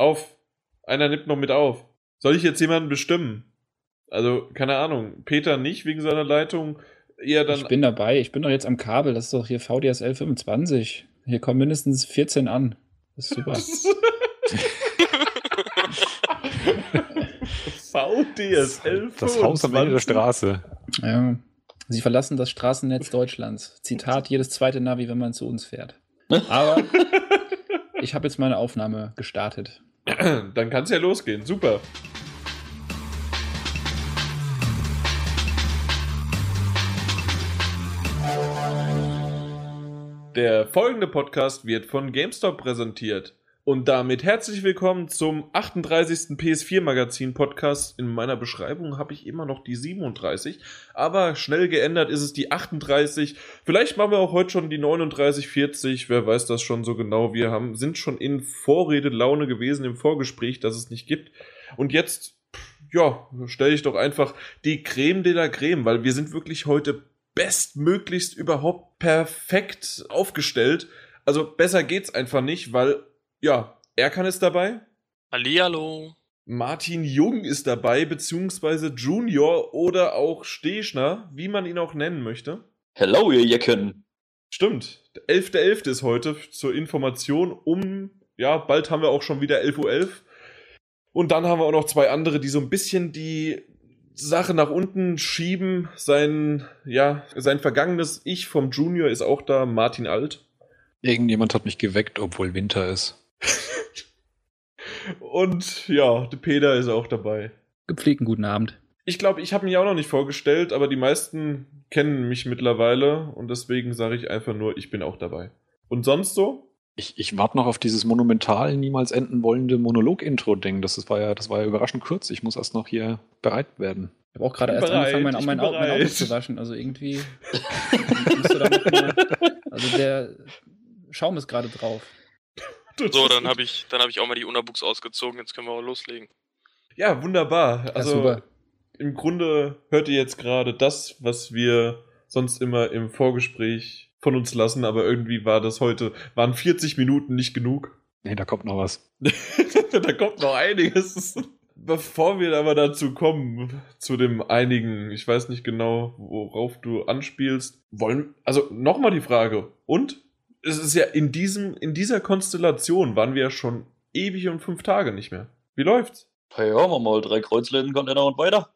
Auf. Einer nimmt noch mit auf. Soll ich jetzt jemanden bestimmen? Also, keine Ahnung. Peter nicht wegen seiner Leitung. Eher dann. Ich bin dabei. Ich bin doch jetzt am Kabel. Das ist doch hier VDSL 25. Hier kommen mindestens 14 an. Das ist super. VDSL 25. Das Haus am Ende der Straße. Ja. Sie verlassen das Straßennetz Deutschlands. Zitat, jedes zweite Navi, wenn man zu uns fährt. Aber ich habe jetzt meine Aufnahme gestartet. Dann kann es ja losgehen. Super. Der folgende Podcast wird von GameStop präsentiert. Und damit herzlich willkommen zum 38. PS4 Magazin Podcast. In meiner Beschreibung habe ich immer noch die 37, aber schnell geändert ist es die 38. Vielleicht machen wir auch heute schon die 39, 40, wer weiß das schon so genau. Wir haben, sind schon in Vorredelaune gewesen im Vorgespräch, dass es nicht gibt. Und jetzt, ja, stelle ich doch einfach die Creme de la Creme, weil wir sind wirklich heute bestmöglichst überhaupt perfekt aufgestellt. Also besser geht's einfach nicht, weil ja, Erkan ist dabei. Hallihallo. Martin Jung ist dabei, beziehungsweise Junior oder auch Stechner, wie man ihn auch nennen möchte. Hello, ihr Jecken. Stimmt, der 11.11. ist heute zur Information um, ja, bald haben wir auch schon wieder 11.11 Uhr. .11. Und dann haben wir auch noch zwei andere, die so ein bisschen die Sache nach unten schieben. Sein, ja, sein vergangenes Ich vom Junior ist auch da, Martin Alt. Irgendjemand hat mich geweckt, obwohl Winter ist. Und ja, der Peter ist auch dabei. Gepflegten guten Abend. Ich glaube, ich habe mich auch noch nicht vorgestellt, aber die meisten kennen mich mittlerweile und deswegen sage ich einfach nur, ich bin auch dabei. Und sonst so? Ich, ich warte noch auf dieses monumental niemals enden wollende Monolog-Intro-Ding. Das, war ja, das war ja überraschend kurz. Ich muss erst noch hier bereit werden. Ich habe auch gerade erst Bereit, angefangen, mein, mein, bin Au- mein Auto zu waschen. Also irgendwie Also der Schaum ist gerade drauf. So, dann habe ich, dann hab ich auch mal die Unterbuchs ausgezogen. Jetzt können wir auch loslegen. Ja, wunderbar. Ja, Also super. im Grunde hört ihr jetzt gerade das, was wir sonst immer im Vorgespräch von uns lassen, aber irgendwie war das heute, waren 40 Minuten nicht genug. Nee, da kommt noch was. da kommt noch einiges. Bevor wir aber dazu kommen, zu dem einigen, ich weiß nicht genau, worauf du anspielst, wollen, also nochmal die Frage, und? Es ist ja in diesem, in dieser Konstellation waren wir ja schon ewig und fünf Tage nicht mehr. Wie läuft's? Hey, hören wir mal, drei Kreuzläden, Container und weiter.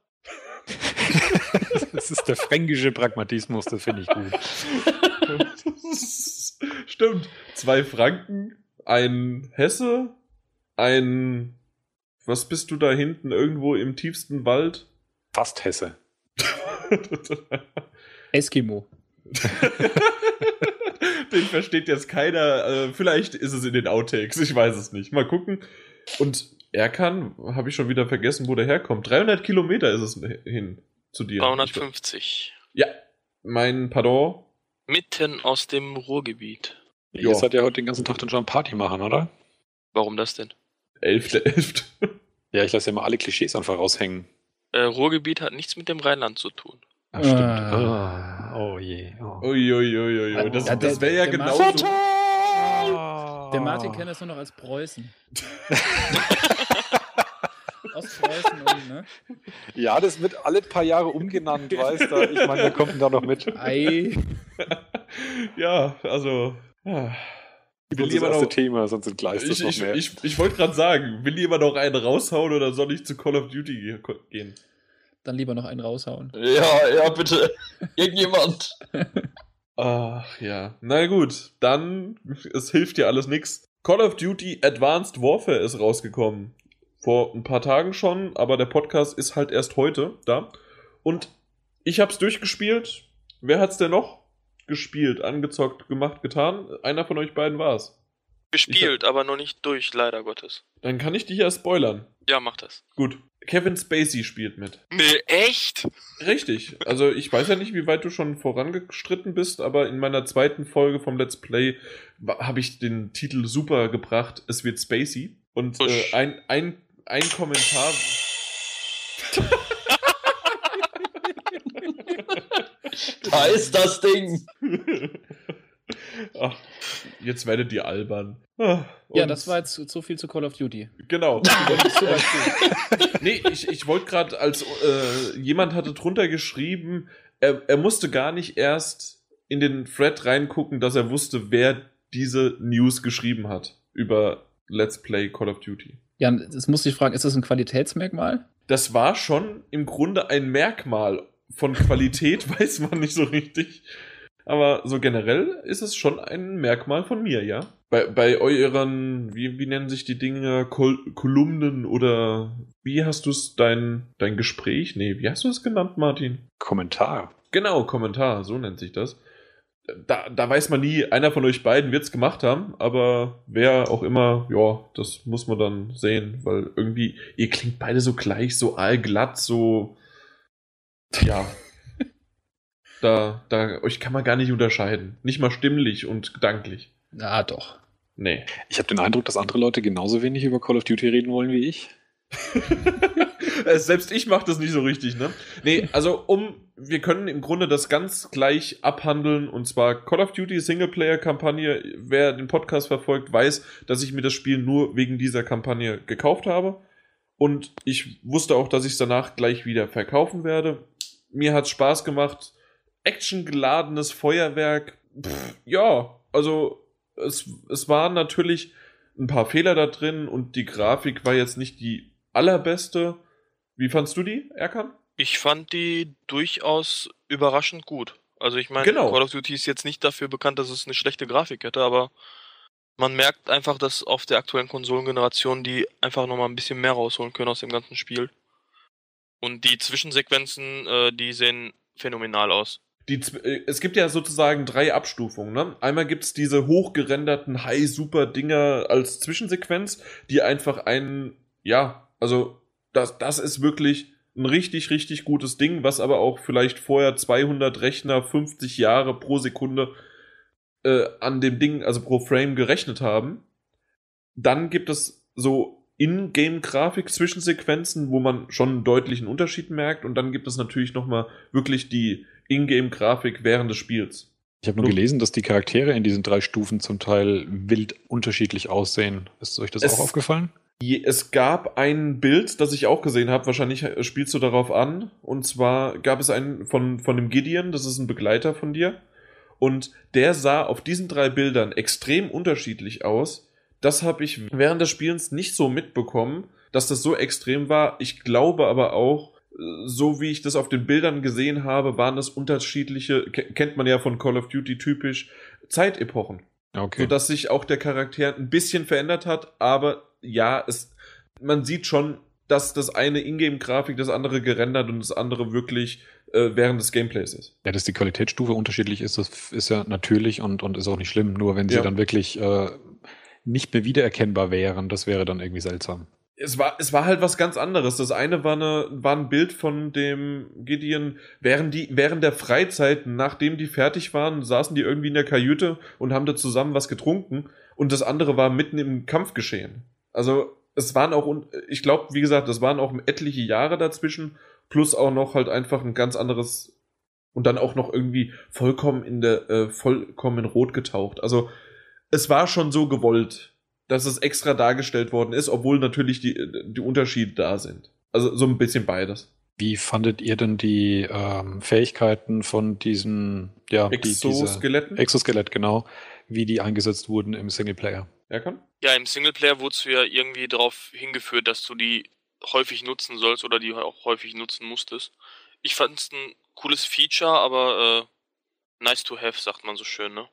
Das ist der fränkische Pragmatismus, das finde ich gut. Stimmt. Zwei Franken, ein Hesse, ein. Was bist du da hinten irgendwo im tiefsten Wald? Fast Hesse. Eskimo. Den versteht jetzt keiner. Äh, vielleicht ist es in den Outtakes. Ich weiß es nicht. Mal gucken. Und Erkan, habe ich schon wieder vergessen, wo der herkommt. 300 Kilometer ist es hin zu dir. 350. Ja, mein Pardon. Mitten aus dem Ruhrgebiet. Ja. Ihr seid ja heute den ganzen Tag dann schon Party machen, oder? Warum das denn? 11.11. Ja, ich lasse ja mal alle Klischees einfach raushängen. Äh, Ruhrgebiet hat nichts mit dem Rheinland zu tun. Ah, stimmt. Ah. Ah, oh je. Oh. Uiuiuiui. Das, Ja, der- das wäre ja der genau Martin- so. Der Ah. Martin kennt das nur noch als Preußen. Ostpreußen und, ne? Ja, das wird alle paar Jahre umgenannt, weißt du. Ich meine, wer kommt denn da noch mit? Ei. ja, also. Ja. Will das erste noch, Thema, sonst entgleist das ich noch ich, mehr. ich, ich wollte gerade sagen, will jemand noch einen raushauen oder soll ich zu Call of Duty ge- gehen? Dann lieber noch einen raushauen. Ja, ja, bitte. Irgendjemand. Ach ja. Na gut, dann, es hilft dir alles nix. Call of Duty Advanced Warfare ist rausgekommen. Vor ein paar Tagen schon, aber der Podcast ist halt erst heute da. Und ich hab's durchgespielt. Wer hat's denn noch gespielt, angezockt, gemacht, getan? Einer von euch beiden war's. Gespielt, aber noch nicht durch, leider Gottes. Dann kann ich dich ja spoilern. Ja, mach das. Gut. Kevin Spacey spielt mit. Nee, echt? Richtig. Also ich weiß ja nicht, wie weit du schon vorangestritten bist, aber in meiner zweiten Folge vom Let's Play habe ich den Titel super gebracht. Es wird Spacey. Und äh, ein, ein, ein Kommentar. Da ist das Ding. Ach, jetzt werdet ihr albern. Ah, Ja, und- das war jetzt so viel zu Call of Duty. Genau. Und nee, ich, ich wollte gerade als äh, jemand hatte drunter geschrieben, er, er musste gar nicht erst in den Thread reingucken, dass er wusste, wer diese News geschrieben hat über Let's Play Call of Duty. Ja, jetzt muss ich fragen, ist das ein Qualitätsmerkmal? Das war schon im Grunde ein Merkmal von Qualität, weiß man nicht so richtig. Aber so generell ist es schon ein Merkmal von mir, ja. Bei, bei euren, wie, wie nennen sich die Dinge, Kol Kolumnen oder wie hast du es, dein, dein Gespräch? Nee, wie hast du es genannt, Martin? Kommentar. Genau, Kommentar, so nennt sich das. Da, da weiß man nie, einer von euch beiden wird es gemacht haben, aber wer auch immer, ja, das muss man dann sehen, weil irgendwie, ihr klingt beide so gleich, so allglatt, so. Ja. Da, da, euch kann man gar nicht unterscheiden. Nicht mal stimmlich und gedanklich. Ja, doch. Nee. Ich habe den Eindruck, dass andere Leute genauso wenig über Call of Duty reden wollen wie ich. Äh, Selbst ich mache das nicht so richtig, ne? Nee, also um, wir können im Grunde das ganz gleich abhandeln und zwar Call of Duty Singleplayer-Kampagne. Wer den Podcast verfolgt, weiß, dass ich mir das Spiel nur wegen dieser Kampagne gekauft habe. Und ich wusste auch, dass ich es danach gleich wieder verkaufen werde. Mir hat's Spaß gemacht. Actiongeladenes Feuerwerk. Pff, ja, also es, es waren natürlich ein paar Fehler da drin und die Grafik war jetzt nicht die allerbeste. Wie fandst du die, Erkan? Ich fand die durchaus überraschend gut. Also ich meine, Genau. Call of Duty ist jetzt nicht dafür bekannt, dass es eine schlechte Grafik hätte, aber man merkt einfach, dass auf der aktuellen Konsolengeneration die einfach nochmal ein bisschen mehr rausholen können aus dem ganzen Spiel. Und die Zwischensequenzen, äh, die sehen phänomenal aus. Die, äh, es gibt ja sozusagen drei Abstufungen. Ne? Einmal gibt's diese hochgerenderten High-Super-Dinger als Zwischensequenz, die einfach einen, ja, also das, das ist wirklich ein richtig, richtig gutes Ding, was aber auch vielleicht vorher 200 Rechner 50 Jahre pro Sekunde äh, an dem Ding, also pro Frame gerechnet haben. Dann gibt es so In-Game-Grafik-Zwischensequenzen, wo man schon einen deutlichen Unterschied merkt. Und dann gibt es natürlich nochmal wirklich die In-Game-Grafik während des Spiels. Ich habe nur gelesen, dass die Charaktere in diesen drei Stufen zum Teil wild unterschiedlich aussehen. Ist euch das Es- auch aufgefallen? Es gab ein Bild, das ich auch gesehen habe, wahrscheinlich äh, spielst du darauf an. Und zwar gab es einen von, von dem Gideon, das ist ein Begleiter von dir. Und der sah auf diesen drei Bildern extrem unterschiedlich aus. Das habe ich während des Spielens nicht so mitbekommen, dass das so extrem war. Ich glaube aber auch, so wie ich das auf den Bildern gesehen habe, waren das unterschiedliche, ke- kennt man ja von Call of Duty typisch, Zeitepochen. Okay. sodass sich auch der Charakter ein bisschen verändert hat, aber ja, es, man sieht schon, dass das eine Ingame-Grafik, das andere gerendert und das andere wirklich äh, während des Gameplays ist. Ja, dass die Qualitätsstufe unterschiedlich ist, das ist ja natürlich und, und ist auch nicht schlimm. Nur wenn sie Ja. dann wirklich äh, nicht mehr wiedererkennbar wären, das wäre dann irgendwie seltsam. Es war, es war halt was ganz anderes. Das eine war, eine, war ein Bild von dem Gideon während, die, während der Freizeit, nachdem die fertig waren, saßen die irgendwie in der Kajüte und haben da zusammen was getrunken. Und das andere war mitten im Kampfgeschehen. Also es waren auch, ich glaube, wie gesagt, es waren auch etliche Jahre dazwischen, plus auch noch halt einfach ein ganz anderes und dann auch noch irgendwie vollkommen in der, äh, vollkommen Rot getaucht. Also es war schon so gewollt, dass es extra dargestellt worden ist, obwohl natürlich die, die Unterschiede da sind. Also so ein bisschen beides. Wie fandet ihr denn die ähm, Fähigkeiten von diesen, ja, die, diese Exoskeletten? Exoskelett, genau, wie die eingesetzt wurden im Singleplayer? Erkan? Ja, im Singleplayer wurdest du ja irgendwie darauf hingeführt, dass du die häufig nutzen sollst oder die auch häufig nutzen musstest. Ich fand es ein cooles Feature, aber äh, nice to have, sagt man so schön, ne?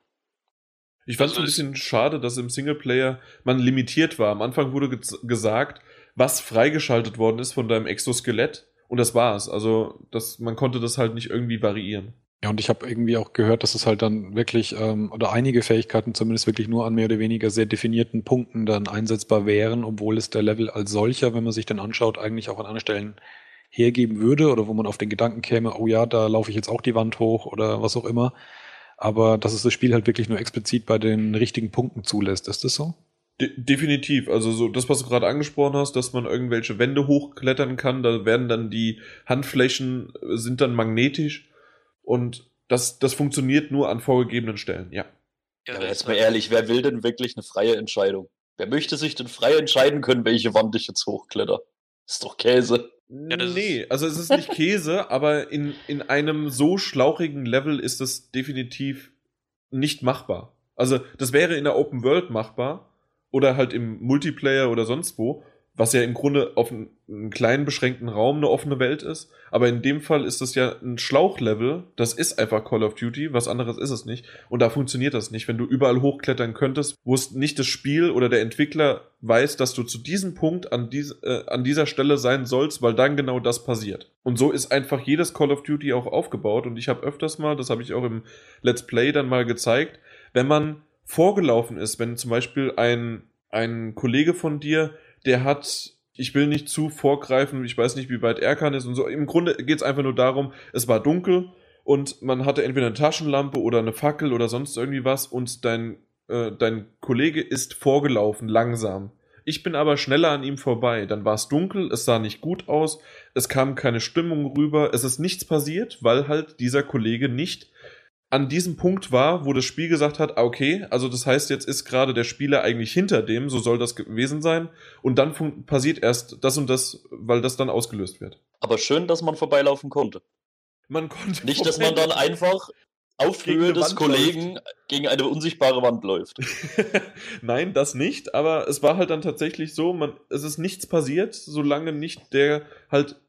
Ich fand es Also ein es- bisschen schade, dass im Singleplayer man limitiert war. Am Anfang wurde gez- gesagt, was freigeschaltet worden ist von deinem Exoskelett. Und das war's. Also, das, man konnte das halt nicht irgendwie variieren. Ja, und ich habe irgendwie auch gehört, dass es halt dann wirklich, ähm, oder einige Fähigkeiten zumindest wirklich nur an mehr oder weniger sehr definierten Punkten dann einsetzbar wären, obwohl es der Level als solcher, wenn man sich den anschaut, eigentlich auch an anderen Stellen hergeben würde oder wo man auf den Gedanken käme, oh ja, da laufe ich jetzt auch die Wand hoch oder was auch immer. Aber dass es das Spiel halt wirklich nur explizit bei den richtigen Punkten zulässt, ist das so? De definitiv. Also so das, was du gerade angesprochen hast, dass man irgendwelche Wände hochklettern kann, da werden dann die Handflächen äh, sind dann magnetisch und das, das funktioniert nur an vorgegebenen Stellen, ja. Ja, aber jetzt mal halt- ehrlich, wer will denn wirklich eine freie Entscheidung? Wer möchte sich denn frei entscheiden können, welche Wand ich jetzt hochkletter? ist doch Käse. Ja, das nee, also es ist nicht Käse, aber in, in einem so schlauchigen Level ist es definitiv nicht machbar. Also das wäre in der Open World machbar oder halt im Multiplayer oder sonst wo, was ja im Grunde auf einen kleinen beschränkten Raum eine offene Welt ist. Aber in dem Fall ist das ja ein Schlauchlevel. Das ist einfach Call of Duty. Was anderes ist es nicht. Und da funktioniert das nicht. Wenn du überall hochklettern könntest, wo es nicht das Spiel oder der Entwickler weiß, dass du zu diesem Punkt an, dies, äh, an dieser Stelle sein sollst, weil dann genau das passiert. Und so ist einfach jedes Call of Duty auch aufgebaut. Und ich habe öfters mal, das habe ich auch im Let's Play dann mal gezeigt, wenn man vorgelaufen ist, wenn zum Beispiel ein, ein Kollege von dir der hat, ich will nicht zu vorgreifen, ich weiß nicht, wie weit er kann ist und so. Im Grunde geht es einfach nur darum, es war dunkel und man hatte entweder eine Taschenlampe oder eine Fackel oder sonst irgendwie was und dein, äh, dein Kollege ist vorgelaufen, langsam. Ich bin aber schneller an ihm vorbei. Dann war es dunkel, es sah nicht gut aus, es kam keine Stimmung rüber, es ist nichts passiert, weil halt dieser Kollege nicht an diesem Punkt war, wo das Spiel gesagt hat, ah, okay, also das heißt, jetzt ist gerade der Spieler eigentlich hinter dem, so soll das gewesen sein, und dann passiert erst das und das, weil das dann ausgelöst wird. Aber schön, dass man vorbeilaufen konnte. Man konnte Nicht, dass man dann einfach auf Höhe des Wand Kollegen gegen eine unsichtbare Wand läuft. Nein, das nicht, aber es war halt dann tatsächlich so, man, es ist nichts passiert, solange nicht der halt,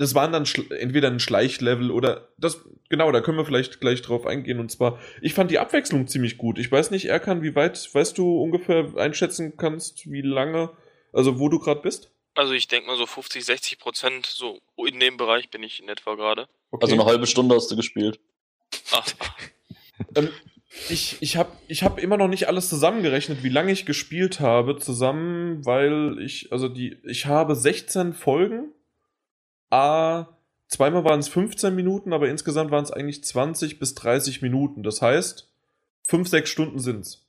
das waren dann entweder ein Schleichlevel oder das, genau, da können wir vielleicht gleich drauf eingehen und zwar, ich fand die Abwechslung ziemlich gut. Ich weiß nicht, Erkan, wie weit, weißt du ungefähr einschätzen kannst, wie lange, also wo du gerade bist? Also ich denke mal so 50, 60 Prozent, so in dem Bereich bin ich in etwa gerade. Okay. Also eine halbe Stunde hast du gespielt. Ah, Ähm, ich ich habe ich hab immer noch nicht alles zusammengerechnet, wie lange ich gespielt habe zusammen, weil ich, also die, ich habe 16 Folgen. A, zweimal waren es 15 Minuten, aber insgesamt waren es eigentlich 20 bis 30 Minuten. Das heißt, 5, 6 Stunden sind's.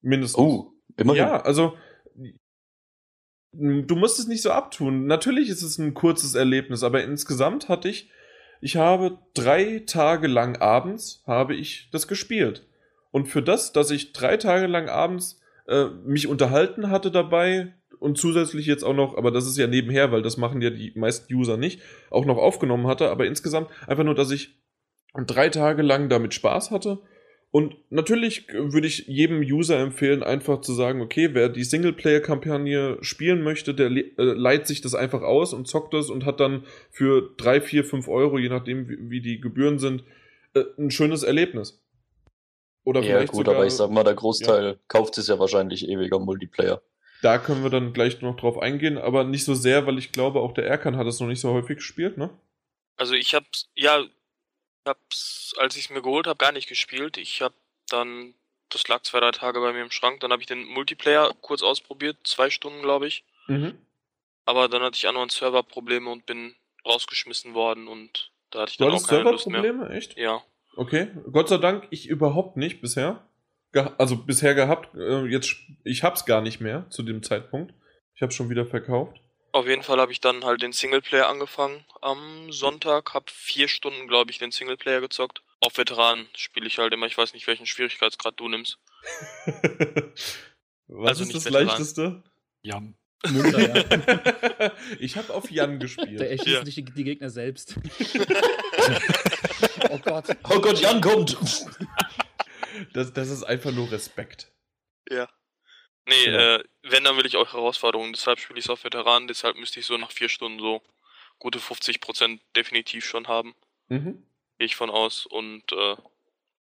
Mindestens. Oh, immerhin. Ja, also du musst es nicht so abtun. Natürlich ist es ein kurzes Erlebnis, aber insgesamt hatte ich, ich habe drei Tage lang abends habe ich das gespielt. Und für das, dass ich drei Tage lang abends äh, mich unterhalten hatte dabei und zusätzlich jetzt auch noch, aber das ist ja nebenher, weil das machen ja die meisten User nicht, auch noch aufgenommen hatte, aber insgesamt einfach nur, dass ich drei Tage lang damit Spaß hatte und natürlich würde ich jedem User empfehlen, einfach zu sagen, okay, wer die Singleplayer-Kampagne spielen möchte, der le- äh, leiht sich das einfach aus und zockt das und hat dann für drei, vier, fünf Euro, je nachdem wie, wie die Gebühren sind, äh, ein schönes Erlebnis. Oder Ja, vielleicht gut, sogar, aber ich sag mal, der Großteil kauft es ja wahrscheinlich ewiger Multiplayer. da können wir dann gleich noch drauf eingehen, aber nicht so sehr, weil ich glaube, auch der Erkan hat es noch nicht so häufig gespielt, ne? Also ich hab's, ja, ich hab's, als ich es mir geholt habe, gar nicht gespielt. Ich hab dann, das lag zwei, drei Tage bei mir im Schrank, dann habe ich den Multiplayer kurz ausprobiert, zwei Stunden, glaube ich. Mhm. Aber dann hatte ich auch noch ein Serverprobleme und bin rausgeschmissen worden und da hatte ich Du dann auch hattest keine Lust mehr. Serverprobleme, echt? Ja. Okay, Gott sei Dank, ich überhaupt nicht bisher. Ge also bisher gehabt, äh, jetzt ich hab's gar nicht mehr zu dem Zeitpunkt. Ich hab's schon wieder verkauft. Auf jeden Fall habe ich dann halt den Singleplayer angefangen am Sonntag, hab vier Stunden, glaube ich, den Singleplayer gezockt. Auf Veteranen spiele ich halt immer, ich weiß nicht, welchen Schwierigkeitsgrad du nimmst. Was Also ist nicht das Veteran. leichteste? Jan. Münster, ja. ich habe auf Jan Der gespielt. erschießt Ja. nicht die Gegner selbst. oh Gott. Oh Gott, Jan kommt! Das, das ist einfach nur Respekt. Ja. Nee, Ja. äh, wenn, dann will ich auch Herausforderungen. Deshalb spiele ich es auf Veteranen. Deshalb müsste ich so nach vier Stunden so gute 50% definitiv schon haben. Mhm. Gehe ich von aus. Und äh,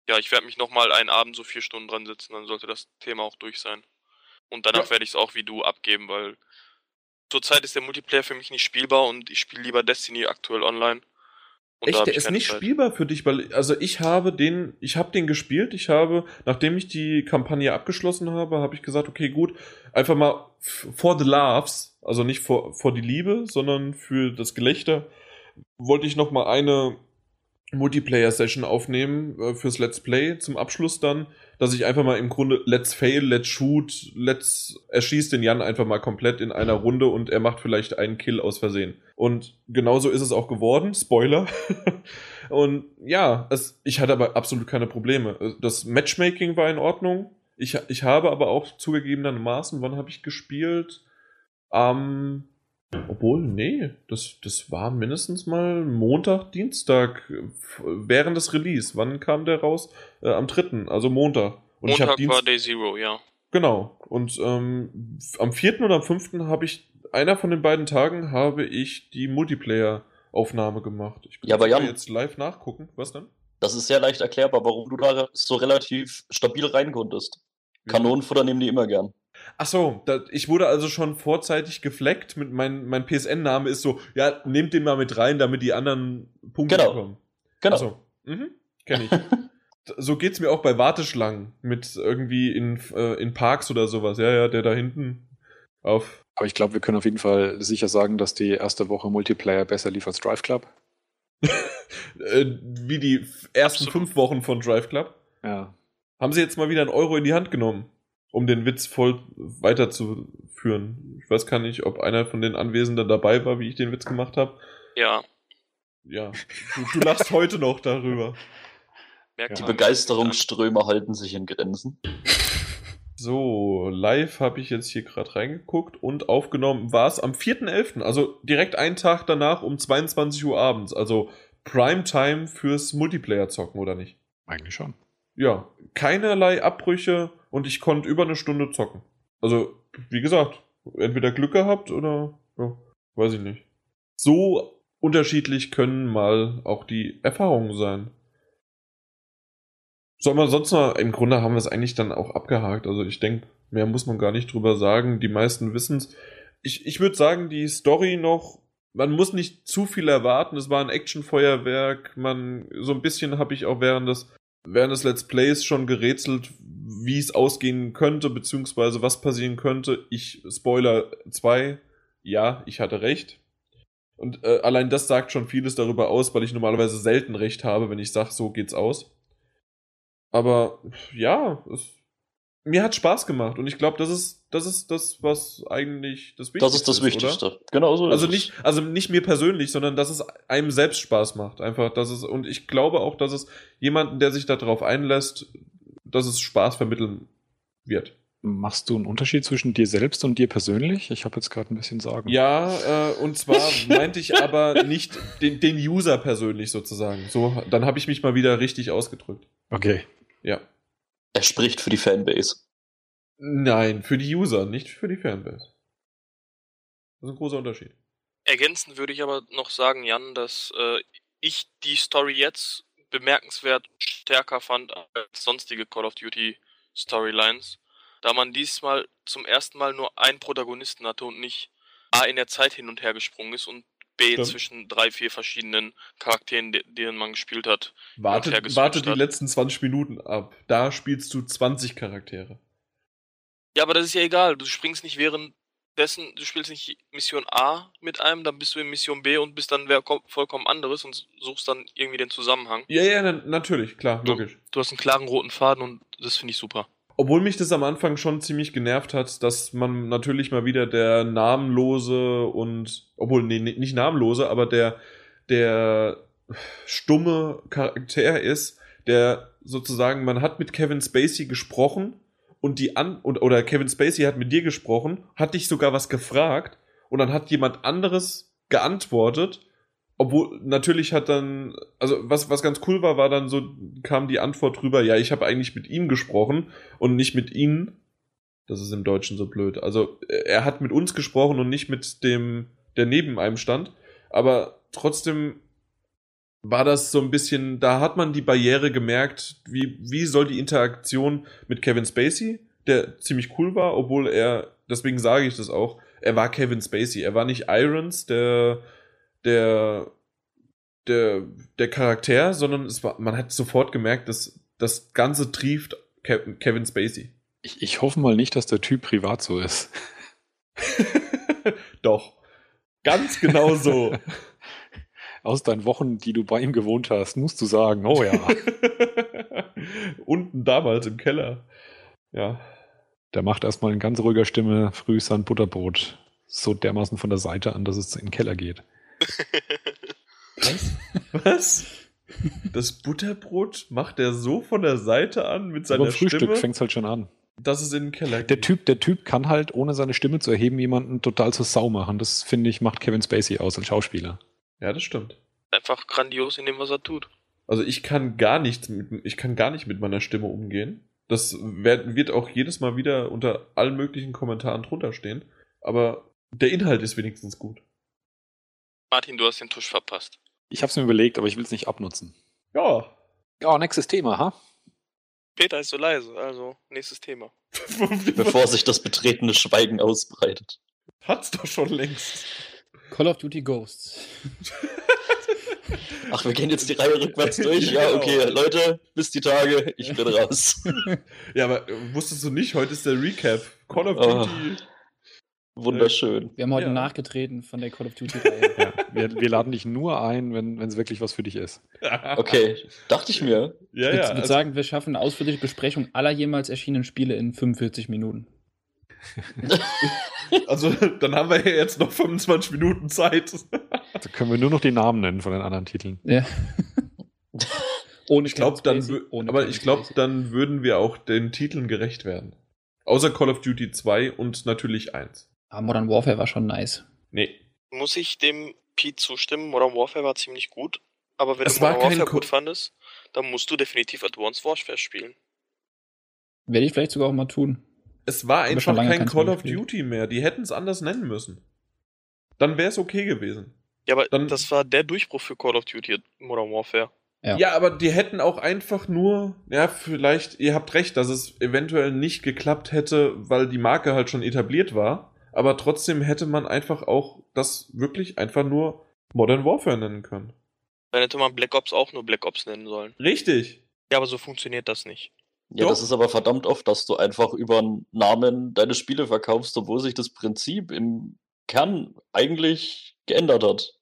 ja, ich werde mich nochmal einen Abend so vier Stunden dran setzen. Dann sollte das Thema auch durch sein. Und danach Ja. werde ich es auch wie du abgeben, weil zurzeit ist der Multiplayer für mich nicht spielbar und ich spiele lieber Destiny aktuell online. Und Echt, der ist nicht Zeit. spielbar für dich, weil also ich habe den, ich habe den gespielt. Ich habe, nachdem ich die Kampagne abgeschlossen habe, habe ich gesagt, okay, gut, einfach mal for the laughs, also nicht vor vor die Liebe, sondern für das Gelächter, wollte ich noch mal eine Multiplayer-Session aufnehmen äh, fürs Let's Play zum Abschluss dann, dass ich einfach mal im Grunde Let's Fail, Let's Shoot, Let's erschießt den Jan einfach mal komplett in einer Runde und er macht vielleicht einen Kill aus Versehen. Und genauso ist es auch geworden, Spoiler. und ja, es, ich hatte aber absolut keine Probleme. Das Matchmaking war in Ordnung. Ich, ich habe aber auch zugegebenermaßen, wann habe ich gespielt? Am obwohl, nee, das, das war mindestens mal Montag, Dienstag, während des Release. Wann kam der raus? Äh, am 3., also Montag. Und Montag ich war Day Zero, ja. Genau. Und ähm, am 4. oder am 5. habe ich, einer von den beiden Tagen habe ich die Multiplayer-Aufnahme gemacht. Ich ja, aber Jan, jetzt live nachgucken. Was denn? Das ist sehr leicht erklärbar, warum du da so relativ stabil rein konntest. Kanonenfutter nehmen die immer gern. Ach so, da, ich wurde also schon vorzeitig gefleckt mit mein, mein PSN-Name ist so, ja, nehmt den mal mit rein, damit die anderen Punkte genau. bekommen. Genau. Achso, mhm, kenne ich. so geht's mir auch bei Warteschlangen mit irgendwie in, äh, in Parks oder sowas. Ja, ja, der da hinten auf. Aber ich glaube, wir können auf jeden Fall sicher sagen, dass die erste Woche Multiplayer besser lief als Drive Club. äh, wie die ersten Absolut. fünf Wochen von Drive Club. Ja. Haben sie jetzt mal wieder einen Euro in die Hand genommen? Um den Witz voll weiterzuführen. Ich weiß gar nicht, ob einer von den Anwesenden dabei war, wie ich den Witz gemacht habe. Ja. Ja, du, du lachst heute noch darüber. Die Begeisterungsströme halten sich in Grenzen. So, live habe ich jetzt hier gerade reingeguckt und aufgenommen war es am 4.11., also direkt einen Tag danach um 22 Uhr abends, also Primetime fürs Multiplayer-Zocken, oder nicht? Eigentlich schon. Ja, keinerlei Abbrüche, und ich konnte über eine Stunde zocken. Also, wie gesagt, entweder Glück gehabt oder, ja, weiß ich nicht. So unterschiedlich können mal auch die Erfahrungen sein. Soll man sonst noch, im Grunde haben wir es eigentlich dann auch abgehakt. Also ich denke, mehr muss man gar nicht drüber sagen. Die meisten wissen es. Ich, ich würde sagen, die Story noch, man muss nicht zu viel erwarten. Es war ein Actionfeuerwerk. Man, so ein bisschen habe ich auch während des, während des Let's Plays schon gerätselt, wie es ausgehen könnte, beziehungsweise was passieren könnte. Ich, Spoiler 2, ja, ich hatte recht. Und äh, allein das sagt schon vieles darüber aus, weil ich normalerweise selten recht habe, wenn ich sage, so geht's aus. Aber ja, es, mir hat Spaß gemacht und ich glaube, das ist, das ist das, was eigentlich das Wichtigste ist. Das ist das Wichtigste. Oder? Genau so. Also nicht, also nicht mir persönlich, sondern dass es einem selbst Spaß macht. Einfach, dass es, und ich glaube auch, dass es jemanden, der sich darauf einlässt, dass es Spaß vermitteln wird. Machst du einen Unterschied zwischen dir selbst und dir persönlich? Ich habe jetzt gerade ein bisschen Sorgen. Ja, äh, und zwar meinte ich aber nicht den, den User persönlich sozusagen. So, dann habe ich mich mal wieder richtig ausgedrückt. Okay. Ja. Er spricht für die Fanbase. Nein, für die User, nicht für die Fanbase. Das ist ein großer Unterschied. Ergänzend würde ich aber noch sagen, Jan, dass äh, ich die Story jetzt bemerkenswert stärker fand als sonstige Call of Duty Storylines, da man diesmal zum ersten Mal nur einen Protagonisten hatte und nicht A in der Zeit hin und her gesprungen ist und B Stimmt. zwischen drei, vier verschiedenen Charakteren, denen man gespielt hat. Warte, warte die letzten 20 Minuten ab. Da spielst du 20 Charaktere. Ja, aber das ist ja egal. Du springst nicht während dessen, du spielst nicht Mission A mit einem, dann bist du in Mission B und bist dann wer vollkommen anderes und suchst dann irgendwie den Zusammenhang. Ja, ja, na, natürlich, klar, logisch. Du, du hast einen klaren roten Faden und das finde ich super. Obwohl mich das am Anfang schon ziemlich genervt hat, dass man natürlich mal wieder der namenlose und, obwohl, nee, nicht namenlose, aber der, der stumme Charakter ist, der sozusagen, man hat mit Kevin Spacey gesprochen und die an und, oder Kevin Spacey hat mit dir gesprochen, hat dich sogar was gefragt und dann hat jemand anderes geantwortet, obwohl natürlich hat dann also was was ganz cool war, war dann so kam die Antwort drüber, ja, ich habe eigentlich mit ihm gesprochen und nicht mit ihnen. Das ist im Deutschen so blöd. Also er hat mit uns gesprochen und nicht mit dem der neben einem stand, aber trotzdem war das so ein bisschen, da hat man die Barriere gemerkt, wie, wie soll die Interaktion mit Kevin Spacey, der ziemlich cool war, obwohl er, deswegen sage ich das auch, er war Kevin Spacey, er war nicht Irons, der, der, der, der Charakter, sondern es war, man hat sofort gemerkt, dass das Ganze trieft Kevin Spacey. Ich, ich hoffe mal nicht, dass der Typ privat so ist. Doch. Ganz genau so. aus deinen Wochen, die du bei ihm gewohnt hast, musst du sagen, oh ja. Unten damals im Keller. Ja. Der macht erstmal in ganz ruhiger Stimme früh sein Butterbrot so dermaßen von der Seite an, dass es in den Keller geht. Was? Was? Das Butterbrot macht er so von der Seite an mit seiner Aber Frühstück Stimme, fängt halt schon an. dass es in den Keller geht. Der Typ, der Typ kann halt, ohne seine Stimme zu erheben, jemanden total zur Sau machen. Das, finde ich, macht Kevin Spacey aus als Schauspieler. Ja, das stimmt. Einfach grandios in dem, was er tut. Also ich kann gar nichts mit, ich kann gar nicht mit meiner Stimme umgehen. Das wird, wird auch jedes Mal wieder unter allen möglichen Kommentaren drunter stehen. Aber der Inhalt ist wenigstens gut. Martin, du hast den Tusch verpasst. Ich habe es mir überlegt, aber ich will es nicht abnutzen. Ja. Ja, nächstes Thema, ha? Peter ist so leise, also nächstes Thema. Bevor sich das betretene Schweigen ausbreitet. Hat's doch schon längst. Call of Duty Ghosts. Ach, wir gehen jetzt die Reihe rückwärts durch. Ja, okay, Leute, bis die Tage. Ich bin raus. Ja, aber äh, wusstest du nicht, heute ist der Recap. Call of Oh. Duty. Wunderschön. Wir haben heute Ja. nachgetreten von der Call of Duty-Reihe. Ja, wir, wir laden dich nur ein, wenn es wirklich was für dich ist. Okay, dachte ich mir. Ja, ich ja. würde Also, sagen, wir schaffen eine ausführliche Besprechung aller jemals erschienenen Spiele in 45 Minuten. also, dann haben wir ja jetzt noch 25 Minuten Zeit. Da können wir nur noch die Namen nennen von den anderen Titeln. Ja. Ohne Ich glaube, dann, aber ich glaube, dann würden wir auch den Titeln gerecht werden. Außer Call of Duty 2 und natürlich 1. Ah, Modern Warfare war schon nice. Nee. Muss ich dem Pete zustimmen? Modern Warfare war ziemlich gut. Aber wenn Es du Modern Warfare Ko- gut fandest, dann musst du definitiv Advanced Warfare spielen. Werde ich vielleicht sogar auch mal tun. Es war schon einfach kein Call of. Duty mehr. Die hätten es anders nennen müssen. Dann wäre es okay gewesen. Ja, aber Dann- das war der Durchbruch für Call of Duty Modern Warfare. Ja. Ja. aber die hätten auch einfach nur, ja, vielleicht, ihr habt recht, dass es eventuell nicht geklappt hätte, weil die Marke halt schon etabliert war. Aber trotzdem hätte man einfach auch das wirklich einfach nur Modern Warfare nennen können. Dann hätte man Black Ops auch nur Black Ops nennen sollen. Richtig. Ja, aber so funktioniert das nicht. Ja, Doch. das ist aber verdammt oft, dass du einfach über einen Namen deine Spiele verkaufst, obwohl sich das Prinzip im Kern eigentlich geändert hat.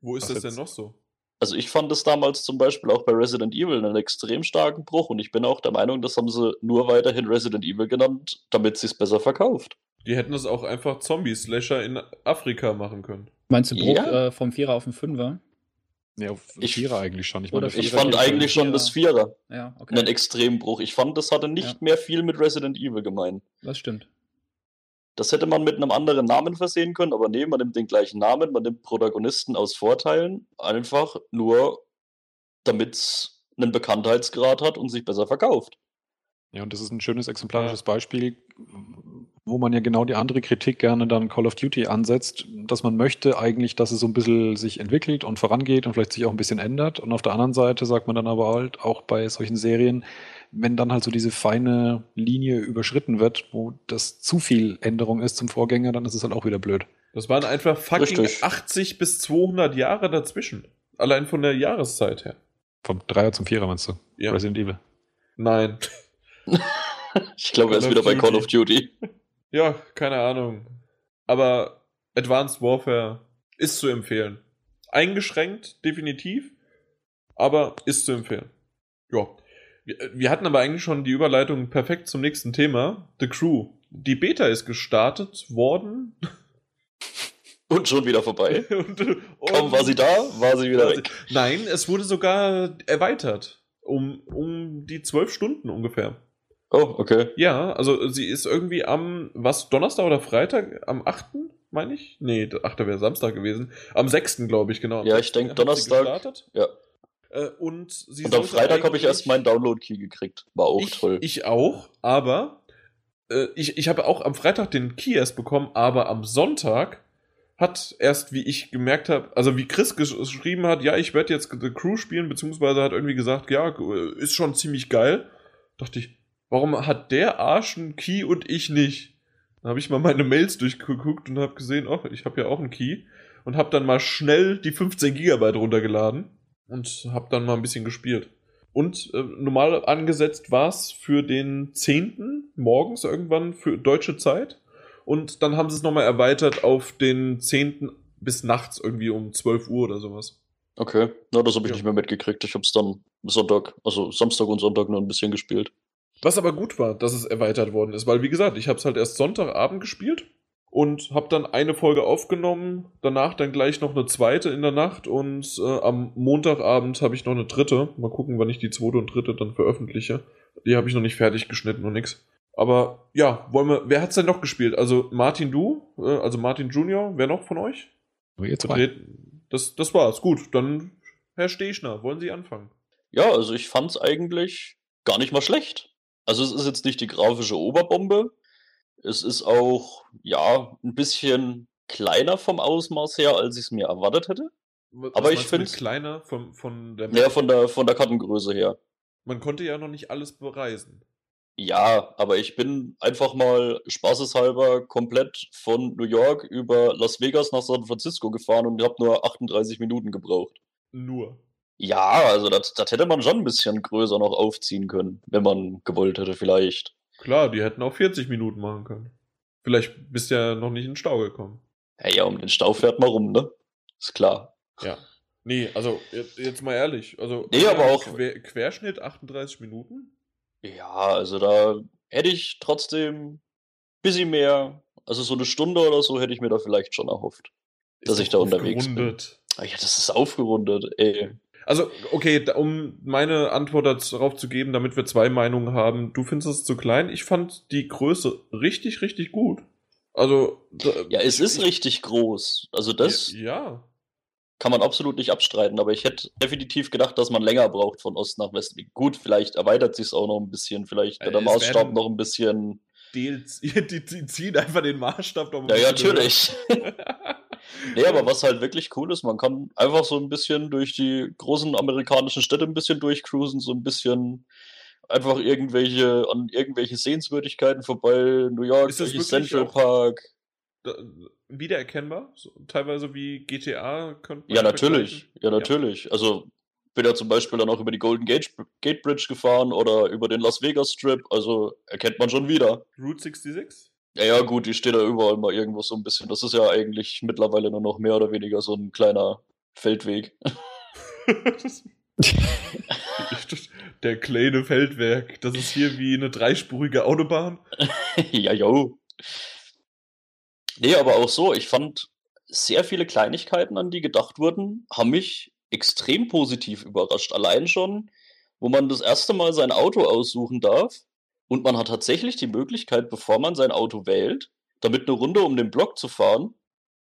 Wo ist Was das denn noch so? Also ich fand es damals zum Beispiel auch bei Resident Evil einen extrem starken Bruch und ich bin auch der Meinung, das haben sie nur weiterhin Resident Evil genannt, damit sie es besser verkauft. Die hätten das auch einfach Zombie-Slasher in Afrika machen können. Meinst du Bruch Ja. äh, vom Vierer auf den Fünfer? Ja, auf Ich- Vierer eigentlich schon. Ich, meine, Ich Vierer fand schon- eigentlich schon das Vierer Ja, okay. einen Extrembruch. Ich fand, das hatte nicht Ja. mehr viel mit Resident Evil gemein. Das stimmt. Das hätte man mit einem anderen Namen versehen können, aber nee, man nimmt den gleichen Namen, man nimmt Protagonisten aus Vorteilen, einfach nur, damit es einen Bekanntheitsgrad hat und sich besser verkauft. Ja, und das ist ein schönes exemplarisches Beispiel, wo man ja genau die andere Kritik gerne dann Call of Duty ansetzt, dass man möchte eigentlich, dass es so ein bisschen sich entwickelt und vorangeht und vielleicht sich auch ein bisschen ändert. Und auf der anderen Seite sagt man dann aber halt auch bei solchen Serien, wenn dann halt so diese feine Linie überschritten wird, wo das zu viel Änderung ist zum Vorgänger, dann ist es halt auch wieder blöd. Das waren einfach fucking Richtig. 80 bis 200 Jahre dazwischen. Allein von der Jahreszeit her. Vom Dreier zum Vierer meinst du? Ja. Resident Evil. Nein. Ich glaube, er ist wieder of bei Duty. Call of Duty. Ja, keine Ahnung. Aber Advanced Warfare ist zu empfehlen. Eingeschränkt, definitiv. Aber ist zu empfehlen. Ja. Wir, hatten aber eigentlich schon die Überleitung perfekt zum nächsten Thema. The Crew. Die Beta ist gestartet worden. Und schon wieder vorbei. und, Kaum war sie da, war sie wieder weg. Nein, es wurde sogar erweitert. Um, um die zwölf Stunden ungefähr. Oh, okay. Ja, also sie ist irgendwie am, was, Donnerstag oder Freitag? Am 8., meine ich? Nee, der 8. wäre Samstag gewesen. Am 6., glaube ich, genau. Ja, ich 6. denk hat sie Donnerstag. gestartet. Ja. Äh, und sie Und am Freitag habe ich erst meinen Download-Key gekriegt. War auch ich, toll. Ich auch, aber äh, ich, ich habe auch am Freitag den Key erst bekommen, aber am Sonntag hat erst, wie ich gemerkt habe, also wie Chris gesch geschrieben hat, ja, ich werde jetzt The Crew spielen, beziehungsweise hat irgendwie gesagt, ja, ist schon ziemlich geil. Dachte ich, warum hat der Arsch einen Key und ich nicht? Dann habe ich mal meine Mails durchgeguckt und habe gesehen, oh, ich habe ja auch einen Key und habe dann mal schnell die 15 Gigabyte runtergeladen und habe dann mal ein bisschen gespielt. Und äh, normal angesetzt war es für den 10. morgens irgendwann für deutsche Zeit. Und dann haben sie es nochmal erweitert auf den 10. bis nachts irgendwie um 12 Uhr oder sowas. Okay, na, das habe ich Ja. nicht mehr mitgekriegt. Ich habe es dann Sonntag, also Samstag und Sonntag nur ein bisschen gespielt. Was aber gut war, dass es erweitert worden ist, weil wie gesagt, ich habe es halt erst Sonntagabend gespielt und habe dann eine Folge aufgenommen, danach dann gleich noch eine zweite in der Nacht und äh, am Montagabend habe ich noch eine dritte. Mal gucken, wann ich die zweite und dritte dann veröffentliche. Die habe ich noch nicht fertig geschnitten und nix. Aber ja, wollen wir. Wer hat's denn noch gespielt? Also Martin, du, äh, also Martin Junior, wer noch von euch? Nur ihr zwei. Das, das war's. Gut, dann Herr Stechner, wollen Sie anfangen? Ja, also ich fand's eigentlich gar nicht mal schlecht. Also es ist jetzt nicht die grafische Oberbombe. Es ist auch, ja, ein bisschen kleiner vom Ausmaß her, als ich es mir erwartet hätte. Was Aber ich find's- kleiner von, von der Naja, von der, von der Kartengröße her. Man konnte ja noch nicht alles bereisen. Ja, aber ich bin einfach mal spaßeshalber komplett von New York über Las Vegas nach San Francisco gefahren und habe nur 38 Minuten gebraucht. Nur. Ja, also das, das hätte man schon ein bisschen größer noch aufziehen können, wenn man gewollt hätte vielleicht. Klar, die hätten auch 40 Minuten machen können. Vielleicht bist du ja noch nicht in den Stau gekommen. Ja, ja, um den Stau fährt man rum, ne? Ist klar. Ja. Nee, also jetzt, jetzt mal ehrlich. Also Nee, aber auch- Quer, Querschnitt 38 Minuten? Ja, also da hätte ich trotzdem bisschen mehr, also so eine Stunde oder so hätte ich mir da vielleicht schon erhofft. Ist Dass ich da unterwegs bin. aufgerundet. Ah Ja, das ist aufgerundet, ey. Also, okay, um meine Antwort darauf zu geben, damit wir zwei Meinungen haben. Du findest es zu klein. Ich fand die Größe richtig, richtig gut. Also. Ja, es ist ich- richtig groß. Also das Ja. kann man absolut nicht abstreiten, aber ich hätte definitiv gedacht, dass man länger braucht von Ost nach West. Gut, vielleicht erweitert sich es auch noch ein bisschen, vielleicht wird Äh, der Maßstab noch ein bisschen. Die, die, die ziehen einfach den Maßstab noch ein Ja, ja, natürlich. Nee, aber was halt wirklich cool ist, man kann einfach so ein bisschen durch die großen amerikanischen Städte ein bisschen durchcruisen, so ein bisschen einfach irgendwelche, an irgendwelche Sehenswürdigkeiten vorbei, New York, Central Park. Da- Wiedererkennbar? So, teilweise wie GTA Ja, natürlich. Ja, natürlich. Also bin ja zum Beispiel dann auch über die Golden Gate, Gate Bridge gefahren oder über den Las Vegas Strip, also erkennt man schon wieder. Route 66? Ja, ja, gut, die steht da überall mal irgendwo so ein bisschen. Das ist ja eigentlich mittlerweile nur noch mehr oder weniger so ein kleiner Feldweg. Der kleine Feldwerk. Das ist hier wie eine dreispurige Autobahn. ja, jo. Nee, aber auch so, ich fand sehr viele Kleinigkeiten, an die gedacht wurden, haben mich extrem positiv überrascht. Allein schon, wo man das erste Mal sein Auto aussuchen darf und man hat tatsächlich die Möglichkeit, bevor man sein Auto wählt, damit eine Runde um den Block zu fahren,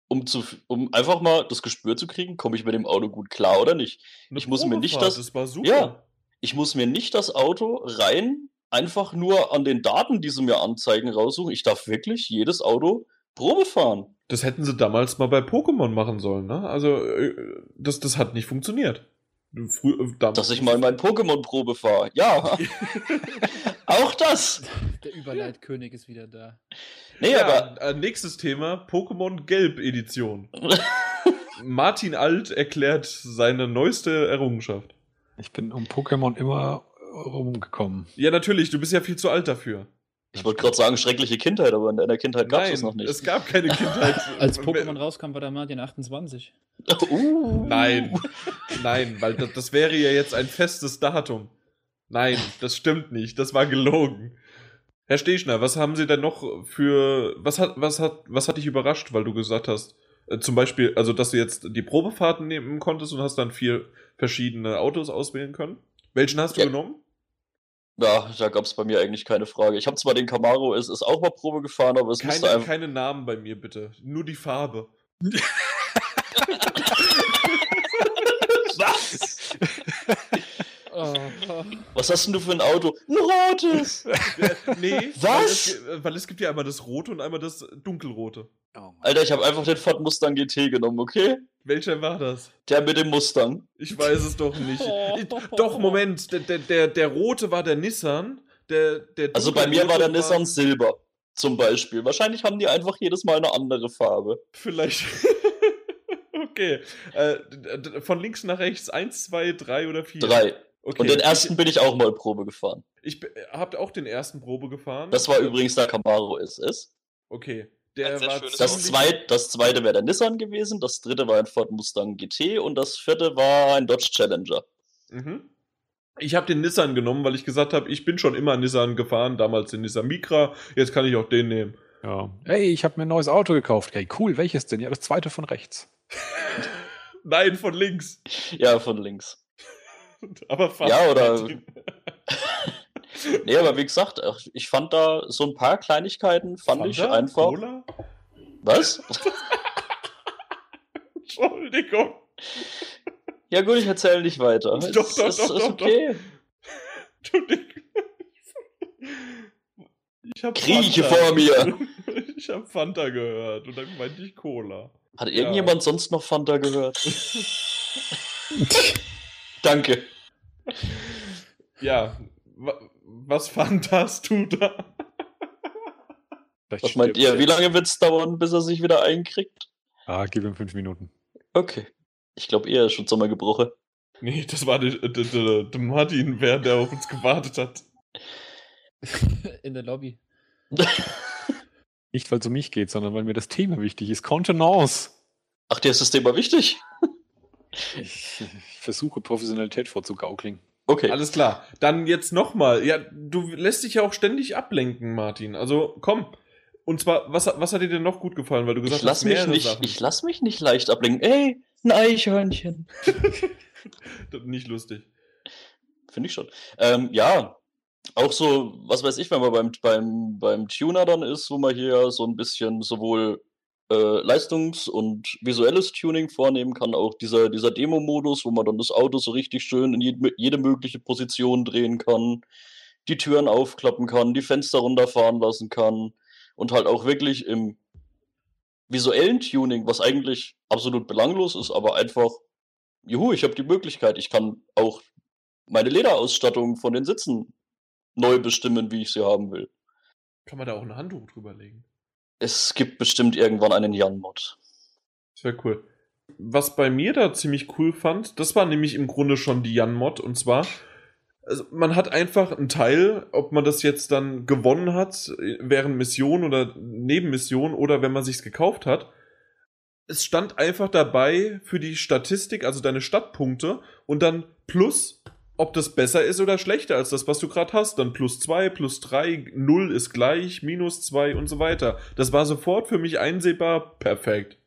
um, zu, um einfach mal das Gespür zu kriegen, komme ich mit dem Auto gut klar oder nicht. Eine Ich muss mir nicht das- Das war super. Ja. Ich muss mir nicht das Auto rein einfach nur an den Daten, die sie mir anzeigen, raussuchen. Ich darf wirklich jedes Auto Probe fahren. Das hätten sie damals mal bei Pokémon machen sollen, ne? Also, äh, das, das hat nicht funktioniert. Früh, äh, Dass ich mal mein Pokémon-Probe fahre. Ja. Auch das. Der Überleitkönig ist wieder da. Nee, Ja, aber. äh, nächstes Thema: Pokémon Gelb Edition. Martin Alt erklärt seine neueste Errungenschaft. Ich bin um Pokémon immer rumgekommen. Ja, natürlich, du bist ja viel zu alt dafür. Ich wollte gerade sagen, schreckliche Kindheit, aber in deiner Kindheit gab es das noch nicht. es gab keine Kindheit. Als Pokémon rauskam, war der Martin 28. uh. Nein, nein, weil das, das wäre ja jetzt ein festes Datum. Nein, das stimmt nicht. Das war gelogen. Herr Stechner, was haben Sie denn noch für. Was hat, was hat, was hat dich überrascht, weil du gesagt hast, äh, zum Beispiel, also dass du jetzt die Probefahrten nehmen konntest und hast dann vier verschiedene Autos auswählen können? Welchen hast du Ja. genommen? Ja, da gab es bei mir eigentlich keine Frage. Ich habe zwar den Camaro, es ist auch mal Probe gefahren, aber es musste Keine, einfach. keine Namen bei mir, bitte. Nur die Farbe. Was? Oh, Was hast denn du für ein Auto? Ein rotes! Nee, Was? Weil es, weil es gibt ja einmal das Rote und einmal das Dunkelrote. Alter, ich habe einfach den Ford Mustang GT genommen, okay? Welcher war das? Der mit dem Mustang. Ich weiß es doch nicht. Ich, doch, Moment. Der, der, der, der rote war der Nissan. Der, der Also bei mir war der dunkelrote Nissan Silber zum Beispiel. Wahrscheinlich haben die einfach jedes Mal eine andere Farbe. Vielleicht. okay. Äh, von links nach rechts. Eins, zwei, drei oder vier. Drei. Okay. Und den ersten bin ich auch mal Probe gefahren. Ich, ich habe auch den ersten Probe gefahren. Das war Äh, übrigens der Camaro SS. Okay. Der war Das, zweit, das zweite wäre der Nissan gewesen, das dritte war ein Ford Mustang GT und das vierte war ein Dodge Challenger. Mhm. Ich habe den Nissan genommen, weil ich gesagt habe, ich bin schon immer Nissan gefahren, damals den Nissan Micra, jetzt kann ich auch den nehmen. Ja. Hey, ich habe mir ein neues Auto gekauft. Hey, cool, welches denn? Ja, das zweite von rechts. Nein, von links. Ja, von links. Aber fast. Ja, oder- Nee, aber wie gesagt, ich fand da so ein paar Kleinigkeiten, fand ich Fanta? einfach. Cola? Was? Entschuldigung. Ja gut, ich erzähle nicht weiter. Doch, doch, doch, ist doch, okay. Entschuldigung. Ich hab Krieche Fanta. vor mir. Ich habe Fanta gehört und dann meinte ich Cola. Hat irgendjemand sonst noch Fanta gehört? Danke. Ja, wa was Fantast du da? Vielleicht Was meint ihr? Wie lange wird es dauern, bis er sich wieder einkriegt? Ah, gib ihm fünf Minuten. Okay. Ich glaube, er ist schon sommergebrochen. Nee, das war der, der, der, der Martin, wer der auf uns gewartet hat. In der Lobby. Nicht, weil es um mich geht, sondern weil mir das Thema wichtig ist. Contenance. Ach, dir ist das Thema wichtig? Ich, ich versuche Professionalität vorzugaukeln. Okay. Alles klar. Dann jetzt nochmal. Ja, du lässt dich ja auch ständig ablenken, Martin. Also komm. Und zwar, was, was hat dir denn noch gut gefallen? Weil du gesagt ich lass hast, mich nicht, Sachen. ich lass mich nicht leicht ablenken. Ey, ein Eichhörnchen. nicht lustig. Finde ich schon. Ähm, ja, auch so, was weiß ich, wenn man beim, beim, beim Tuner dann ist, wo man hier so ein bisschen sowohl äh, Leistungs- und visuelles Tuning vornehmen kann, auch dieser, dieser Demo-Modus, wo man dann das Auto so richtig schön in jede, jede mögliche Position drehen kann, die Türen aufklappen kann, die Fenster runterfahren lassen kann und halt auch wirklich im visuellen Tuning, was eigentlich absolut belanglos ist, aber einfach, juhu, ich habe die Möglichkeit, ich kann auch meine Lederausstattung von den Sitzen neu bestimmen, wie ich sie haben will. Kann man da auch ein Handtuch drüber legen? Es gibt bestimmt irgendwann einen Jan-Mod. Das wäre cool. Was bei mir da ziemlich cool fand, das war nämlich im Grunde schon die Jan-Mod. Und zwar, also man hat einfach einen Teil, ob man das jetzt dann gewonnen hat, äh, während Mission oder Nebenmission oder wenn man sich's gekauft hat. Es stand einfach dabei für die Statistik, also deine Stadtpunkte und dann plus, ob das besser ist oder schlechter als das, was du gerade hast. Dann plus zwei, plus drei, null ist gleich, minus zwei und so weiter. Das war sofort für mich einsehbar, perfekt.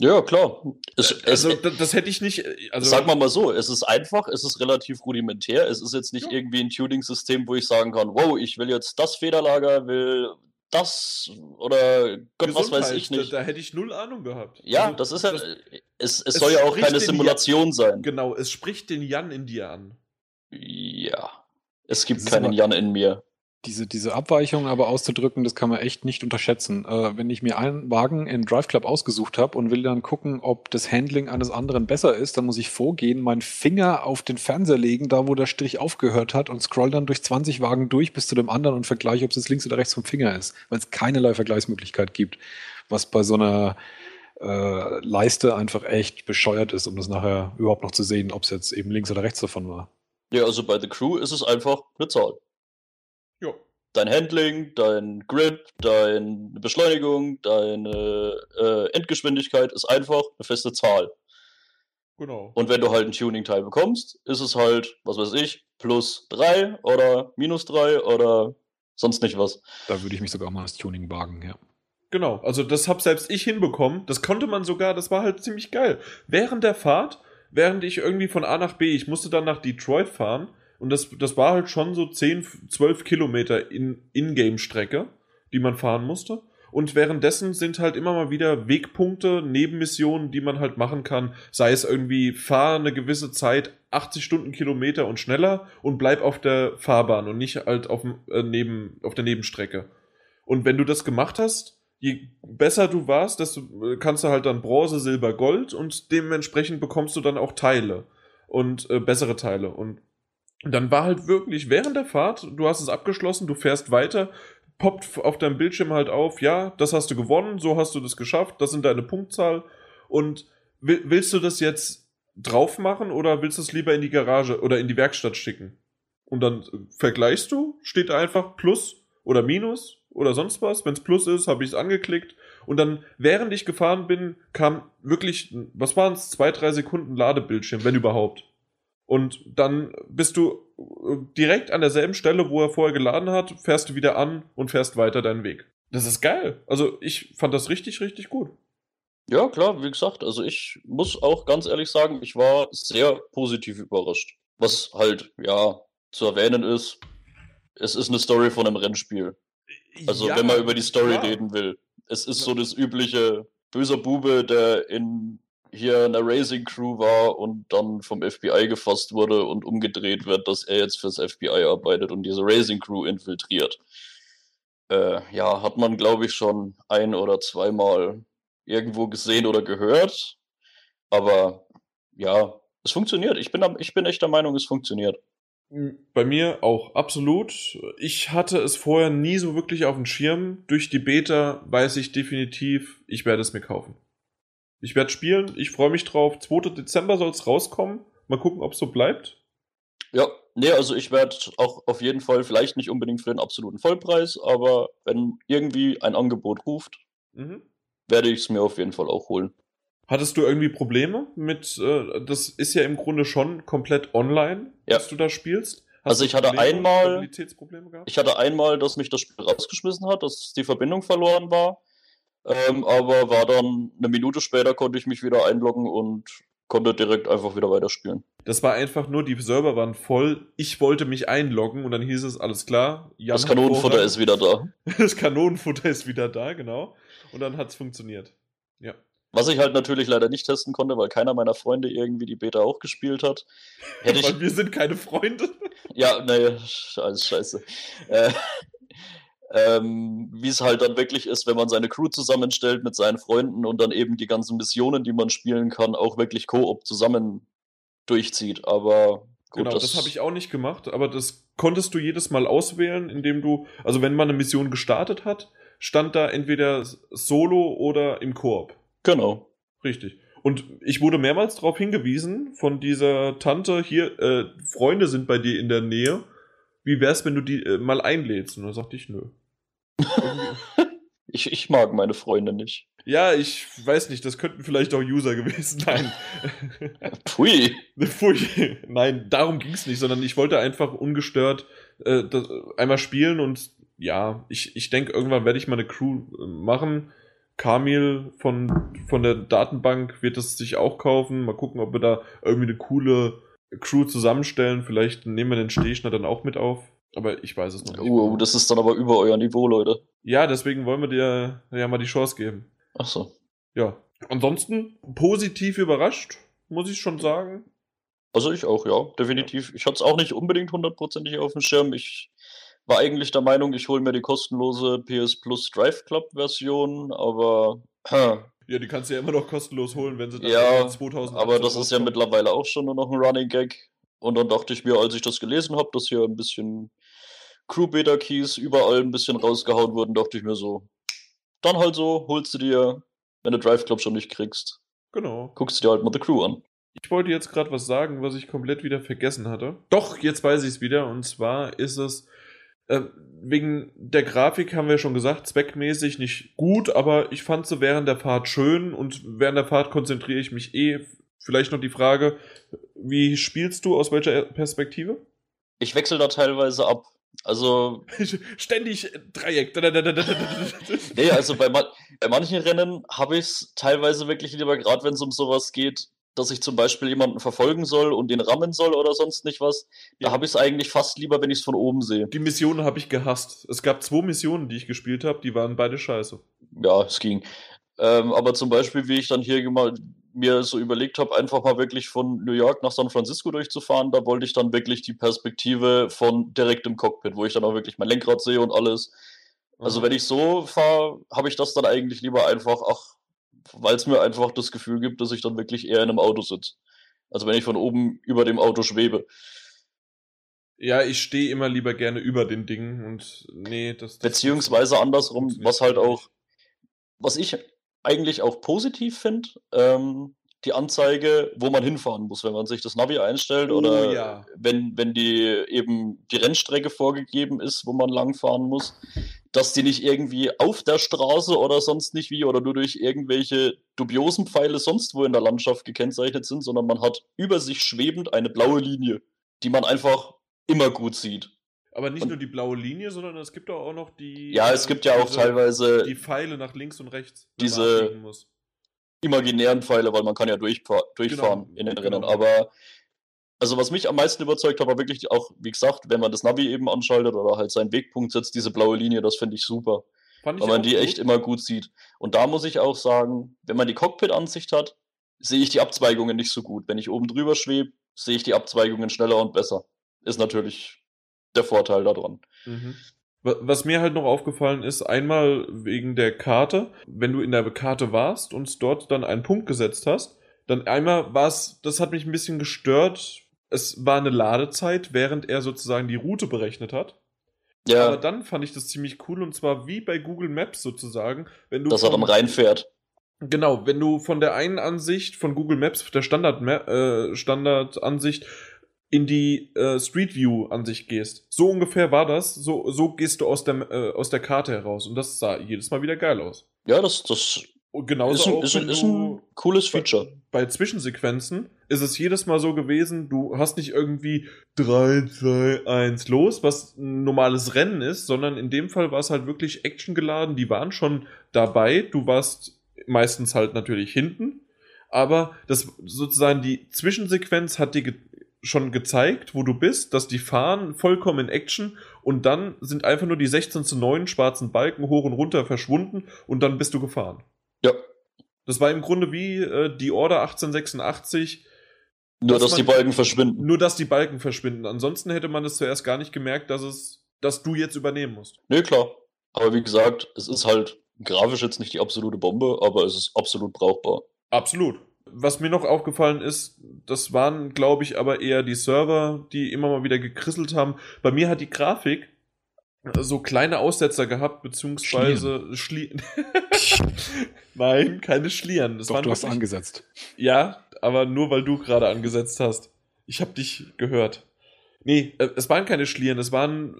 Ja, klar. Es, es, Also, das, das hätte ich nicht. äh, Also, Sag mal mal so, es ist einfach, es ist relativ rudimentär, es ist jetzt nicht Ja. irgendwie ein Tuning-System, wo ich sagen kann, wow, ich will jetzt das Federlager, will das oder Gott, was weiß ich nicht. Da, da hätte ich null Ahnung gehabt. ja, Also, das ist ja, das- es, es es soll ja auch keine Simulation sein. Genau, es spricht den Jan in dir an. Ja. Es gibt Das keinen Jan in mir. Diese, diese Abweichung aber auszudrücken, das kann man echt nicht unterschätzen. Äh, wenn ich mir einen Wagen in Drive Club ausgesucht habe und will dann gucken, ob das Handling eines anderen besser ist, dann muss ich vorgehen, meinen Finger auf den Fernseher legen, da wo der Strich aufgehört hat und scroll dann durch 20 Wagen durch bis zu dem anderen und vergleiche, ob es jetzt links oder rechts vom Finger ist, weil es keinerlei Vergleichsmöglichkeit gibt, was bei so einer äh, Leiste einfach echt bescheuert ist, um das nachher überhaupt noch zu sehen, ob es jetzt eben links oder rechts davon war. Ja, also bei The Crew ist es einfach eine Zahl. Ja. Dein Handling, dein Grip, deine Beschleunigung, deine äh, Endgeschwindigkeit ist einfach eine feste Zahl. Genau. Und wenn du halt ein Tuning-Teil bekommst, ist es halt, was weiß ich, plus 3 oder minus 3 oder sonst nicht was. Da würde ich mich sogar mal als Tuning wagen, ja. Genau, also das hab selbst ich hinbekommen. Das konnte man sogar, das war halt ziemlich geil. Während der Fahrt, während ich irgendwie von A nach B, ich musste dann nach Detroit fahren und das, das war halt schon so 10, 12 Kilometer in Ingame-Strecke, die man fahren musste. Und währenddessen sind halt immer mal wieder Wegpunkte, Nebenmissionen, die man halt machen kann. Sei es irgendwie, fahr eine gewisse Zeit 80 Stundenkilometer und schneller und bleib auf der Fahrbahn und nicht halt auf, äh, neben, auf der Nebenstrecke. Und wenn du das gemacht hast, je besser du warst, desto äh, kannst du halt dann Bronze, Silber, Gold und dementsprechend bekommst du dann auch Teile und äh, bessere Teile. Und dann war halt wirklich während der Fahrt, du hast es abgeschlossen, du fährst weiter, poppt auf deinem Bildschirm halt auf, ja, das hast du gewonnen, so hast du das geschafft, das sind deine Punktzahl. Und will, willst du das jetzt drauf machen oder willst du es lieber in die Garage oder in die Werkstatt schicken? Und dann äh, vergleichst du, steht einfach Plus oder Minus oder sonst was. Wenn es Plus ist, habe ich es angeklickt Und dann, während ich gefahren bin, kam wirklich, was waren es, zwei, drei Sekunden Ladebildschirm, wenn überhaupt. Und dann bist du äh, direkt an derselben Stelle, wo er vorher geladen hat, fährst du wieder an und fährst weiter deinen Weg. Das ist geil. Also ich fand das richtig, richtig gut. Ja, klar, wie gesagt, also ich muss auch ganz ehrlich sagen, ich war sehr positiv überrascht. Was halt, ja, zu erwähnen ist, es ist eine Story von einem Rennspiel. Also Ja, wenn man über die Story klar. reden will. Es ist so das übliche böser Bube, der in hier in der Racing Crew war und dann vom FBI gefasst wurde und umgedreht wird, dass er jetzt fürs FBI arbeitet und diese Racing Crew infiltriert. Äh, ja, hat man, glaube ich, schon ein oder zweimal irgendwo gesehen oder gehört. Aber ja, es funktioniert. Ich bin, ich bin echt der Meinung, es funktioniert. Bei mir auch absolut. Ich hatte es vorher nie so wirklich auf dem Schirm. Durch die Beta weiß ich definitiv, ich werde es mir kaufen. Ich werde spielen, ich freue mich drauf. 2. Dezember soll es rauskommen. Mal gucken, ob es so bleibt. Ja, nee, also ich werde auch auf jeden Fall, vielleicht nicht unbedingt für den absoluten Vollpreis, aber wenn irgendwie ein Angebot ruft, Mhm. werde ich es mir auf jeden Fall auch holen. Hattest du irgendwie Probleme mit, äh, das ist ja im Grunde schon komplett online, Ja. dass du da spielst? Also du ich hatte Probleme, einmal-? Ich hatte einmal, dass mich das Spiel rausgeschmissen hat, dass die Verbindung verloren war, ähm, aber war dann eine Minute später konnte ich mich wieder einloggen und konnte direkt einfach wieder weiterspielen. Das war einfach nur, die Server waren voll. Ich wollte mich einloggen und dann hieß es, alles klar. Jan Das hat Kanonenfutter ist wieder da. Das Kanonenfutter ist wieder da, genau. Und dann hat's funktioniert. Ja. Was ich halt natürlich leider nicht testen konnte, weil keiner meiner Freunde irgendwie die Beta auch gespielt hat. Hätte ich, wir sind keine Freunde. Ja, nee, alles scheiße. Äh, ähm, Wie es halt dann wirklich ist, wenn man seine Crew zusammenstellt mit seinen Freunden und dann eben die ganzen Missionen, die man spielen kann, auch wirklich Koop zusammen durchzieht. Aber gut, genau, das, habe ich auch nicht gemacht, aber das konntest du jedes Mal auswählen, indem du, also wenn man eine Mission gestartet hat, stand da entweder Solo oder im Koop. Genau. Richtig. Und ich wurde mehrmals darauf hingewiesen von dieser Tante, hier, äh, Freunde sind bei dir in der Nähe. Wie wär's, wenn du die äh, mal einlädst? Und dann sagte ich, nö. Ich, ich mag meine Freunde nicht. ja, ich weiß nicht, das könnten vielleicht auch User gewesen sein. Pfui. Pfui. Nein, darum ging's nicht, sondern ich wollte einfach ungestört äh, das, einmal spielen und ja, ich, ich denke, irgendwann werde ich mal eine Crew äh, machen. Kamil von, von der Datenbank wird es sich auch kaufen. Mal gucken, ob wir da irgendwie eine coole Crew zusammenstellen. Vielleicht nehmen wir den Stehschner dann auch mit auf. Aber ich weiß es noch nicht. Uh, das ist dann aber über euer Niveau, Leute. Ja, deswegen wollen wir dir ja mal die Chance geben. Ach so. Ja. Ansonsten positiv überrascht, muss ich schon sagen. Also ich auch, ja, definitiv. Ich hatte es auch nicht unbedingt hundertprozentig auf dem Schirm. Ich war eigentlich der Meinung, ich hole mir die kostenlose PS Plus Drive Club Version, aber Ja, die kannst du ja immer noch kostenlos holen, wenn sie dann Ja, 2000 aber das ist ja mittlerweile auch schon nur noch ein Running Gag. Und dann dachte ich mir, als ich das gelesen habe, dass hier ein bisschen Crew Beta Keys überall ein bisschen rausgehauen wurden, dachte ich mir so, dann halt so, holst du dir, wenn du Drive Club schon nicht kriegst, Genau. guckst du dir halt mal The Crew an. Ich wollte jetzt gerade was sagen, was ich komplett wieder vergessen hatte. Doch, jetzt weiß ich es wieder. Und zwar ist es äh, wegen der Grafik haben wir schon gesagt, zweckmäßig nicht gut, aber ich fand sie während der Fahrt schön und während der Fahrt konzentriere ich mich eh. Vielleicht noch die Frage, wie spielst du, aus welcher Perspektive? Ich wechsle da teilweise ab. Also Ständig Dreieck. Nee, also bei, bei manchen Rennen habe ich es teilweise wirklich lieber, gerade wenn es um sowas geht, dass ich zum Beispiel jemanden verfolgen soll und den rammen soll oder sonst nicht was. Da Ja. habe ich es eigentlich fast lieber, wenn ich es von oben sehe. Die Missionen habe ich gehasst. Es gab zwei Missionen, die ich gespielt habe, die waren beide scheiße. Ja, es ging. Ähm, aber zum Beispiel, wie ich dann hier gema- mir so überlegt habe, einfach mal wirklich von New York nach San Francisco durchzufahren, da wollte ich dann wirklich die Perspektive von direkt im Cockpit, wo ich dann auch wirklich mein Lenkrad sehe und alles. Also wenn ich so fahre, habe ich das dann eigentlich lieber einfach, ach, weil es mir einfach das Gefühl gibt, dass ich dann wirklich eher in einem Auto sitze. Also wenn ich von oben über dem Auto schwebe. Ja, ich stehe immer lieber gerne über den Dingen und nee, das. das Beziehungsweise andersrum, was halt auch, was ich eigentlich auch positiv finde, ähm, die Anzeige, wo man hinfahren muss, wenn man sich das Navi einstellt Oh, oder ja. wenn, wenn die eben die Rennstrecke vorgegeben ist, wo man langfahren muss, dass die nicht irgendwie auf der Straße oder sonst nicht wie oder nur durch irgendwelche dubiosen Pfeile sonst wo in der Landschaft gekennzeichnet sind, sondern man hat über sich schwebend eine blaue Linie, die man einfach immer gut sieht. Aber nicht Und- nur die blaue Linie, sondern es gibt auch noch die. Ja, es gibt ja auch diese- teilweise Die Pfeile nach links und rechts. diese- imaginären Pfeile, weil man kann ja durchfa durchfahren Genau, in den genau. Rennen. Aber also was mich am meisten überzeugt hat, war wirklich auch, wie gesagt, wenn man das Navi eben anschaltet oder halt seinen Wegpunkt setzt, diese blaue Linie, das finde ich super. Fand ich weil man die gut. echt immer gut sieht. Und da muss ich auch sagen, wenn man die Cockpit-Ansicht hat, sehe ich die Abzweigungen nicht so gut. Wenn ich oben drüber schwebe, sehe ich die Abzweigungen schneller und besser. Ist natürlich der Vorteil daran. Mhm. Wa- Was mir halt noch aufgefallen ist, einmal wegen der Karte, wenn du in der Karte warst und dort dann einen Punkt gesetzt hast, dann einmal war es, das hat mich ein bisschen gestört, es war eine Ladezeit, während er sozusagen die Route berechnet hat. Ja, Aber dann fand ich das ziemlich cool und zwar wie bei Google Maps sozusagen, wenn du dass er dann reinfährt. Genau, wenn du von der einen Ansicht von Google Maps, der Standard äh, Standardansicht in die äh, Street View Ansicht gehst. So ungefähr war das. So, so gehst du aus der, äh, aus der Karte heraus und das sah jedes Mal wieder geil aus. Ja, das, das Und genauso ist, ein, auch, ist, ein, ist ein cooles Feature. bei Zwischensequenzen ist es jedes Mal so gewesen, du hast nicht irgendwie 3, 2, 1 los, was ein normales Rennen ist, sondern in dem Fall war es halt wirklich actiongeladen, die waren schon dabei, du warst meistens halt natürlich hinten, aber das sozusagen die Zwischensequenz hat dir ge schon gezeigt, wo du bist, dass die fahren vollkommen in Action und dann sind einfach nur die 16 zu 9 schwarzen Balken hoch und runter verschwunden und dann bist du gefahren. Ja. Das war im Grunde wie äh, die Order 1886, Nur, dass dass die man- Balken verschwinden. nur dass die Balken verschwinden. Ansonsten hätte man es zuerst gar nicht gemerkt, dass es, dass du jetzt übernehmen musst. Nee, klar. Aber wie gesagt, es ist halt grafisch jetzt nicht die absolute Bombe, aber es ist absolut brauchbar. Absolut. Was mir noch aufgefallen ist, das waren, glaube ich, aber eher die Server, die immer mal wieder gekrisselt haben. Bei mir hat die Grafik so kleine Aussetzer gehabt, beziehungsweise Schlie Nein, keine Schlieren. Das Doch, waren du hast wirklich- angesetzt. Ja, aber nur weil du gerade angesetzt hast. Ich habe dich gehört. Nee, äh, es waren keine Schlieren, es waren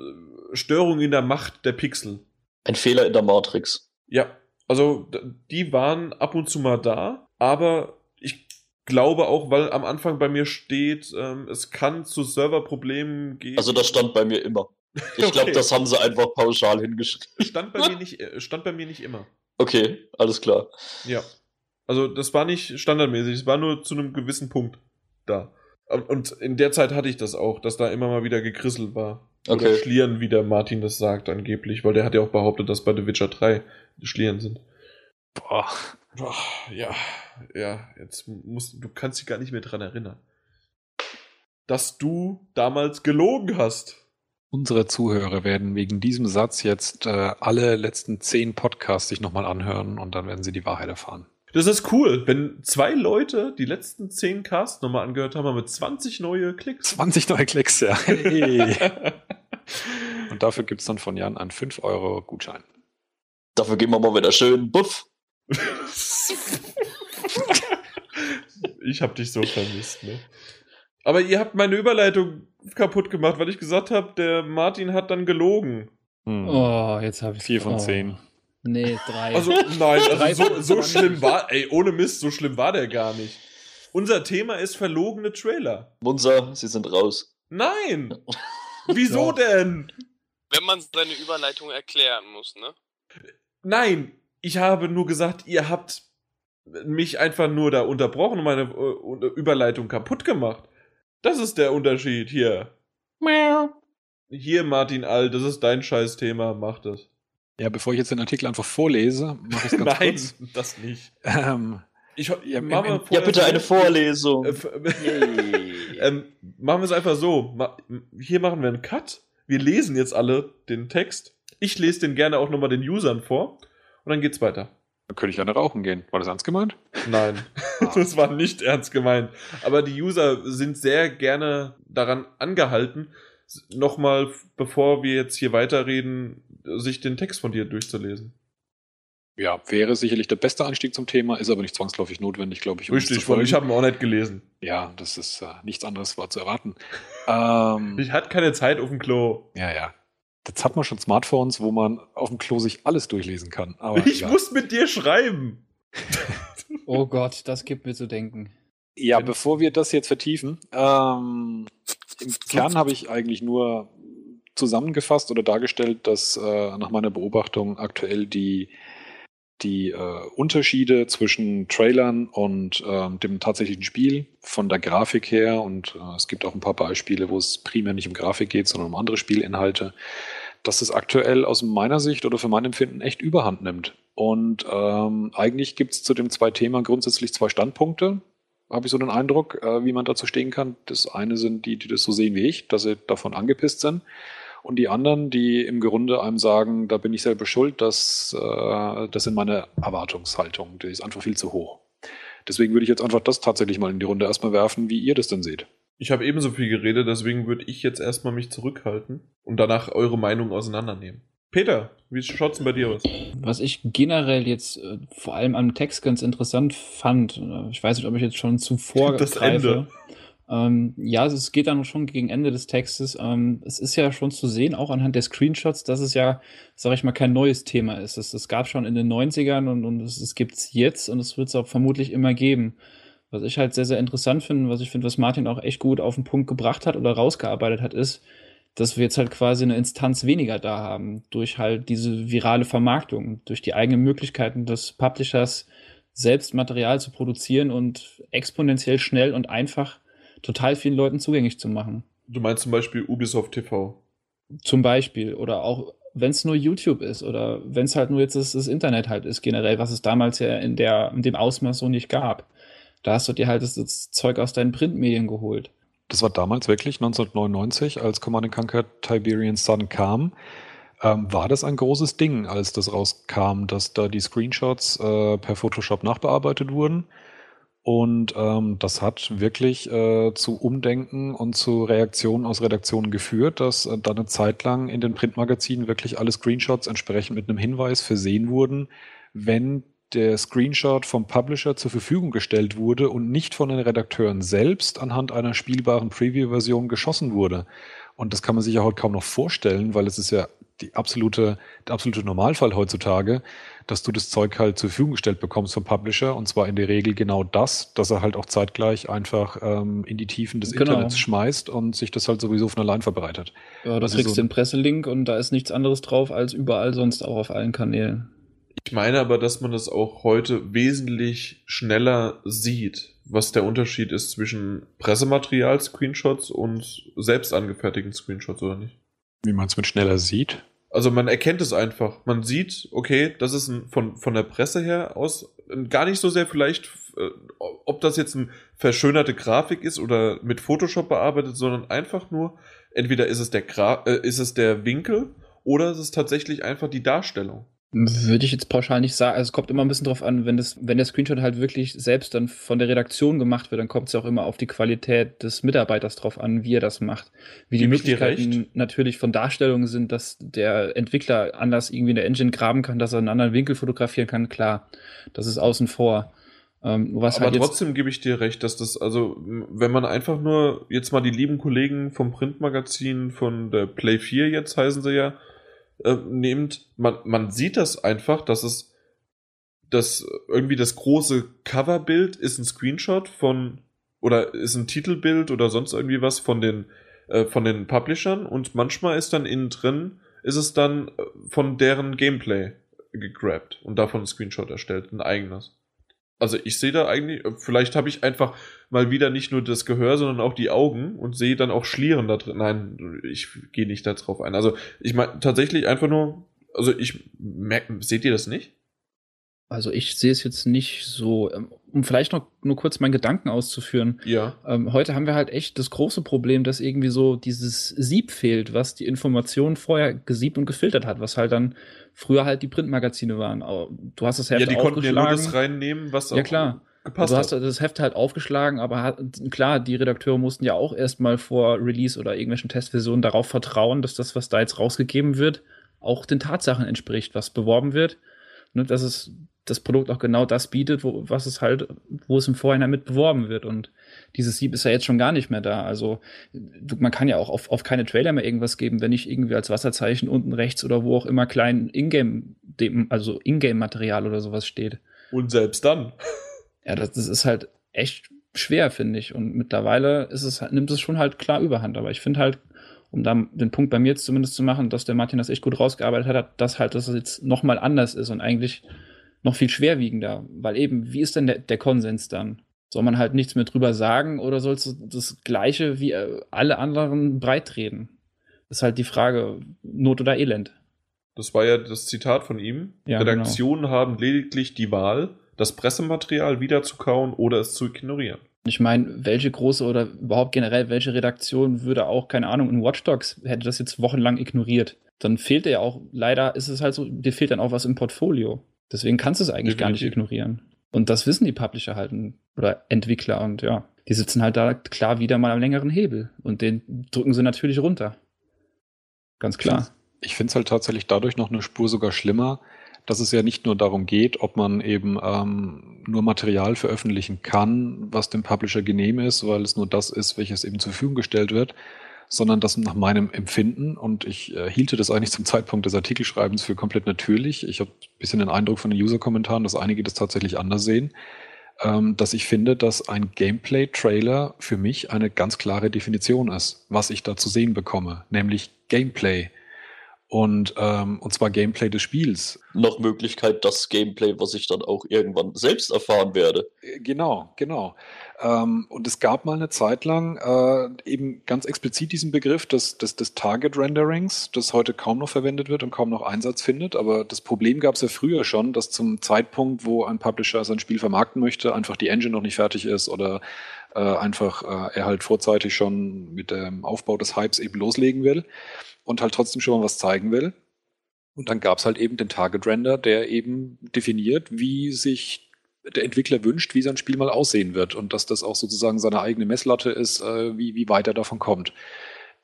äh, Störungen in der Macht der Pixel. Ein Fehler in der Matrix. Ja, also die waren ab und zu mal da, aber ich glaube auch, weil am Anfang bei mir steht, ähm, es kann zu Serverproblemen gehen. Also das stand bei mir immer. Ich Okay. glaube, das haben sie einfach pauschal hingeschrieben. stand bei mir nicht, äh, stand bei mir nicht immer. Okay, alles klar. Ja. Also das war nicht standardmäßig, es war nur zu einem gewissen Punkt da. Und- in der Zeit hatte ich das auch, dass da immer mal wieder gekrisselt war. Oder Okay. Schlieren, wie der Martin das sagt, angeblich, weil der hat ja auch behauptet, dass bei The Witcher 3 Schlieren sind. Boah. Boah, ja, ja, jetzt musst du kannst dich gar nicht mehr dran erinnern. Dass du damals gelogen hast. Unsere Zuhörer werden wegen diesem Satz jetzt äh, alle letzten zehn Podcasts sich nochmal anhören und dann werden sie die Wahrheit erfahren. Das ist cool, wenn zwei Leute die letzten 10 Casts nochmal angehört haben, haben wir 20 neue Klicks. 20 neue Klicks, ja. Hey. Und dafür gibt's dann von Jan einen 5-Euro-Gutschein. Dafür geben wir mal wieder schön Buff. ich hab dich so vermisst, ne? Aber ihr habt meine Überleitung kaputt gemacht, weil ich gesagt habe, der Martin hat dann gelogen. Hm. Oh, jetzt habe ich Vier von oh. zehn. Nee, drei. Also, nein, also so, so schlimm war, ey, ohne Mist, so schlimm war der gar nicht. Unser Thema ist verlogene Trailer. Munzer, sie sind raus. Nein! Wieso Ja. denn? Wenn man seine Überleitung erklären muss, ne? Nein, ich habe nur gesagt, ihr habt mich einfach nur da unterbrochen und meine äh, Überleitung kaputt gemacht. Das ist der Unterschied hier. Hier, Martin All, das ist dein Scheißthema, mach das. Ja, bevor ich jetzt den Artikel einfach vorlese, mache ich es ganz Nein, kurz. das nicht. Ähm, Ich, Ja, im- im- Ja, bitte eine Vorlesung. Äh, ähm, machen wir es einfach so. Ma hier machen wir einen Cut. Wir lesen jetzt alle den Text. Ich lese den gerne auch nochmal den Usern vor. Und dann geht's weiter. Dann könnte ich eine rauchen gehen. War das ernst gemeint? Nein, das war nicht ernst gemeint. Aber die User sind sehr gerne daran angehalten, nochmal, bevor wir jetzt hier weiterreden, sich den Text von dir durchzulesen. Ja, wäre sicherlich der beste Einstieg zum Thema, ist aber nicht zwangsläufig notwendig, glaube ich. um Richtig, weil ich habe ihn auch nicht gelesen. Ja, das ist äh, nichts anderes war zu erwarten. ähm, Ich hatte keine Zeit auf dem Klo. ja, ja. Jetzt hat man schon Smartphones, wo man auf dem Klo sich alles durchlesen kann. Aber ich ja. muss mit dir schreiben. Oh Gott, das gibt mir zu denken. Ja, bevor wir das jetzt vertiefen, ähm, im Kern habe ich eigentlich nur zusammengefasst oder dargestellt, dass äh, nach meiner Beobachtung aktuell die, die äh, Unterschiede zwischen Trailern und ähm, dem tatsächlichen Spiel von der Grafik her und äh, es gibt auch ein paar Beispiele, wo es primär nicht um Grafik geht, sondern um andere Spielinhalte, dass es aktuell aus meiner Sicht oder für mein Empfinden echt überhand nimmt. Und ähm, eigentlich gibt es zu dem zwei Thema grundsätzlich zwei Standpunkte habe ich so den Eindruck, äh, wie man dazu stehen kann. Das eine sind die, die das so sehen wie ich, dass sie davon angepisst sind. Und die anderen, die im Grunde einem sagen, da bin ich selber schuld, dass, äh, das sind meine Erwartungshaltung. Die ist einfach viel zu hoch. Deswegen würde ich jetzt einfach das tatsächlich mal in die Runde erstmal werfen, wie ihr das denn seht. Ich habe ebenso viel geredet, deswegen würde ich jetzt erstmal mich zurückhalten und danach eure Meinung auseinandernehmen. Peter, wie schaut's denn bei dir aus? Was ich generell jetzt äh, vor allem am Text ganz interessant fand, äh, ich weiß nicht, ob ich jetzt schon zuvor Das Ende. Ähm, ja, es geht dann schon gegen Ende des Textes. Ähm, es ist ja schon zu sehen, auch anhand der Screenshots, dass es ja, sag ich mal, kein neues Thema ist. Es, es gab schon in den 90ern und, und es, es gibt es jetzt und es wird es auch vermutlich immer geben. Was ich halt sehr, sehr interessant finde, was ich finde, was Martin auch echt gut auf den Punkt gebracht hat oder rausgearbeitet hat, ist, dass wir jetzt halt quasi eine Instanz weniger da haben, durch halt diese virale Vermarktung, durch die eigenen Möglichkeiten des Publishers, selbst Material zu produzieren und exponentiell schnell und einfach total vielen Leuten zugänglich zu machen. Du meinst zum Beispiel Ubisoft TV. Zum Beispiel. Oder auch, wenn es nur YouTube ist oder wenn es halt nur jetzt das, das, Internet halt ist, generell, was es damals ja in, der, in dem Ausmaß so nicht gab. Da hast du dir halt das, das Zeug aus deinen Printmedien geholt. Das war damals wirklich 1999, als Command Conquer Tiberian Sun kam. Ähm, war das ein großes Ding, als das rauskam, dass da die Screenshots äh, per Photoshop nachbearbeitet wurden? Und ähm, das hat wirklich äh, zu Umdenken und zu Reaktionen aus Redaktionen geführt, dass äh, dann eine Zeit lang in den Printmagazinen wirklich alle Screenshots entsprechend mit einem Hinweis versehen wurden, wenn der Screenshot vom Publisher zur Verfügung gestellt wurde und nicht von den Redakteuren selbst anhand einer spielbaren Preview-Version geschossen wurde. Und das kann man sich ja heute kaum noch vorstellen, weil es ist ja die absolute, der absolute Normalfall heutzutage, dass du das Zeug halt zur Verfügung gestellt bekommst vom Publisher und zwar in der Regel genau das, dass er halt auch zeitgleich einfach ähm, in die Tiefen des genau. Internets schmeißt und sich das halt sowieso von allein verbreitet. Ja, du also kriegst so den Presselink und da ist nichts anderes drauf als überall sonst auch auf allen Kanälen. Ich meine aber, dass man das auch heute wesentlich schneller sieht, was der Unterschied ist zwischen Pressematerial-Screenshots und selbst angefertigten Screenshots, oder nicht? Wie man es mit schneller sieht? Also man erkennt es einfach. Man sieht, okay, das ist ein, von, von der Presse her aus gar nicht so sehr vielleicht, äh, ob das jetzt eine verschönerte Grafik ist oder mit Photoshop bearbeitet, sondern einfach nur, entweder ist es der, Gra äh, ist es der Winkel oder ist es tatsächlich einfach die Darstellung. Würde ich jetzt pauschal nicht sagen. Also es kommt immer ein bisschen drauf an, wenn, das, wenn der Screenshot halt wirklich selbst dann von der Redaktion gemacht wird, dann kommt es ja auch immer auf die Qualität des Mitarbeiters drauf an, wie er das macht. Wie die Gib Möglichkeiten natürlich von Darstellungen sind, dass der Entwickler anders irgendwie in der Engine graben kann, dass er einen anderen Winkel fotografieren kann, klar. Das ist außen vor. Ähm, was Aber halt trotzdem gebe ich dir recht, dass das, also, wenn man einfach nur jetzt mal die lieben Kollegen vom Printmagazin von der Play 4 jetzt heißen sie ja, äh, nehmt, man, man sieht das einfach, dass es das irgendwie das große Coverbild ist ein Screenshot von oder ist ein Titelbild oder sonst irgendwie was von den äh, von den Publishern und manchmal ist dann innen drin ist es dann äh, von deren Gameplay gegrabt und davon ein Screenshot erstellt, ein eigenes. Also ich sehe da eigentlich, vielleicht habe ich einfach mal wieder nicht nur das Gehör, sondern auch die Augen und sehe dann auch Schlieren da drin. Nein, ich gehe nicht darauf ein. Also ich meine tatsächlich einfach nur, also ich merke, seht ihr das nicht? Also ich sehe es jetzt nicht so, ähm, um vielleicht noch nur kurz meinen Gedanken auszuführen. Ja. Ähm, heute haben wir halt echt das große Problem, dass irgendwie so dieses Sieb fehlt, was die Informationen vorher gesiebt und gefiltert hat, was halt dann früher halt die Printmagazine waren. Du hast das Heft Ja, die konnten ja nur das reinnehmen, was ja, klar. gepasst hat. Du hast das Heft halt aufgeschlagen, aber hat, klar, die Redakteure mussten ja auch erstmal vor Release oder irgendwelchen Testversionen darauf vertrauen, dass das, was da jetzt rausgegeben wird, auch den Tatsachen entspricht, was beworben wird. Ne, dass es das Produkt auch genau das bietet, wo, was es halt, wo es im Vorhinein mit beworben wird. Und dieses Sieb ist ja jetzt schon gar nicht mehr da. Also du, man kann ja auch auf, auf keine Trailer mehr irgendwas geben, wenn nicht irgendwie als Wasserzeichen unten rechts oder wo auch immer klein Ingame, also Ingame-Material oder sowas steht. Und selbst dann. Ja, das, das ist halt echt schwer, finde ich. Und mittlerweile ist es, nimmt es schon halt klar überhand. Aber ich finde halt, um da den Punkt bei mir jetzt zumindest zu machen, dass der Martin das echt gut rausgearbeitet hat, dass halt, dass es jetzt nochmal anders ist und eigentlich noch viel schwerwiegender. Weil eben, wie ist denn der, der Konsens dann? Soll man halt nichts mehr drüber sagen oder sollst du das Gleiche wie äh, alle anderen breitreden? Das ist halt die Frage, Not oder Elend. Das war ja das Zitat von ihm. Ja, Redaktionen genau. haben lediglich die Wahl, das Pressematerial wieder zu kauen oder es zu ignorieren. Ich meine, welche große oder überhaupt generell welche Redaktion würde auch, keine Ahnung, in Watch Dogs hätte das jetzt wochenlang ignoriert. Dann fehlt ja auch, leider ist es halt so, dir fehlt dann auch was im Portfolio. Deswegen kannst du es eigentlich Definitiv. gar nicht ignorieren. Und das wissen die Publisher halt oder Entwickler und ja, die sitzen halt da klar wieder mal am längeren Hebel und den drücken sie natürlich runter. Ganz klar. Ich finde es halt tatsächlich dadurch noch eine Spur sogar schlimmer, dass es ja nicht nur darum geht, ob man eben ähm, nur Material veröffentlichen kann, was dem Publisher genehm ist, weil es nur das ist, welches eben zur Verfügung gestellt wird, sondern dass nach meinem Empfinden, und ich äh, hielte das eigentlich zum Zeitpunkt des Artikelschreibens für komplett natürlich, ich habe ein bisschen den Eindruck von den User-Kommentaren, dass einige das tatsächlich anders sehen, ähm, dass ich finde, dass ein Gameplay-Trailer für mich eine ganz klare Definition ist, was ich da zu sehen bekomme, nämlich Gameplay. Und, ähm, und zwar Gameplay des Spiels. Noch Möglichkeit, das Gameplay, was ich dann auch irgendwann selbst erfahren werde. Äh, genau, genau. Ähm, und es gab mal eine Zeit lang äh, eben ganz explizit diesen Begriff des, des, des Target Renderings, das heute kaum noch verwendet wird und kaum noch Einsatz findet. Aber das Problem gab es ja früher schon, dass zum Zeitpunkt, wo ein Publisher sein Spiel vermarkten möchte, einfach die Engine noch nicht fertig ist oder äh, einfach äh, er halt vorzeitig schon mit dem Aufbau des Hypes eben loslegen will und halt trotzdem schon mal was zeigen will. Und dann gab es halt eben den Target Render, der eben definiert, wie sich der Entwickler wünscht, wie sein Spiel mal aussehen wird und dass das auch sozusagen seine eigene Messlatte ist, äh, wie, wie weit er davon kommt.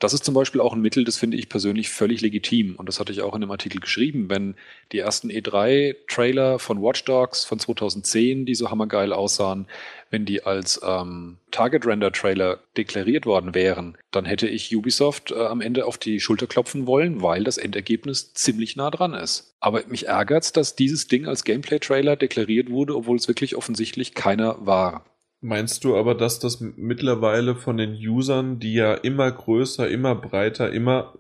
Das ist zum Beispiel auch ein Mittel, das finde ich persönlich völlig legitim. Und das hatte ich auch in dem Artikel geschrieben. Wenn die ersten E3-Trailer von Watch Dogs von 2010, die so hammergeil aussahen, wenn die als ähm, Target-Render-Trailer deklariert worden wären, dann hätte ich Ubisoft äh, am Ende auf die Schulter klopfen wollen, weil das Endergebnis ziemlich nah dran ist. Aber mich ärgert's, dass dieses Ding als Gameplay-Trailer deklariert wurde, obwohl es wirklich offensichtlich keiner war. Meinst du aber, dass das mittlerweile von den Usern, die ja immer größer, immer breiter, immer,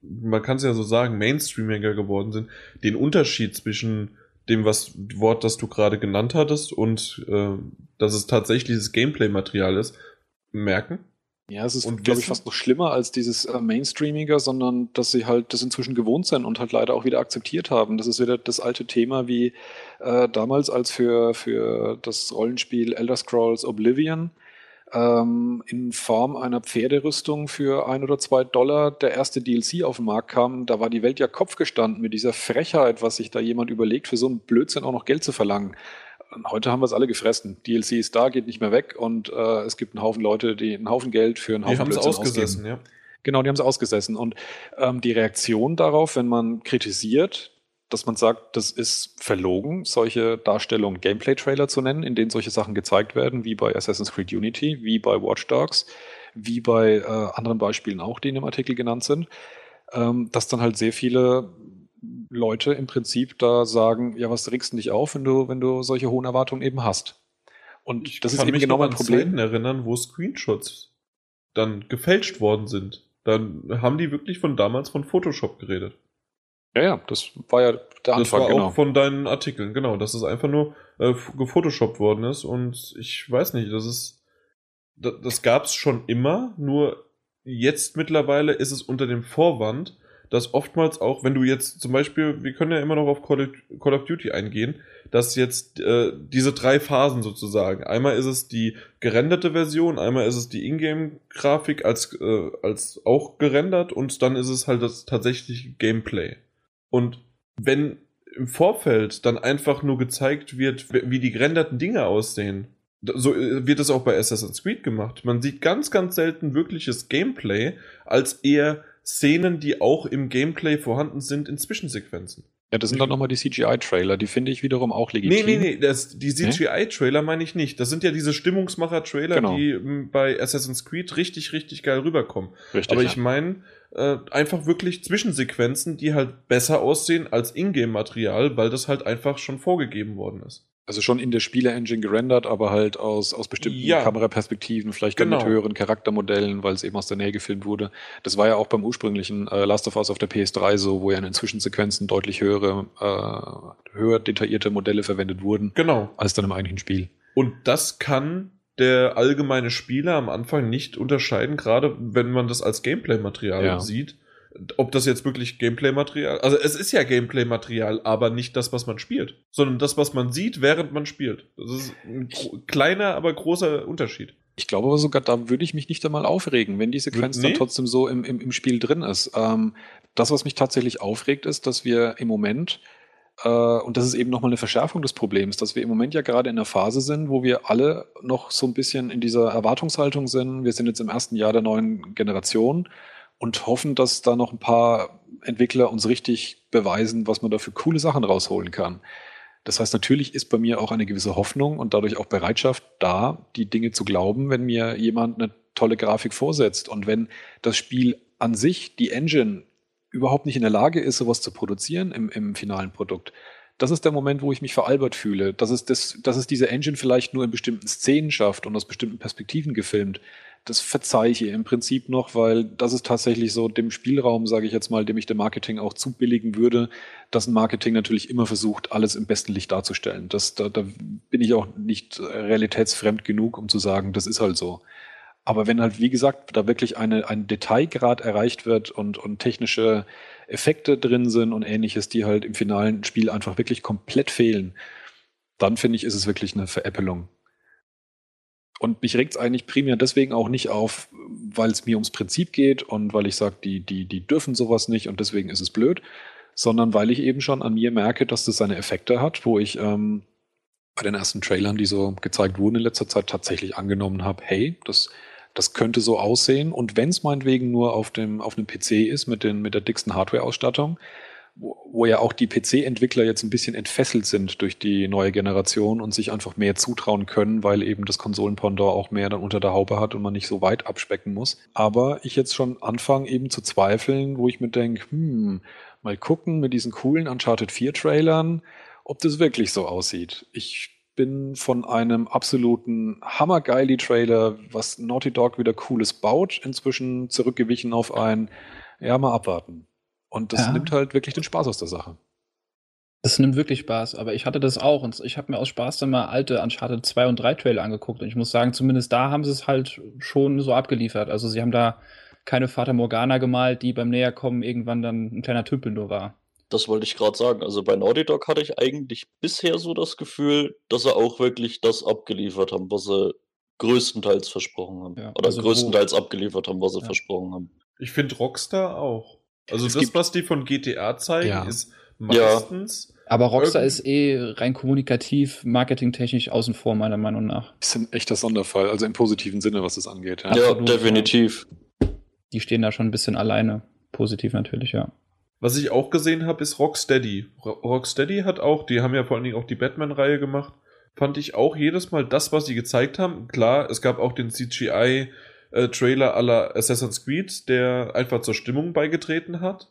man kann es ja so sagen, Mainstreamiger geworden sind, den Unterschied zwischen dem was Wort, das du gerade genannt hattest und äh, dass es tatsächlich das Gameplay-Material ist, merken? Ja, es ist, glaube ich, fast noch schlimmer als dieses äh, Mainstreamiger, sondern dass sie halt das inzwischen gewohnt sind und halt leider auch wieder akzeptiert haben. Das ist wieder das alte Thema wie äh, damals, als für, für das Rollenspiel Elder Scrolls Oblivion ähm, in Form einer Pferderüstung für ein oder zwei Dollar der erste DLC auf den Markt kam. Da war die Welt ja Kopf gestanden mit dieser Frechheit, was sich da jemand überlegt, für so einen Blödsinn auch noch Geld zu verlangen heute haben wir es alle gefressen. DLC ist da, geht nicht mehr weg und äh, es gibt einen Haufen Leute, die einen Haufen Geld für einen Haufen die haben es ausgesessen, ausgeben. ja. Genau, die haben es ausgesessen. Und ähm, die Reaktion darauf, wenn man kritisiert, dass man sagt, das ist verlogen, solche Darstellungen Gameplay-Trailer zu nennen, in denen solche Sachen gezeigt werden, wie bei Assassin's Creed Unity, wie bei Watch Dogs, wie bei äh, anderen Beispielen auch, die in dem Artikel genannt sind, ähm, dass dann halt sehr viele Leute im Prinzip da sagen, ja, was regst du dich auf, wenn du, wenn du solche hohen Erwartungen eben hast? Und ich das ist eben genau mein Problem. Zeiten erinnern, wo Screenshots dann gefälscht worden sind. Dann haben die wirklich von damals von Photoshop geredet. Ja, ja, das war ja der Anfang, Das war genau. auch von deinen Artikeln, genau, dass es einfach nur äh, gefotoshoppt worden ist und ich weiß nicht, das ist, das, das gab es schon immer, nur jetzt mittlerweile ist es unter dem Vorwand, dass oftmals auch, wenn du jetzt zum Beispiel, wir können ja immer noch auf Call of, Call of Duty eingehen, dass jetzt äh, diese drei Phasen sozusagen, einmal ist es die gerenderte Version, einmal ist es die Ingame-Grafik als, äh, als auch gerendert und dann ist es halt das tatsächliche Gameplay. Und wenn im Vorfeld dann einfach nur gezeigt wird, wie die gerenderten Dinge aussehen, so äh, wird es auch bei Assassin's Creed gemacht. Man sieht ganz, ganz selten wirkliches Gameplay, als eher Szenen, die auch im Gameplay vorhanden sind, in Zwischensequenzen. Ja, das sind dann nochmal die CGI-Trailer, die finde ich wiederum auch legitim. Nee, nee, nee, das, die CGI-Trailer meine ich nicht. Das sind ja diese Stimmungsmacher-Trailer, Genau. die m, bei Assassin's Creed richtig, richtig geil rüberkommen. Richtig. Aber ja. ich meine äh, einfach wirklich Zwischensequenzen, die halt besser aussehen als Ingame-Material, weil das halt einfach schon vorgegeben worden ist. Also schon in der Spiele-Engine gerendert, aber halt aus, aus bestimmten Ja. Kameraperspektiven, vielleicht Genau. mit höheren Charaktermodellen, weil es eben aus der Nähe gefilmt wurde. Das war ja auch beim ursprünglichen äh, Last of Us auf der PS3 so, wo ja in den Zwischensequenzen deutlich höhere, äh, höher detaillierte Modelle verwendet wurden, Genau. als dann im eigentlichen Spiel. Und das kann der allgemeine Spieler am Anfang nicht unterscheiden, gerade wenn man das als Gameplay-Material Ja. sieht. Ob das jetzt wirklich Gameplay-Material, also es ist ja Gameplay-Material, aber nicht das, was man spielt, sondern das, was man sieht, während man spielt. Das ist ein kleiner, aber großer Unterschied. Ich glaube aber sogar, da würde ich mich nicht einmal aufregen, wenn die Sequenz Nee? dann trotzdem so im, im, im Spiel drin ist. Ähm, das, was mich tatsächlich aufregt, ist, dass wir im Moment, äh, und das ist eben nochmal eine Verschärfung des Problems, dass wir im Moment ja gerade in einer Phase sind, wo wir alle noch so ein bisschen in dieser Erwartungshaltung sind. Wir sind jetzt im ersten Jahr der neuen Generation und hoffen, dass da noch ein paar Entwickler uns richtig beweisen, was man da für coole Sachen rausholen kann. Das heißt, natürlich ist bei mir auch eine gewisse Hoffnung und dadurch auch Bereitschaft da, die Dinge zu glauben, wenn mir jemand eine tolle Grafik vorsetzt und wenn das Spiel an sich, die Engine, überhaupt nicht in der Lage ist, sowas zu produzieren im, im finalen Produkt. Das ist der Moment, wo ich mich veralbert fühle. Dass es, das, dass es diese Engine vielleicht nur in bestimmten Szenen schafft und aus bestimmten Perspektiven gefilmt, das verzeihe ich ihr im Prinzip noch, weil das ist tatsächlich so dem Spielraum, sage ich jetzt mal, dem ich dem Marketing auch zubilligen würde, dass ein Marketing natürlich immer versucht, alles im besten Licht darzustellen. Das, da, da bin ich auch nicht realitätsfremd genug, um zu sagen, das ist halt so. Aber wenn halt, wie gesagt, da wirklich eine, ein Detailgrad erreicht wird und, und technische Effekte drin sind und ähnliches, die halt im finalen Spiel einfach wirklich komplett fehlen, dann finde ich, ist es wirklich eine Veräppelung. Und mich regt es eigentlich primär deswegen auch nicht auf, weil es mir ums Prinzip geht und weil ich sage, die, die, die dürfen sowas nicht und deswegen ist es blöd, sondern weil ich eben schon an mir merke, dass das seine Effekte hat, wo ich ähm, bei den ersten Trailern, die so gezeigt wurden in letzter Zeit, tatsächlich angenommen habe, hey, das, das könnte so aussehen. Und wenn es meinetwegen nur auf dem, auf einem PC ist mit, den, mit der dicksten Hardware-Ausstattung, wo, wo ja auch die PC-Entwickler jetzt ein bisschen entfesselt sind durch die neue Generation und sich einfach mehr zutrauen können, weil eben das Konsolenpendant auch mehr dann unter der Haube hat und man nicht so weit abspecken muss. Aber ich jetzt schon anfange eben zu zweifeln, wo ich mir denke, hm, mal gucken mit diesen coolen Uncharted 4 Trailern, ob das wirklich so aussieht. Ich bin von einem absoluten hammergeili Trailer, was Naughty Dog wieder cooles baut, inzwischen zurückgewichen auf ein, ja, mal abwarten. Und das Ja. nimmt halt wirklich den Spaß aus der Sache. Das nimmt wirklich Spaß, aber ich hatte das auch und ich habe mir aus Spaß dann mal alte Uncharted 2 und 3 Trailer angeguckt und ich muss sagen, zumindest da haben sie es halt schon so abgeliefert. Also sie haben da keine Fata Morgana gemalt, die beim Näherkommen irgendwann dann ein kleiner Tümpel nur war. Das wollte ich gerade sagen. Also bei Naughty Dog hatte ich eigentlich bisher so das Gefühl, dass sie auch wirklich das abgeliefert haben, was sie größtenteils versprochen haben. Ja, Oder also wo- größtenteils abgeliefert haben, was sie Ja. versprochen haben. Ich finde Rockstar auch. Also Es das, gibt- was die von GTA zeigen, Ja. ist meistens. Aber Rockstar ist eh rein kommunikativ, marketingtechnisch außen vor, meiner Meinung nach. Ist ein echter Sonderfall, also im positiven Sinne, was das angeht. Ja. Ja, definitiv. Die stehen da schon ein bisschen alleine. Positiv natürlich, ja. Was ich auch gesehen habe, ist Rocksteady. Ro- Rocksteady hat auch, die haben ja vor allen Dingen auch die Batman-Reihe gemacht, fand ich auch jedes Mal das, was sie gezeigt haben. Klar, es gab auch den CGI-Trailer aller Assassin's Creed, der einfach zur Stimmung beigetreten hat.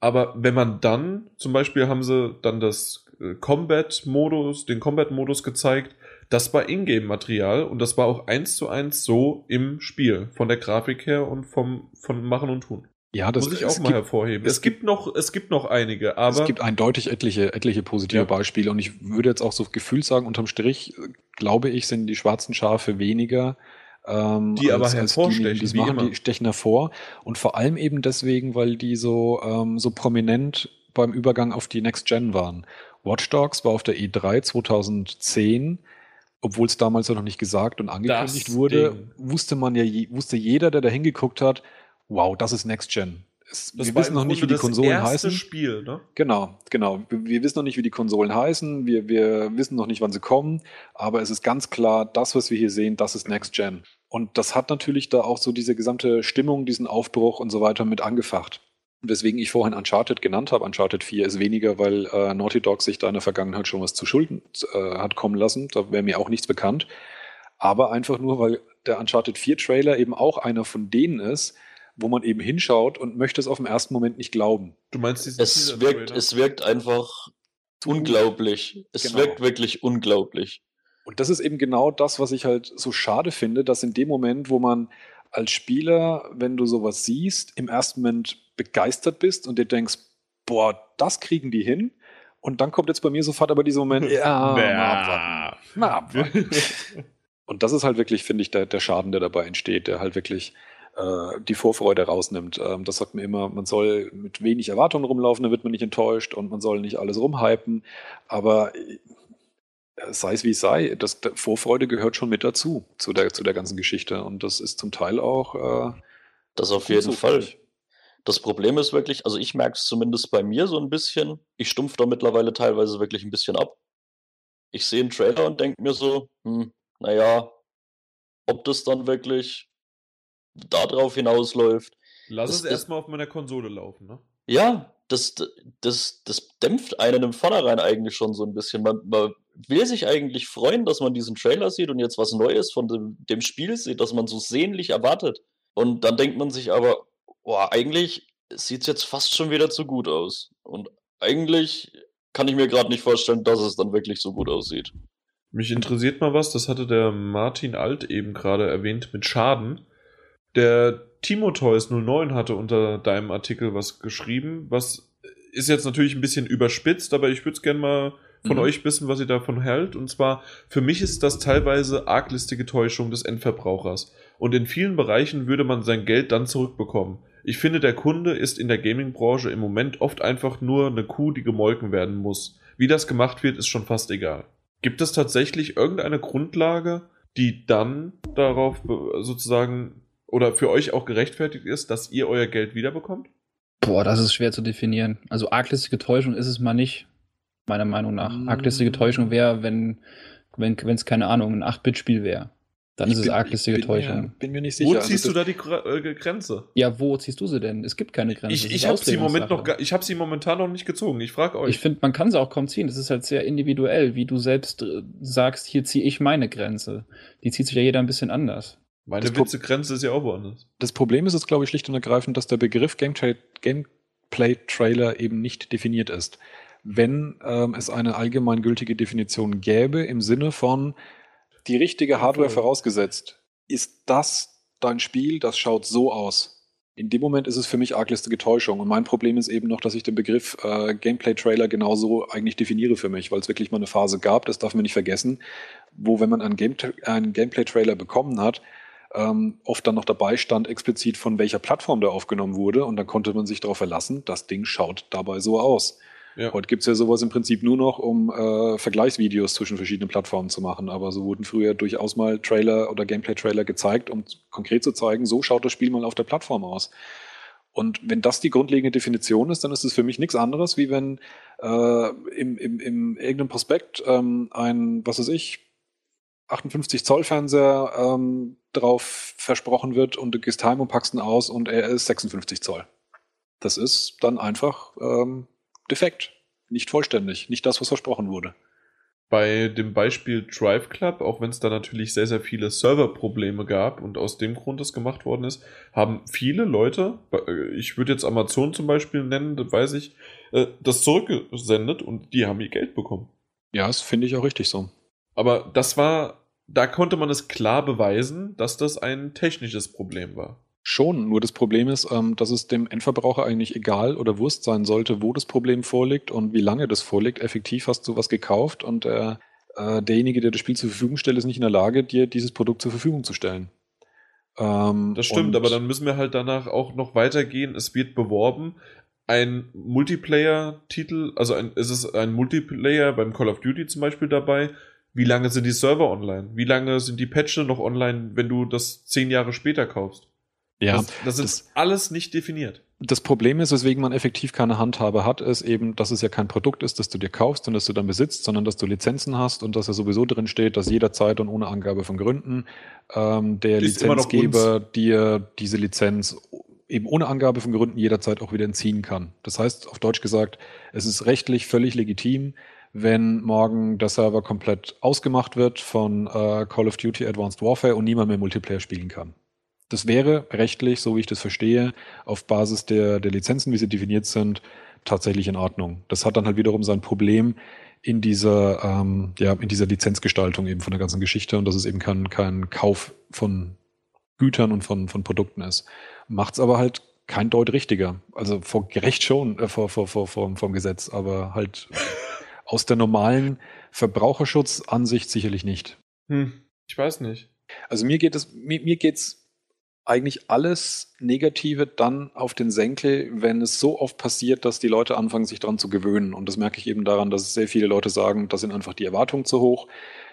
Aber wenn man dann, zum Beispiel haben sie dann das äh, Combat-Modus, den Combat-Modus gezeigt, das war Ingame-Material und das war auch eins zu eins so im Spiel, von der Grafik her und vom, von Machen und Tun. ja, das Muss ich auch mal gibt, hervorheben. es Es, gibt noch, es gibt noch einige, aber es gibt eindeutig etliche, etliche positive Ja. Beispiele und ich würde jetzt auch so gefühlt sagen, unterm Strich, äh, glaube ich, sind die schwarzen Schafe weniger. Ähm, Die aber hervorstechen, die wie machen, immer. die stechen hervor. Und vor allem eben deswegen, weil die so, ähm, so prominent beim Übergang auf die Next Gen waren. Watch Dogs war auf der E E3 2010 obwohl es damals ja noch nicht gesagt und angekündigt Das wurde, Ding. wusste man ja, wusste jeder, der da hingeguckt hat, wow, das ist Next Gen. Es, das wir wissen noch nicht, wie die Konsolen das erste heißen. Spiel, ne? Genau, genau. Wir, wir wissen noch nicht, wie die Konsolen heißen. Wir, wir wissen noch nicht, wann sie kommen. Aber es ist ganz klar, das, was wir hier sehen, das ist Next Gen. Und das hat natürlich da auch so diese gesamte Stimmung, diesen Aufbruch und so weiter mit angefacht. Weswegen ich vorhin Uncharted genannt habe. Uncharted 4 ist weniger, weil äh, Naughty Dog sich da in der Vergangenheit schon was zu Schulden äh, hat kommen lassen. Da wäre mir auch nichts bekannt. Aber einfach nur, weil der Uncharted 4 Trailer eben auch einer von denen ist, wo man eben hinschaut und möchte es auf den ersten Moment nicht glauben. Du meinst diesen Es wirkt, es wirkt einfach unglaublich. Es Genau. wirkt wirklich unglaublich. Und das ist eben genau das, was ich halt so schade finde, dass in dem Moment, wo man als Spieler, wenn du sowas siehst, im ersten Moment begeistert bist und dir denkst, boah, das kriegen die hin. Und dann kommt jetzt bei mir sofort aber dieser Moment, ja, abwarten. Mal abwarten. Und das ist halt wirklich, finde ich, der, der Schaden, der dabei entsteht, der halt wirklich äh, die Vorfreude rausnimmt. Ähm, das sagt mir immer, man soll mit wenig Erwartungen rumlaufen, dann wird man nicht enttäuscht und man soll nicht alles rumhypen. Aber sei es wie es sei, das, Vorfreude gehört schon mit dazu, zu der, zu der ganzen Geschichte. Und das ist zum Teil auch äh, Das auf jeden so, Fall. ich. Das Problem ist wirklich, also ich merke es zumindest bei mir so ein bisschen. Ich stumpf da mittlerweile teilweise wirklich ein bisschen ab. Ich sehe einen Trailer und denke mir so, hm, naja, ob das dann wirklich darauf hinausläuft. Lass Das- es erstmal auf meiner Konsole laufen, ne? Ja, das, das, das dämpft einen im Vornherein eigentlich schon so ein bisschen. Man, man will sich eigentlich freuen, dass man diesen Trailer sieht und jetzt was Neues von dem, dem Spiel sieht, das man so sehnlich erwartet. Und dann denkt man sich aber, boah, eigentlich sieht es jetzt fast schon wieder zu gut aus. Und eigentlich kann ich mir gerade nicht vorstellen, dass es dann wirklich so gut aussieht. Mich interessiert mal was, das hatte der Martin Alt eben gerade erwähnt mit Schaden. Der Timo Toys 09 hatte unter deinem Artikel was geschrieben, was ist jetzt natürlich ein bisschen überspitzt, aber ich würde es gerne mal von Mhm. euch wissen, was ihr davon hält. Und zwar, für mich ist das teilweise arglistige Täuschung des Endverbrauchers. Und in vielen Bereichen würde man sein Geld dann zurückbekommen. Ich finde, der Kunde ist in der Gaming-Branche im Moment oft einfach nur eine Kuh, die gemolken werden muss. Wie das gemacht wird, ist schon fast egal. Gibt es tatsächlich irgendeine Grundlage, die dann darauf sozusagen oder für euch auch gerechtfertigt ist, dass ihr euer Geld wiederbekommt? Boah, das ist schwer zu definieren. Also arglistige Täuschung ist es mal nicht, meiner Meinung nach. Mm. Arglistige Täuschung wäre, wenn wenn wenn es keine Ahnung ein 8-Bit-Spiel wäre, dann ist es arglistige Täuschung. bin mir nicht sicher. Wo Also ziehst du das- da die äh, Grenze? Ja, wo ziehst du sie denn? Es gibt keine Grenze. Ich, ich habe sie im Moment noch, ich habe sie momentan noch nicht gezogen. Ich frage euch. Ich finde, man kann sie auch kaum ziehen. Das ist halt sehr individuell, wie du selbst äh, sagst, hier ziehe ich meine Grenze. Die zieht sich ja jeder ein bisschen anders. Meine das Pro- Witzegrenze ist ja auch woanders. Das Problem ist jetzt, glaube ich, schlicht und ergreifend, dass der Begriff Gameplay- Gameplay-Trailer eben nicht definiert ist. Wenn ähm, es eine allgemeingültige Definition gäbe, im Sinne von die richtige Hardware Voll. vorausgesetzt, ist das dein Spiel, das schaut so aus. In dem Moment ist es für mich arglistige Täuschung. Und mein Problem ist eben noch, dass ich den Begriff äh, Gameplay-Trailer genauso eigentlich definiere für mich, weil es wirklich mal eine Phase gab, das darf man nicht vergessen, wo, wenn man einen, Game einen Gameplay-Trailer bekommen hat, ähm, oft dann noch dabei stand, explizit von welcher Plattform der aufgenommen wurde. Und dann konnte man sich darauf verlassen, das Ding schaut dabei so aus. Ja. Heute gibt es ja sowas im Prinzip nur noch, um äh, Vergleichsvideos zwischen verschiedenen Plattformen zu machen. Aber so wurden früher durchaus mal Trailer oder Gameplay-Trailer gezeigt, um konkret zu zeigen, so schaut das Spiel mal auf der Plattform aus. Und wenn das die grundlegende Definition ist, dann ist es für mich nichts anderes, wie wenn äh, im, im, im irgendeinem Prospekt ähm, ein, was weiß ich, 58 Zoll Fernseher ähm, drauf versprochen wird und du gehst heim und packst ihn aus und er ist 56 Zoll. Das ist dann einfach ähm, defekt, nicht vollständig, nicht das, was versprochen wurde. Bei dem Beispiel Drive Club, auch wenn es da natürlich sehr, sehr viele Serverprobleme gab und aus dem Grund das gemacht worden ist, haben viele Leute, äh, ich würde jetzt Amazon zum Beispiel nennen, das weiß ich, äh, das zurückgesendet und die haben ihr Geld bekommen. Ja, das finde ich auch richtig so. Aber das war, da konnte man es klar beweisen, dass das ein technisches Problem war. Schon, nur das Problem ist, ähm, dass es dem Endverbraucher eigentlich egal oder Wurst sein sollte, wo das Problem vorliegt und wie lange das vorliegt. Effektiv hast du was gekauft und äh, äh, derjenige, der das Spiel zur Verfügung stellt, ist nicht in der Lage, dir dieses Produkt zur Verfügung zu stellen. Ähm, Das stimmt, und aber dann müssen wir halt danach auch noch weitergehen. Es wird beworben, ein Multiplayer-Titel, also ein, ist es ein Multiplayer beim Call of Duty zum Beispiel dabei. Wie lange sind die Server online? Wie lange sind die Patches noch online, wenn du das zehn Jahre später kaufst? Ja, das, das ist das- alles nicht definiert. Das Problem ist, weswegen man effektiv keine Handhabe hat, ist eben, dass es ja kein Produkt ist, das du dir kaufst und das du dann besitzt, sondern dass du Lizenzen hast und dass ja sowieso drin steht, dass jederzeit und ohne Angabe von Gründen ähm, der Ist Lizenzgeber dir diese Lizenz eben ohne Angabe von Gründen jederzeit auch wieder entziehen kann. Das heißt, auf Deutsch gesagt, es ist rechtlich völlig legitim, wenn morgen der Server komplett ausgemacht wird von äh, Call of Duty Advanced Warfare und niemand mehr Multiplayer spielen kann. Das wäre rechtlich, so wie ich das verstehe, auf Basis der, der Lizenzen, wie sie definiert sind, tatsächlich in Ordnung. Das hat dann halt wiederum sein Problem in dieser, ähm, ja, in dieser Lizenzgestaltung eben von der ganzen Geschichte und dass es eben kein, kein Kauf von Gütern und von, von Produkten ist. Macht es aber halt kein Deut richtiger. Also vor Gerecht schon, äh, vor, vor, vor, vor, vom Gesetz, aber halt aus der normalen Verbraucherschutzansicht sicherlich nicht. Hm, ich weiß nicht. Also mir geht es, mir, mir geht's eigentlich alles Negative dann auf den Senkel, wenn es so oft passiert, dass die Leute anfangen, sich daran zu gewöhnen. Und das merke ich eben daran, dass sehr viele Leute sagen, da sind einfach die Erwartungen zu hoch.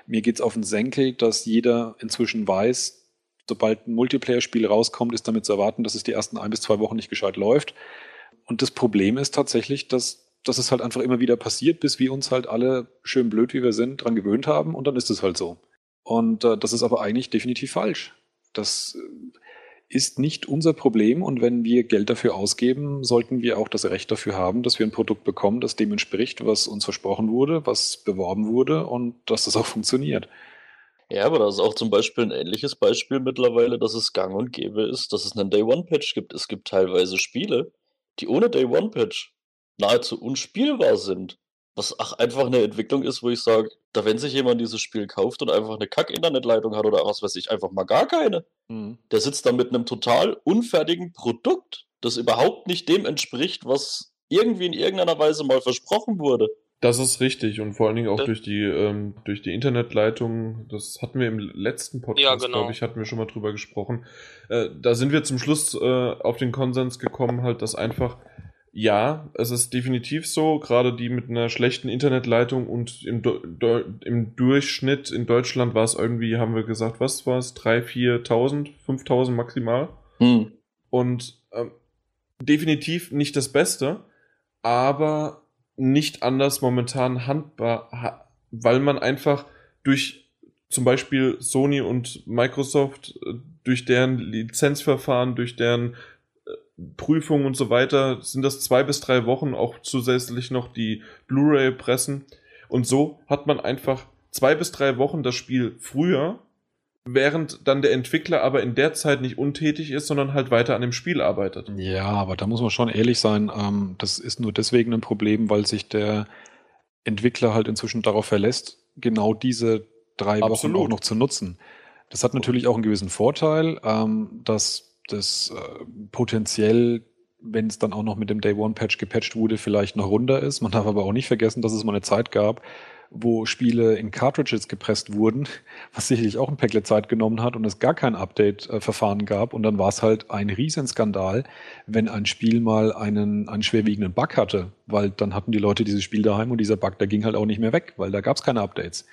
Mir geht's auf den Senkel, dass jeder inzwischen weiß, sobald ein Multiplayer-Spiel rauskommt, ist damit zu erwarten, dass es die ersten ein bis zwei Wochen nicht gescheit läuft. Und das Problem ist tatsächlich, dass, dass es halt einfach immer wieder passiert, bis wir uns halt alle schön blöd, wie wir sind, dran gewöhnt haben und dann ist es halt so. Und äh, das ist aber eigentlich definitiv falsch. Das äh, ist nicht unser Problem und wenn wir Geld dafür ausgeben, sollten wir auch das Recht dafür haben, dass wir ein Produkt bekommen, das dem entspricht, was uns versprochen wurde, was beworben wurde und dass das auch funktioniert. Ja, aber da ist auch zum Beispiel ein ähnliches Beispiel mittlerweile, dass es gang und gäbe ist, dass es einen Day-One-Patch gibt. Es gibt teilweise Spiele, die ohne Day-One-Patch nahezu unspielbar sind. Was ach, einfach eine Entwicklung ist, wo ich sage, da wenn sich jemand dieses Spiel kauft und einfach eine Kack-Internetleitung hat oder was weiß ich, einfach mal gar keine, mhm. der sitzt dann mit einem total unfertigen Produkt, das überhaupt nicht dem entspricht, was irgendwie in irgendeiner Weise mal versprochen wurde. Das ist richtig und vor allen Dingen auch das durch die ähm, durch die Internetleitung. Das hatten wir im letzten Podcast, ja, genau. glaube ich, hatten wir schon mal drüber gesprochen. Äh, da sind wir zum Schluss äh, auf den Konsens gekommen, halt, dass einfach ja, es ist definitiv so, gerade die mit einer schlechten Internetleitung und im, im Durchschnitt in Deutschland war es irgendwie, haben wir gesagt, was war es, 3.000, 4.000, 5.000 maximal. Hm. Und ähm, definitiv nicht das Beste, aber nicht anders momentan handbar, weil man einfach durch zum Beispiel Sony und Microsoft, äh, durch deren Lizenzverfahren, durch deren Prüfungen und so weiter, sind das zwei bis drei Wochen, auch zusätzlich noch die Blu-ray-Pressen. Und so hat man einfach zwei bis drei Wochen das Spiel früher während dann der Entwickler aber in der Zeit nicht untätig ist, sondern halt weiter an dem Spiel arbeitet. Ja, aber da muss man schon ehrlich sein, ähm, das ist nur deswegen ein Problem, weil sich der Entwickler halt inzwischen darauf verlässt, genau diese drei Absolut. Wochen auch noch zu nutzen. Das hat natürlich auch einen gewissen Vorteil, ähm, dass das äh, potenziell wenn es dann auch noch mit dem Day One Patch gepatcht wurde, vielleicht noch runter ist. Man darf aber auch nicht vergessen, dass es mal eine Zeit gab, wo Spiele in Cartridges gepresst wurden, was sicherlich auch ein Päckle Zeit genommen hat und es gar kein Update-Verfahren gab. Und dann war es halt ein Riesenskandal, wenn ein Spiel mal einen, einen schwerwiegenden Bug hatte, weil dann hatten die Leute dieses Spiel daheim und dieser Bug, der ging halt auch nicht mehr weg, weil da gab es keine Updates.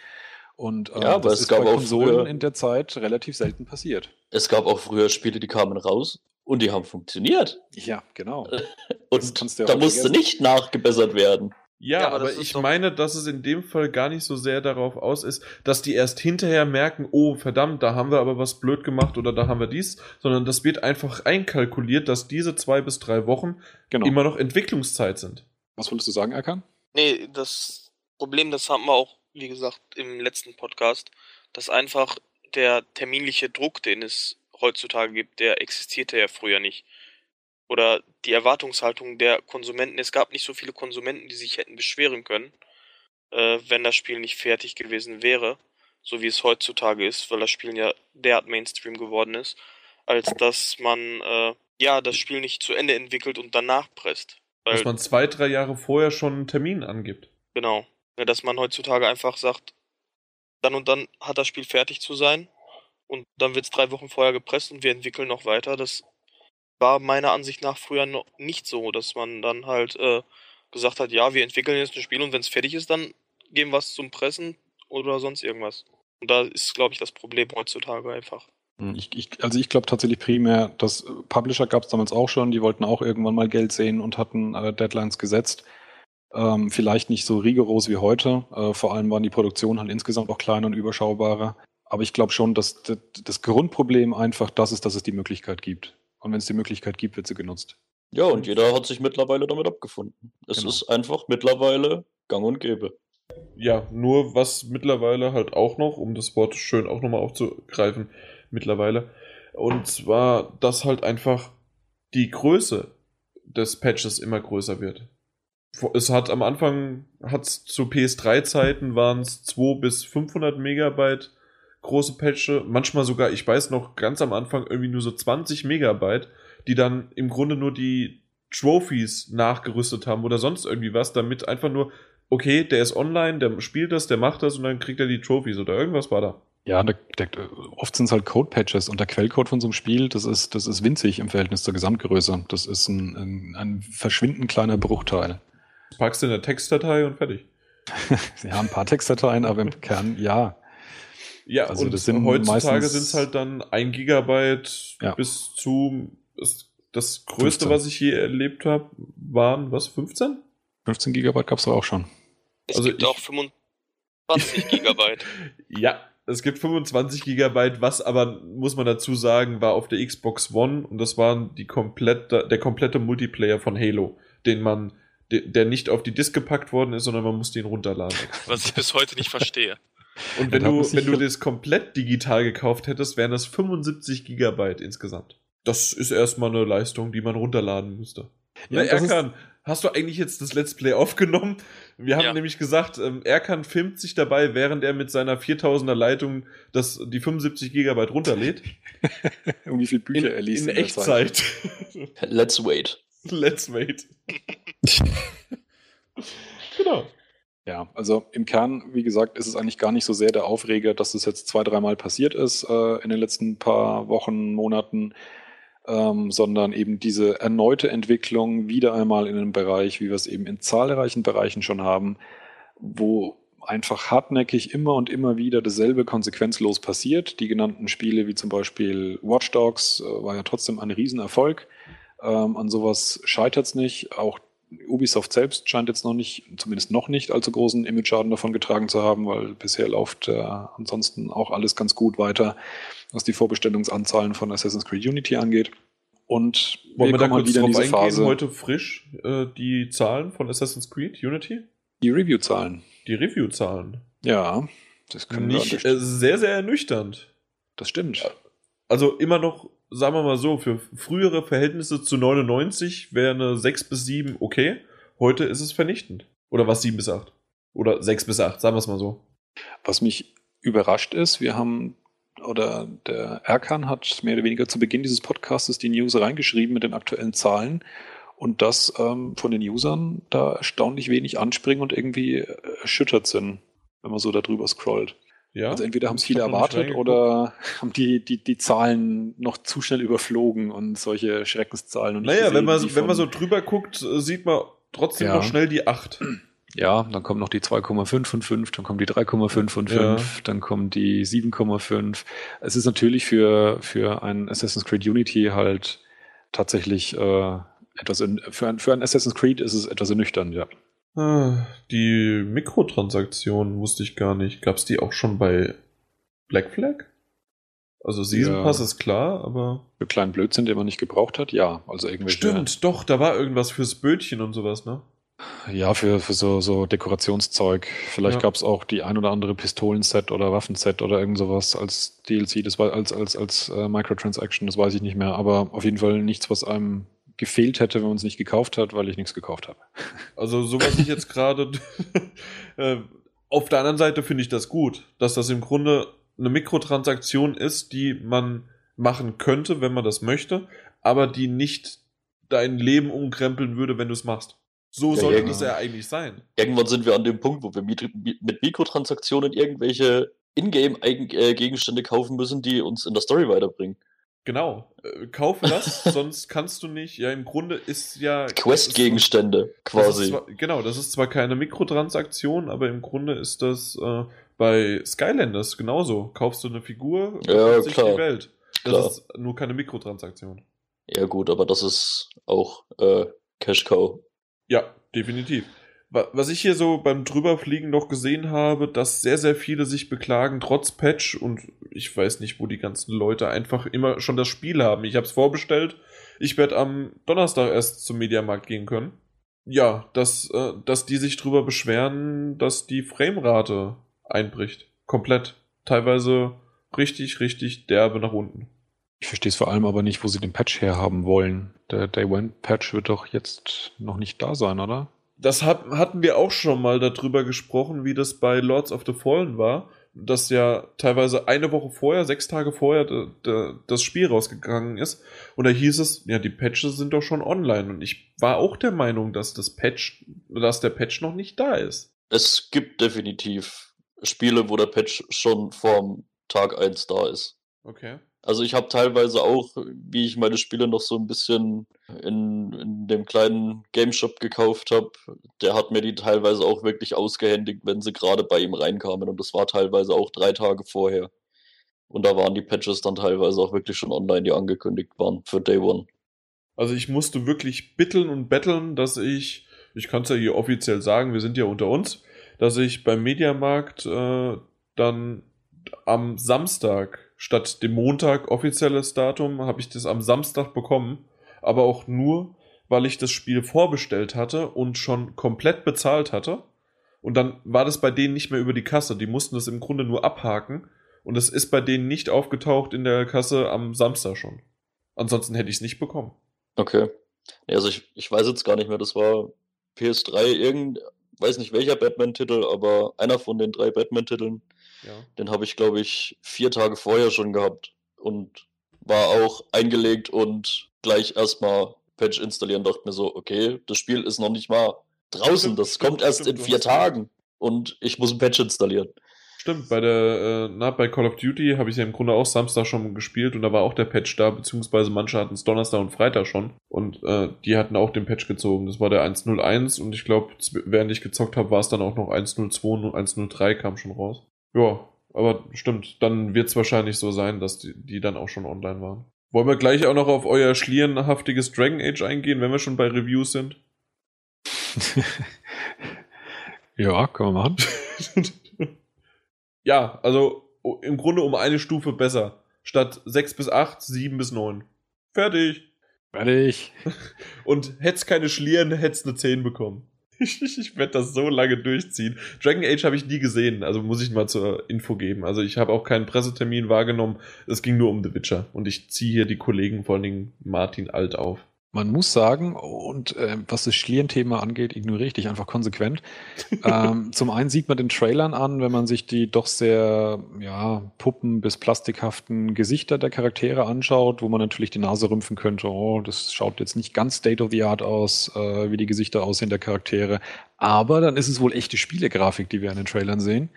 Und äh, ja, aber das es ist gab bei Konsolen früher, in der Zeit relativ selten passiert. Es gab auch früher Spiele, die kamen raus und die haben funktioniert. Ja, genau. und da musste nicht nachgebessert werden. Ja, ja aber, aber ich meine, dass es in dem Fall gar nicht so sehr darauf aus ist, dass die erst hinterher merken, oh verdammt, da haben wir aber was blöd gemacht oder da haben wir dies, sondern das wird einfach einkalkuliert, dass diese zwei bis drei Wochen genau. immer noch Entwicklungszeit sind. Was wolltest du sagen, Erkan? Nee, das Problem, das haben wir auch, wie gesagt, im letzten Podcast, dass einfach der terminliche Druck, den es heutzutage gibt, der existierte ja früher nicht oder die Erwartungshaltung der Konsumenten. Es gab nicht so viele Konsumenten, die sich hätten beschweren können, äh, wenn das Spiel nicht fertig gewesen wäre, so wie es heutzutage ist, weil das Spiel ja derart Mainstream geworden ist, als dass man äh, ja das Spiel nicht zu Ende entwickelt und danach presst. Weil, dass man zwei, drei Jahre vorher schon einen Termin angibt. Genau. Ja, dass man heutzutage einfach sagt, dann und dann hat das Spiel fertig zu sein und dann wird es drei Wochen vorher gepresst und wir entwickeln noch weiter. Das war meiner Ansicht nach früher noch nicht so, dass man dann halt äh, gesagt hat, ja, wir entwickeln jetzt ein Spiel und wenn es fertig ist, dann geben wir es zum Pressen oder sonst irgendwas. Und da ist, glaube ich, das Problem heutzutage einfach. Hm, ich, ich, also ich glaube tatsächlich primär, dass Publisher gab es damals auch schon, die wollten auch irgendwann mal Geld sehen und hatten äh, Deadlines gesetzt. Ähm, vielleicht nicht so rigoros wie heute. Äh, vor allem waren die Produktionen halt insgesamt auch kleiner und überschaubarer. Aber ich glaube schon, dass das Grundproblem einfach das ist, dass es die Möglichkeit gibt. Und wenn es die Möglichkeit gibt, wird sie genutzt. Ja, und jeder hat sich mittlerweile damit abgefunden. Es Genau. ist einfach mittlerweile gang und gäbe. Ja, nur was mittlerweile halt auch noch, um das Wort schön auch nochmal aufzugreifen, mittlerweile. Und zwar, dass halt einfach die Größe des Patches immer größer wird. Es hat am Anfang, hat's zu PS3-Zeiten waren es 2 bis 500 Megabyte große Patche, manchmal sogar, ich weiß noch, ganz am Anfang irgendwie nur so 20 Megabyte, die dann im Grunde nur die Trophies nachgerüstet haben oder sonst irgendwie was, damit einfach nur, okay, der ist online, der spielt das, der macht das und dann kriegt er die Trophies oder irgendwas war da. Ja, der, der, oft sind es halt Code-Patches und der Quellcode von so einem Spiel, das ist, das ist winzig im Verhältnis zur Gesamtgröße. Das ist ein, ein, ein verschwindend kleiner Bruchteil. Packst du in der Textdatei und fertig. ja, ein paar Textdateien, aber im Kern ja. Ja, Also und das sind heutzutage meistens- sind es halt dann ein Gigabyte Ja. bis zu das, das größte, 15. was ich je erlebt habe, waren was 15? 15 Gigabyte gab's doch auch schon. Es Also gibt ich- auch 25 Gigabyte. Ja, es gibt 25 Gigabyte, was aber muss man dazu sagen, war auf der Xbox One und das war die komplette, der komplette Multiplayer von Halo, den man, der nicht auf die Disk gepackt worden ist, sondern man musste ihn runterladen. Was ich bis heute nicht verstehe. Und wenn Ja, du, muss wenn du das komplett digital gekauft hättest, wären das 75 Gigabyte insgesamt. Das ist erstmal eine Leistung, die man runterladen müsste. Ja, Na, Erkan, hast du eigentlich jetzt das Let's Play aufgenommen? Wir haben Ja. nämlich gesagt, ähm, Erkan filmt sich dabei, während er mit seiner 4000er Leitung das, die 75 Gigabyte runterlädt. Und wie viele In, Bücher er liest in Zeit. Echtzeit. Let's wait. Let's wait. genau. Ja, also im Kern, wie gesagt, ist es eigentlich gar nicht so sehr der Aufreger, dass es jetzt zwei, dreimal passiert ist äh, in den letzten paar Wochen, Monaten, ähm, sondern eben diese erneute Entwicklung wieder einmal in einem Bereich, wie wir es eben in zahlreichen Bereichen schon haben, wo einfach hartnäckig immer und immer wieder dasselbe konsequenzlos passiert. Die genannten Spiele wie zum Beispiel Watch Dogs äh, war ja trotzdem ein Riesenerfolg. Ähm, an sowas scheitert es nicht. Auch Ubisoft selbst scheint jetzt noch nicht, zumindest noch nicht, allzu großen Image-Schaden davon getragen zu haben, weil bisher läuft äh, ansonsten auch alles ganz gut weiter, was die Vorbestellungsanzahlen von Assassin's Creed Unity angeht. Und Wollen wir da kommen halt kurz drauf eingehen, Phase, heute frisch, äh, die Zahlen von Assassin's Creed Unity? die Review-Zahlen. Die Review-Zahlen. Ja, das können Nicht, wir. äh, sehr, sehr ernüchternd. das stimmt. Also immer noch, sagen wir mal so, für frühere Verhältnisse zu 99 wäre eine 6 bis 7 okay. Heute ist es vernichtend. Oder was 7 bis 8? Oder 6 bis 8, sagen wir es mal so. Was mich überrascht ist, wir haben, oder der Erkan hat mehr oder weniger zu Beginn dieses Podcasts die News reingeschrieben mit den aktuellen Zahlen und dass ähm, von den Usern da erstaunlich wenig anspringen und irgendwie erschüttert sind, wenn man so darüber scrollt. Ja? Also entweder haben es viele hab erwartet oder haben die, die, die Zahlen noch zu schnell überflogen und solche Schreckenszahlen. Und Naja, wenn man, die wenn man so drüber guckt, sieht man trotzdem Ja. noch schnell die 8. Ja, dann kommen noch die 2,5 von 5, dann kommen die 3,5 von 5, Ja. dann kommen die 7,5. Es ist natürlich für, für ein Assassin's Creed Unity halt tatsächlich äh, etwas, in, für, ein, für ein Assassin's Creed ist es etwas ernüchternd, ja. Ah, Die Mikrotransaktionen wusste ich gar nicht. Gab es die auch schon bei Black Flag? Also Season Ja. Pass ist klar, aber. Für kleinen Blödsinn, den man nicht gebraucht hat, ja. Also irgendwelche. Stimmt, doch, da war irgendwas fürs Bötchen und sowas, ne? Ja, für, für so, so Dekorationszeug. Vielleicht Ja. gab es auch die ein oder andere Pistolenset oder Waffenset oder irgend sowas als DLC, das war als, als, als äh, Microtransaction, das weiß ich nicht mehr. Aber auf jeden Fall nichts, was einem gefehlt hätte, wenn man es nicht gekauft hat, weil ich nichts gekauft habe. Also, so was ich jetzt gerade. äh, auf der anderen Seite finde ich das gut, dass das im Grunde eine Mikrotransaktion ist, die man machen könnte, wenn man das möchte, aber die nicht dein Leben umkrempeln würde, wenn du es machst. So Ja, sollte ja, das genau. ja eigentlich sein. Irgendwann sind wir an dem Punkt, wo wir mit, mit Mikrotransaktionen irgendwelche Ingame-Gegenstände kaufen müssen, die uns in der Story weiterbringen. Genau. Äh, kauf das, sonst kannst du nicht. Ja, im Grunde ist ja. Quest-Gegenstände Das quasi. zwar, genau, das ist zwar keine Mikrotransaktion, aber im Grunde ist das äh, bei Skylanders genauso. Kaufst du eine Figur, Ja, öffnet sich klar. die Welt. Das Klar. ist nur keine Mikrotransaktion. Ja gut, aber das ist auch äh, Cash Cow. Ja, definitiv. Was ich hier so beim Drüberfliegen noch gesehen habe, dass sehr, sehr viele sich beklagen, trotz Patch und ich weiß nicht, wo die ganzen Leute einfach immer schon das Spiel haben. Ich habe es vorbestellt. Ich werde am Donnerstag erst zum Mediamarkt gehen können. Ja, dass, äh, dass die sich drüber beschweren, dass die Framerate einbricht. Komplett. Teilweise richtig, richtig derbe nach unten. Ich verstehe es vor allem aber nicht, wo sie den Patch herhaben wollen. Der Day One Patch wird doch jetzt noch nicht da sein, oder? Das hat, hatten wir auch schon mal darüber gesprochen, wie das bei Lords of the Fallen war, dass ja teilweise eine Woche vorher, sechs Tage vorher de, de, das Spiel rausgegangen ist. Und da hieß es, ja, die Patches sind doch schon online. Und ich war auch der Meinung, dass das Patch, dass der Patch noch nicht da ist. Es gibt definitiv Spiele, wo der Patch schon vorm Tag 1 da ist. Okay. Also ich habe teilweise auch, wie ich meine Spiele noch so ein bisschen in, in dem kleinen Game Shop gekauft habe, der hat mir die teilweise auch wirklich ausgehändigt, wenn sie gerade bei ihm reinkamen. Und das war teilweise auch drei Tage vorher. Und da waren die Patches dann teilweise auch wirklich schon online, die angekündigt waren für Day One. Also ich musste wirklich bitteln und betteln, dass ich, ich kann es ja hier offiziell sagen, wir sind ja unter uns, dass ich beim Mediamarkt äh, dann am Samstag statt dem Montag offizielles Datum habe ich das am Samstag bekommen, aber auch nur, weil ich das Spiel vorbestellt hatte und schon komplett bezahlt hatte. Und dann war das bei denen nicht mehr über die Kasse. Die mussten das im Grunde nur abhaken. Und es ist bei denen nicht aufgetaucht in der Kasse am Samstag schon. Ansonsten hätte ich es nicht bekommen. Okay. Also ich, ich weiß jetzt gar nicht mehr, das war PS3, irgend, weiß nicht welcher Batman-Titel, aber einer von den drei Batman-Titeln ja. Den habe ich, glaube ich, vier Tage vorher schon gehabt und war auch eingelegt und gleich erstmal Patch installieren. Dachte mir so, okay, das Spiel ist noch nicht mal draußen, das stimmt, kommt erst in vier Tagen und ich muss ein Patch installieren. Stimmt, bei der, äh, na, bei Call of Duty habe ich ja im Grunde auch Samstag schon gespielt und da war auch der Patch da, beziehungsweise manche hatten es Donnerstag und Freitag schon und äh, die hatten auch den Patch gezogen. Das war der 101 und ich glaube, während ich gezockt habe, war es dann auch noch 102 und 103 kam schon raus. Ja, aber stimmt, dann wird es wahrscheinlich so sein, dass die, die dann auch schon online waren. Wollen wir gleich auch noch auf euer schlierenhaftiges Dragon Age eingehen, wenn wir schon bei Reviews sind? ja, können wir machen. ja, also im Grunde um eine Stufe besser. Statt 6 bis 8, 7 bis 9. Fertig. Fertig. Und hätt's keine Schlieren, hätt's eine 10 bekommen. Ich, ich werde das so lange durchziehen. Dragon Age habe ich nie gesehen, also muss ich mal zur Info geben. Also ich habe auch keinen Pressetermin wahrgenommen. Es ging nur um The Witcher. Und ich ziehe hier die Kollegen, vor allen Dingen Martin Alt auf. Man muss sagen, und äh, was das Schlieren-Thema angeht, ignoriere ich dich einfach konsequent. ähm, zum einen sieht man den Trailern an, wenn man sich die doch sehr ja, puppen- bis plastikhaften Gesichter der Charaktere anschaut, wo man natürlich die Nase rümpfen könnte, oh, das schaut jetzt nicht ganz State of the Art aus, äh, wie die Gesichter aussehen der Charaktere. Aber dann ist es wohl echte Spielegrafik, die wir in den Trailern sehen.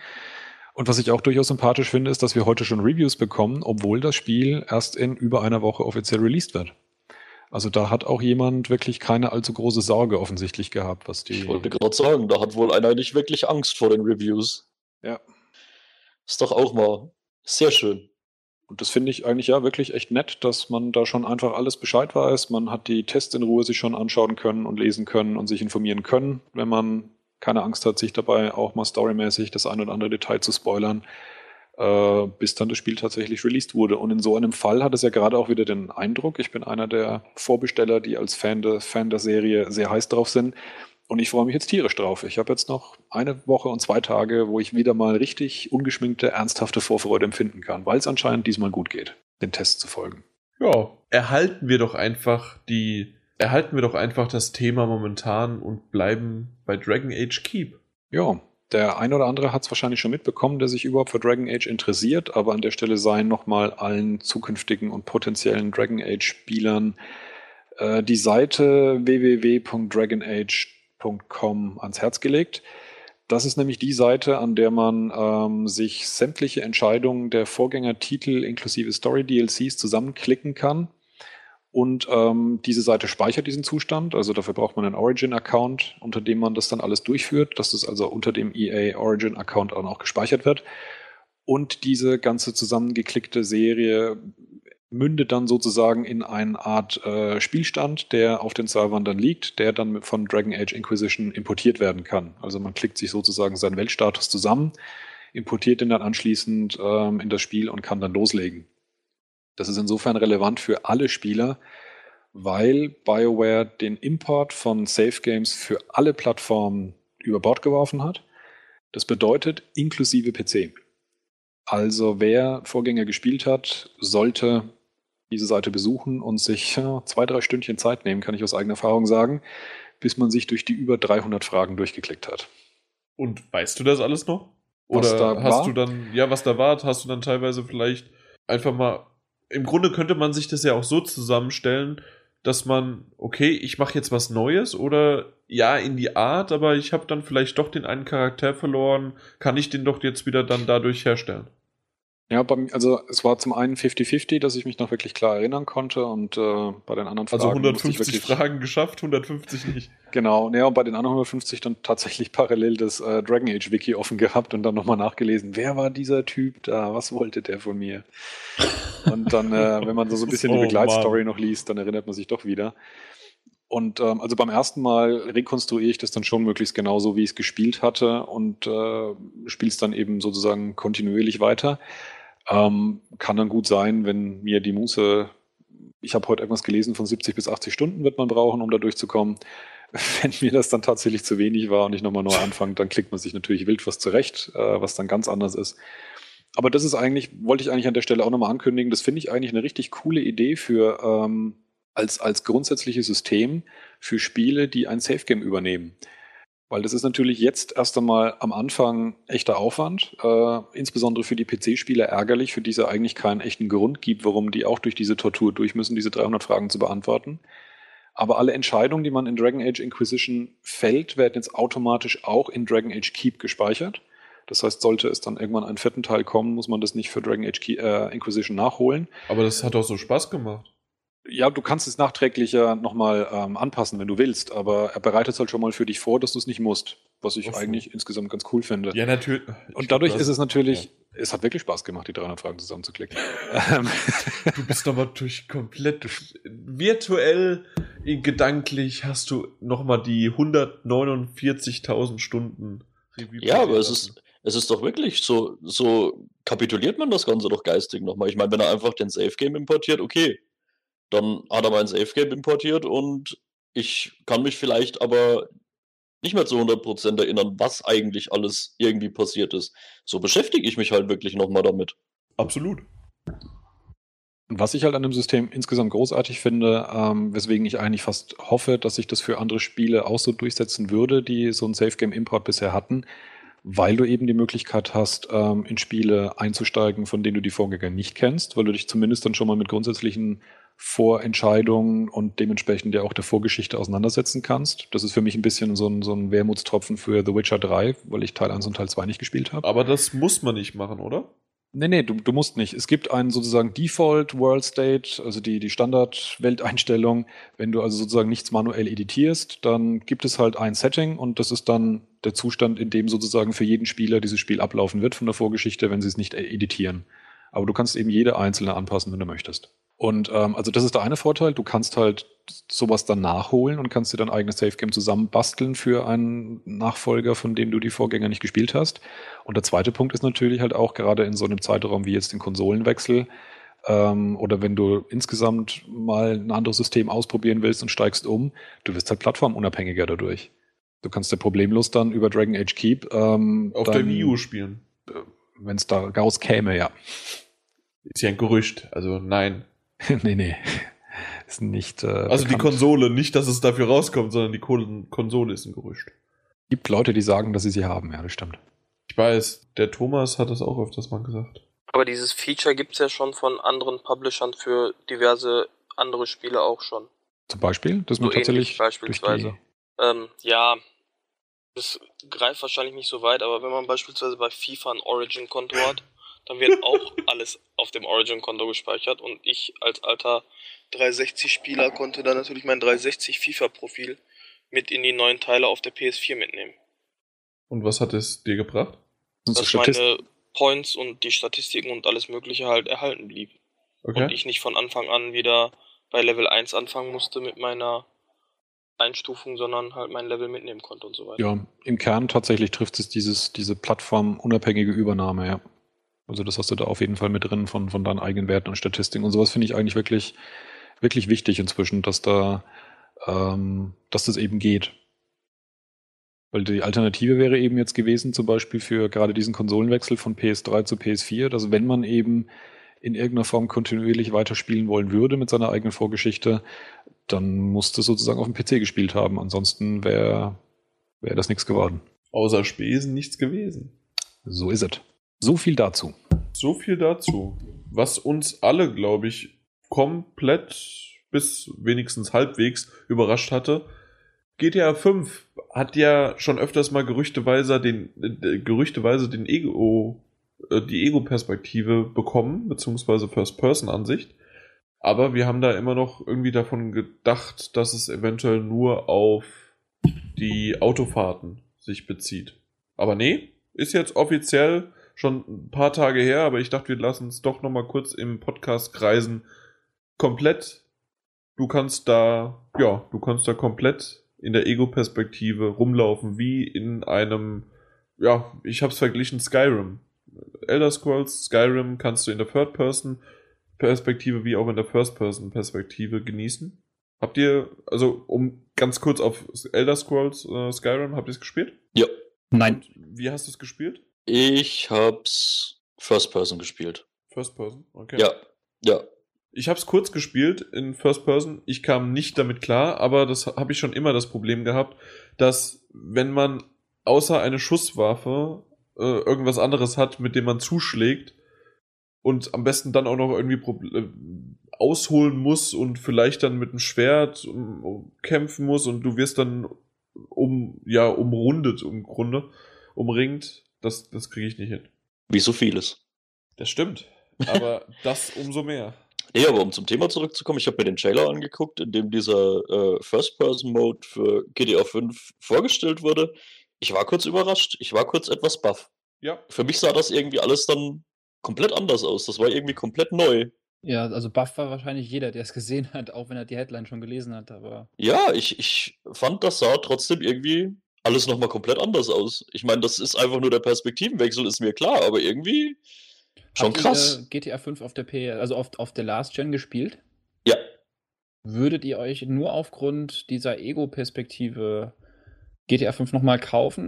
Und was ich auch durchaus sympathisch finde, ist, dass wir heute schon Reviews bekommen, obwohl das Spiel erst in über einer Woche offiziell released wird. Also da hat auch jemand wirklich keine allzu große Sorge offensichtlich gehabt, was die. Ich wollte gerade sagen, da hat wohl einer nicht wirklich Angst vor den Reviews. Ja. Ist doch auch mal sehr schön. Und das finde ich eigentlich ja wirklich echt nett, dass man da schon einfach alles Bescheid weiß. Man hat die Tests in Ruhe sich schon anschauen können und lesen können und sich informieren können, wenn man keine Angst hat, sich dabei auch mal storymäßig das ein oder andere Detail zu spoilern äh, bis dann das Spiel tatsächlich released wurde. Und in so einem Fall hat es ja gerade auch wieder den Eindruck, ich bin einer der Vorbesteller, die als Fan, de, Fan der Serie sehr heiß drauf sind. Und ich freue mich jetzt tierisch drauf. Ich habe jetzt noch eine Woche und zwei Tage, wo ich wieder mal richtig ungeschminkte, ernsthafte Vorfreude empfinden kann, weil es anscheinend diesmal gut geht, den Test zu folgen. Ja, erhalten wir doch einfach die, erhalten wir doch einfach das Thema momentan und bleiben bei Dragon Age Keep. Ja, der ein oder andere hat es wahrscheinlich schon mitbekommen, der sich überhaupt für Dragon Age interessiert, aber an der Stelle seien nochmal allen zukünftigen und potenziellen Dragon Age-Spielern äh, die Seite www.dragonage.com ans Herz gelegt. Das ist nämlich die Seite, an der man ähm, sich sämtliche Entscheidungen der Vorgängertitel inklusive Story-DLCs zusammenklicken kann und ähm, diese Seite speichert diesen Zustand. Also dafür braucht man einen Origin-Account, unter dem man das dann alles durchführt, dass das also unter dem EA Origin-Account auch noch gespeichert wird. Und diese ganze zusammengeklickte Serie mündet dann sozusagen in eine Art äh, Spielstand, der auf den Servern dann liegt, der dann von Dragon Age Inquisition importiert werden kann. Also man klickt sich sozusagen seinen Weltstatus zusammen, importiert den dann anschließend ähm, in das Spiel und kann dann loslegen. Das ist insofern relevant für alle Spieler, weil BioWare den Import von Safe Games für alle Plattformen über Bord geworfen hat. Das bedeutet inklusive PC. Also wer Vorgänger gespielt hat, sollte diese Seite besuchen und sich zwei, drei Stündchen Zeit nehmen, kann ich aus eigener Erfahrung sagen, bis man sich durch die über 300 Fragen durchgeklickt hat. Und weißt du das alles noch? Oder hast war? du dann, ja, was da war, hast du dann teilweise vielleicht einfach mal. Im Grunde könnte man sich das ja auch so zusammenstellen, dass man, okay, ich mache jetzt was Neues oder ja, in die Art, aber ich habe dann vielleicht doch den einen Charakter verloren, kann ich den doch jetzt wieder dann dadurch herstellen. Ja, bei, also es war zum einen 50-50, dass ich mich noch wirklich klar erinnern konnte und äh, bei den anderen Fragen Also musste ich 150 wirklich, Fragen geschafft, 150 nicht. Genau, ja, und bei den anderen 150 dann tatsächlich parallel das äh, Dragon Age Wiki offen gehabt und dann nochmal nachgelesen, wer war dieser Typ da, was wollte der von mir? Und dann, äh, wenn man so, so ein bisschen Oh, die Begleitstory Mann. noch liest, dann erinnert man sich doch wieder. Und ähm, also beim ersten Mal rekonstruiere ich das dann schon möglichst genauso, wie ich es gespielt hatte und äh, spiele es dann eben sozusagen kontinuierlich weiter. Ähm, kann dann gut sein, wenn mir die Muße, ich habe heute irgendwas gelesen, von 70 bis 80 Stunden wird man brauchen, um da durchzukommen. Wenn mir das dann tatsächlich zu wenig war und ich nochmal neu anfange, dann klickt man sich natürlich wild was zurecht, äh, was dann ganz anders ist. Aber das ist eigentlich, wollte ich eigentlich an der Stelle auch nochmal ankündigen, das finde ich eigentlich eine richtig coole Idee für ähm, als, als grundsätzliches System für Spiele, die ein Safe Game übernehmen. Weil das ist natürlich jetzt erst einmal am Anfang echter Aufwand, äh, insbesondere für die PC-Spieler ärgerlich, für die es eigentlich keinen echten Grund gibt, warum die auch durch diese Tortur durch müssen, diese 300 Fragen zu beantworten. Aber alle Entscheidungen, die man in Dragon Age Inquisition fällt, werden jetzt automatisch auch in Dragon Age Keep gespeichert. Das heißt, sollte es dann irgendwann einen vierten Teil kommen, muss man das nicht für Dragon Age Ke- äh, Inquisition nachholen. Aber das hat doch so Spaß gemacht. Ja, du kannst es nachträglich ja nochmal ähm, anpassen, wenn du willst, aber er bereitet es halt schon mal für dich vor, dass du es nicht musst, was ich so. eigentlich insgesamt ganz cool finde. Ja, natürlich. Und dadurch ist es natürlich, es hat wirklich Spaß gemacht, die 300 Fragen zusammenzuklicken. Du bist aber durch komplett virtuell, äh, gedanklich hast du nochmal die 149.000 Stunden. Revue Ja, aber es ist, es ist doch wirklich so, so kapituliert man das Ganze doch geistig nochmal. Ich meine, wenn er einfach den Safe Game importiert, okay, dann hat er mein Safe Game importiert und ich kann mich vielleicht aber nicht mehr zu 100% erinnern, was eigentlich alles irgendwie passiert ist. So beschäftige ich mich halt wirklich nochmal damit. Absolut. Was ich halt an dem System insgesamt großartig finde, ähm, weswegen ich eigentlich fast hoffe, dass sich das für andere Spiele auch so durchsetzen würde, die so einen Safe Game Import bisher hatten, weil du eben die Möglichkeit hast, ähm, in Spiele einzusteigen, von denen du die Vorgänger nicht kennst, weil du dich zumindest dann schon mal mit grundsätzlichen Vorentscheidungen und dementsprechend ja auch der Vorgeschichte auseinandersetzen kannst. Das ist für mich ein bisschen so ein, so ein Wermutstropfen für The Witcher 3, weil ich Teil 1 und Teil 2 nicht gespielt habe. Aber das muss man nicht machen, oder? Nee, nee, du, du musst nicht. Es gibt einen sozusagen Default World State, also die, die Standard-Welteinstellung. Wenn du also sozusagen nichts manuell editierst, dann gibt es halt ein Setting und das ist dann der Zustand, in dem sozusagen für jeden Spieler dieses Spiel ablaufen wird von der Vorgeschichte, wenn sie es nicht editieren. Aber du kannst eben jede einzelne anpassen, wenn du möchtest. Und ähm, also das ist der eine Vorteil. Du kannst halt sowas dann nachholen und kannst dir dein eigenes Safe Game zusammenbasteln für einen Nachfolger, von dem du die Vorgänger nicht gespielt hast. Und der zweite Punkt ist natürlich halt auch gerade in so einem Zeitraum wie jetzt den Konsolenwechsel ähm, oder wenn du insgesamt mal ein anderes System ausprobieren willst und steigst um, du wirst halt plattformunabhängiger dadurch. Du kannst ja problemlos dann über Dragon Age Keep ähm, Auf dann, der Wii U spielen. wenn es da rauskäme, ja. Ist ja ein Gerücht. Also nein. nee, nee. Ist nicht. Äh, Also die bekannt. Konsole, nicht, dass es dafür rauskommt, sondern die Kon- Konsole ist ein Gerücht. gibt Leute, die sagen, dass sie sie haben, ja, das stimmt. Ich weiß, der Thomas hat das auch öfters mal gesagt. Aber dieses Feature gibt's ja schon von anderen Publishern für diverse andere Spiele auch schon. Zum Beispiel, dass So man tatsächlich beispielsweise. Ähm, ja, das greift wahrscheinlich nicht so weit, aber wenn man beispielsweise bei FIFA ein Origin-Konto hat, dann wird auch alles auf dem Origin-Konto gespeichert und ich als alter 360-Spieler konnte dann natürlich mein 360 FIFA-Profil mit in die neuen Teile auf der PS4 mitnehmen. Und was hat es dir gebracht? die Dass Statist meine Points und die Statistiken und alles mögliche halt erhalten blieb. Okay. und ich nicht von Anfang an wieder bei Level 1 anfangen musste mit meiner Einstufung, sondern halt mein Level mitnehmen konnte und so weiter. Ja, im Kern tatsächlich trifft es dieses, diese plattformunabhängige Übernahme, ja. Also das hast du da auf jeden Fall mit drin von, von deinen eigenen Werten und Statistiken und sowas finde ich eigentlich wirklich, wirklich wichtig inzwischen, dass da, ähm, dass das eben geht. Weil die Alternative wäre eben jetzt gewesen, zum Beispiel für gerade diesen Konsolenwechsel von PS3 zu PS4, dass wenn man eben in irgendeiner Form kontinuierlich weiterspielen wollen würde mit seiner eigenen Vorgeschichte, dann musste sozusagen auf dem PC gespielt haben. Ansonsten wäre wär das nichts geworden. Außer Spesen nichts gewesen. So ist es. So viel dazu. So viel dazu. Was uns alle, glaube ich, komplett bis wenigstens halbwegs überrascht hatte. GTA 5 hat ja schon öfters mal gerüchteweise den, äh, gerüchteweise den Ego, äh, die Ego-Perspektive bekommen, beziehungsweise First-Person-Ansicht. Aber wir haben da immer noch irgendwie davon gedacht, dass es eventuell nur auf die Autofahrten sich bezieht. Aber nee, ist jetzt offiziell schon ein paar Tage her, aber ich dachte, wir lassen es doch nochmal kurz im Podcast kreisen. Komplett. Du kannst da, ja, du kannst da komplett in der Ego-Perspektive rumlaufen, wie in einem, ja, ich hab's verglichen, Skyrim. Elder Scrolls, Skyrim kannst du in der Third-Person-Perspektive wie auch in der First-Person-Perspektive genießen. Habt ihr, also um ganz kurz auf Elder Scrolls äh, Skyrim, habt ihr es gespielt? Ja, Nein. Wie hast du es gespielt? Ich hab's First Person gespielt. First Person, okay. Ja, ja. Ich habe es kurz gespielt in First Person. Ich kam nicht damit klar, aber das habe ich schon immer das Problem gehabt, dass wenn man außer eine Schusswaffe äh, irgendwas anderes hat, mit dem man zuschlägt und am besten dann auch noch irgendwie Proble- äh, ausholen muss und vielleicht dann mit einem Schwert kämpfen muss und du wirst dann um ja umrundet im Grunde umringt, das das kriege ich nicht hin. Wie so vieles. Das stimmt, aber das umso mehr. Nee, aber um zum Thema zurückzukommen, ich habe mir den Trailer angeguckt, in dem dieser äh, First-Person-Mode für GTA 5 vorgestellt wurde. Ich war kurz überrascht, ich war kurz etwas baff. Ja, Für mich sah das irgendwie alles dann komplett anders aus. Das war irgendwie komplett neu. Ja, also Buff war wahrscheinlich jeder, der es gesehen hat, auch wenn er die Headline schon gelesen hat, aber Ja, ich, ich fand, das sah trotzdem irgendwie alles nochmal komplett anders aus. Ich meine, das ist einfach nur der Perspektivenwechsel, ist mir klar, aber irgendwie schon Habt ihr, krass. äh, GTA 5 auf der P, also auf, auf der Last Gen gespielt? Ja, Würdet ihr euch nur aufgrund dieser Ego-Perspektive GTA 5 nochmal kaufen?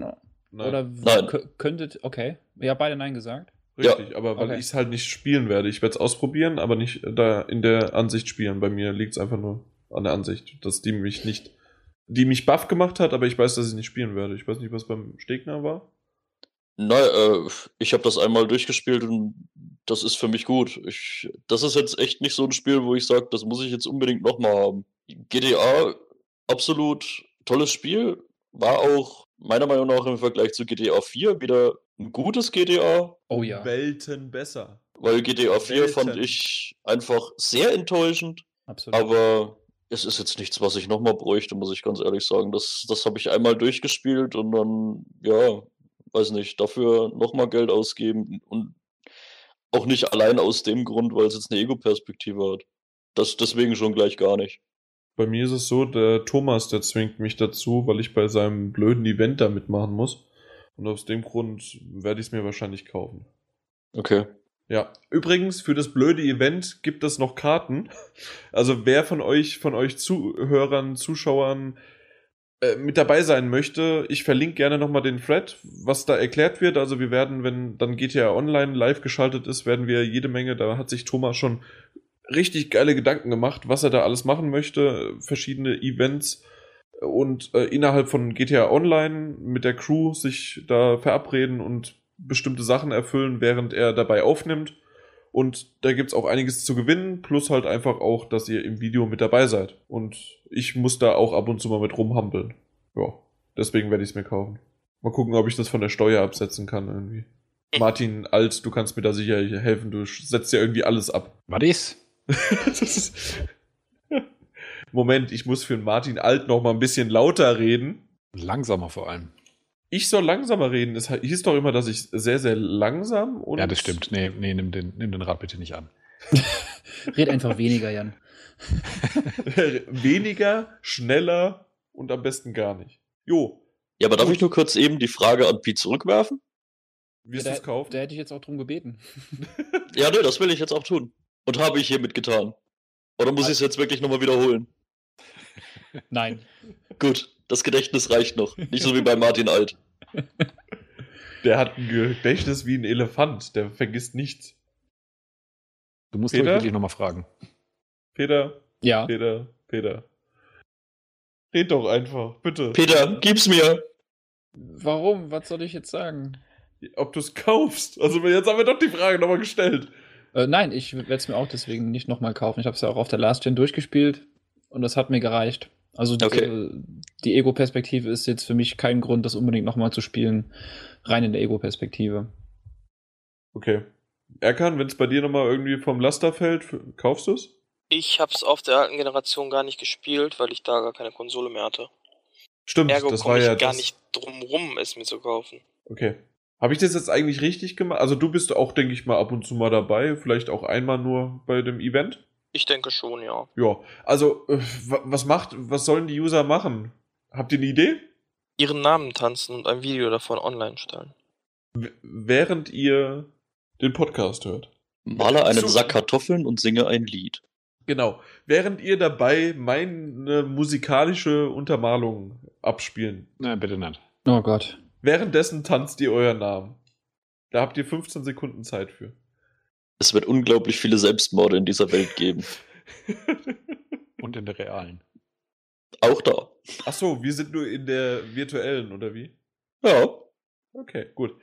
nein. Oder Nein. kö- könnte, okay, ja, beide Nein gesagt. Richtig, aber weil Okay. ich es halt nicht spielen werde. Ich werde es ausprobieren, aber nicht da in der Ansicht spielen. Bei mir liegt es einfach nur an der Ansicht, dass die mich nicht, die mich buff gemacht hat, aber ich weiß, dass ich nicht spielen werde. Ich weiß nicht, was beim Stegner war. Nein, äh, ich habe das einmal durchgespielt und das ist für mich gut. Ich, das ist jetzt echt nicht so ein Spiel, wo ich sage, das muss ich jetzt unbedingt nochmal haben. GTA, absolut tolles Spiel. War auch meiner Meinung nach im Vergleich zu GTA 4 wieder ein gutes GTA, Oh ja. Welten besser. weil GTA 4 fand Welten. ich einfach sehr enttäuschend. Absolut. Aber es ist jetzt nichts, was ich nochmal bräuchte, muss ich ganz ehrlich sagen. Das, das habe ich einmal durchgespielt und dann, ja, weiß nicht, dafür nochmal Geld ausgeben und auch nicht allein aus dem Grund, weil es jetzt eine Ego-Perspektive hat. Das deswegen schon gleich gar nicht. Bei mir ist es so, der Thomas, der zwingt mich dazu, weil ich bei seinem blöden Event da mitmachen muss. Und aus dem Grund werde ich es mir wahrscheinlich kaufen. Okay. Ja, übrigens, für das blöde Event gibt es noch Karten. Also wer von euch, von euch Zuhörern, Zuschauern äh, mit dabei sein möchte, ich verlinke gerne nochmal den Thread, was da erklärt wird. Also wir werden, wenn dann GTA Online live geschaltet ist, werden wir jede Menge, da hat sich Thomas schon richtig geile Gedanken gemacht, was er da alles machen möchte, verschiedene Events und äh, innerhalb von GTA Online mit der Crew sich da verabreden und bestimmte Sachen erfüllen, während er dabei aufnimmt. Und da gibt's auch einiges zu gewinnen, plus halt einfach auch, dass ihr im Video mit dabei seid. Und ich muss da auch ab und zu mal mit rumhampeln. Ja, deswegen werde ich es mir kaufen. Mal gucken, ob ich das von der Steuer absetzen kann irgendwie. Martin Alt, du kannst mir da sicher helfen, du setzt ja irgendwie alles ab. Was ist? Das ist Moment, ich muss für den Martin Alt noch mal ein bisschen lauter reden. Langsamer vor allem. Ich soll langsamer reden. Es hieß doch immer, dass ich sehr, sehr langsam und. Ja, das stimmt. Nee, nee nimm, den, nimm den Rat bitte nicht an. Red einfach weniger, Jan. Weniger, schneller und am besten gar nicht. Jo, Ja, aber darf ich nur kurz eben die Frage an Pete zurückwerfen? wirst du da, es kaufen? da hätte ich jetzt auch drum gebeten. Ja, nö, das will ich jetzt auch tun. Und habe ich hiermit getan. Oder muss ich es jetzt wirklich nochmal wiederholen? Nein. Gut, das Gedächtnis reicht noch. Nicht so wie bei Martin Alt. Der hat ein Gedächtnis wie ein Elefant, der vergisst nichts. Du musst Peter? wirklich nochmal fragen. Peter, Ja. Peter, Peter. Red doch einfach, bitte. Peter, gib's mir. Warum? Was soll ich jetzt sagen? Ob du es kaufst. Also jetzt haben wir doch die Frage nochmal gestellt. Äh, nein, ich werde es mir auch deswegen nicht nochmal kaufen. Ich habe es ja auch auf der Last Gen durchgespielt und das hat mir gereicht. Also Okay. äh, die Ego-Perspektive ist jetzt für mich kein Grund, das unbedingt nochmal zu spielen. Rein in der Ego-Perspektive. Okay. Erkan, wenn es bei dir nochmal irgendwie vom Laster fällt, kaufst du es? Ich hab's auf der alten Generation gar nicht gespielt, weil ich da gar keine Konsole mehr hatte. Stimmt, Ergo das komme war ich ja gar das. nicht drum rum, es mir zu kaufen. Okay. Habe ich das jetzt eigentlich richtig gemacht? Also du bist auch, denke ich mal, ab und zu mal dabei, vielleicht auch einmal nur bei dem Event. Ich denke schon, ja. Ja, also äh, wa- was macht, was sollen die User machen? Habt ihr eine Idee? Ihren Namen tanzen und ein Video davon online stellen. W während ihr den Podcast hört. Male einen So- Sack Kartoffeln und singe ein Lied. Genau. Während ihr dabei meine musikalische Untermalung abspielen. Nein, bitte nicht. Oh Gott. Währenddessen tanzt ihr euren Namen. Da habt ihr 15 Sekunden Zeit für. Es wird unglaublich viele Selbstmorde in dieser Welt geben. Und in der realen. Auch da. Ach so, wir sind nur in der virtuellen, oder wie? Ja. Okay, gut.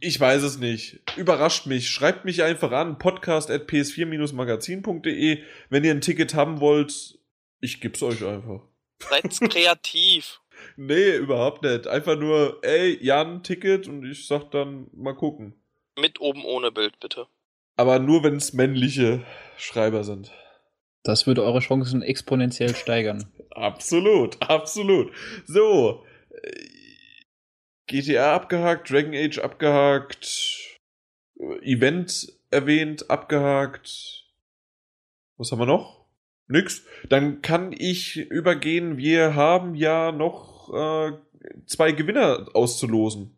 Ich weiß es nicht. Überrascht mich. Schreibt mich einfach an. Podcast at ps4-magazin.de. Wenn ihr ein Ticket haben wollt, ich geb's euch einfach. Seid kreativ. Nee, überhaupt nicht. Einfach nur, ey, Jan, Ticket und ich sag dann mal gucken. Mit oben ohne Bild, bitte. Aber nur, wenn es männliche Schreiber sind. Das würde eure Chancen exponentiell steigern. Absolut, absolut. So. äh, GTA abgehakt, Dragon Age abgehakt, äh, Event erwähnt, abgehakt. Was haben wir noch? Nix. Dann kann ich übergehen. Wir haben ja noch äh, zwei Gewinner auszulosen.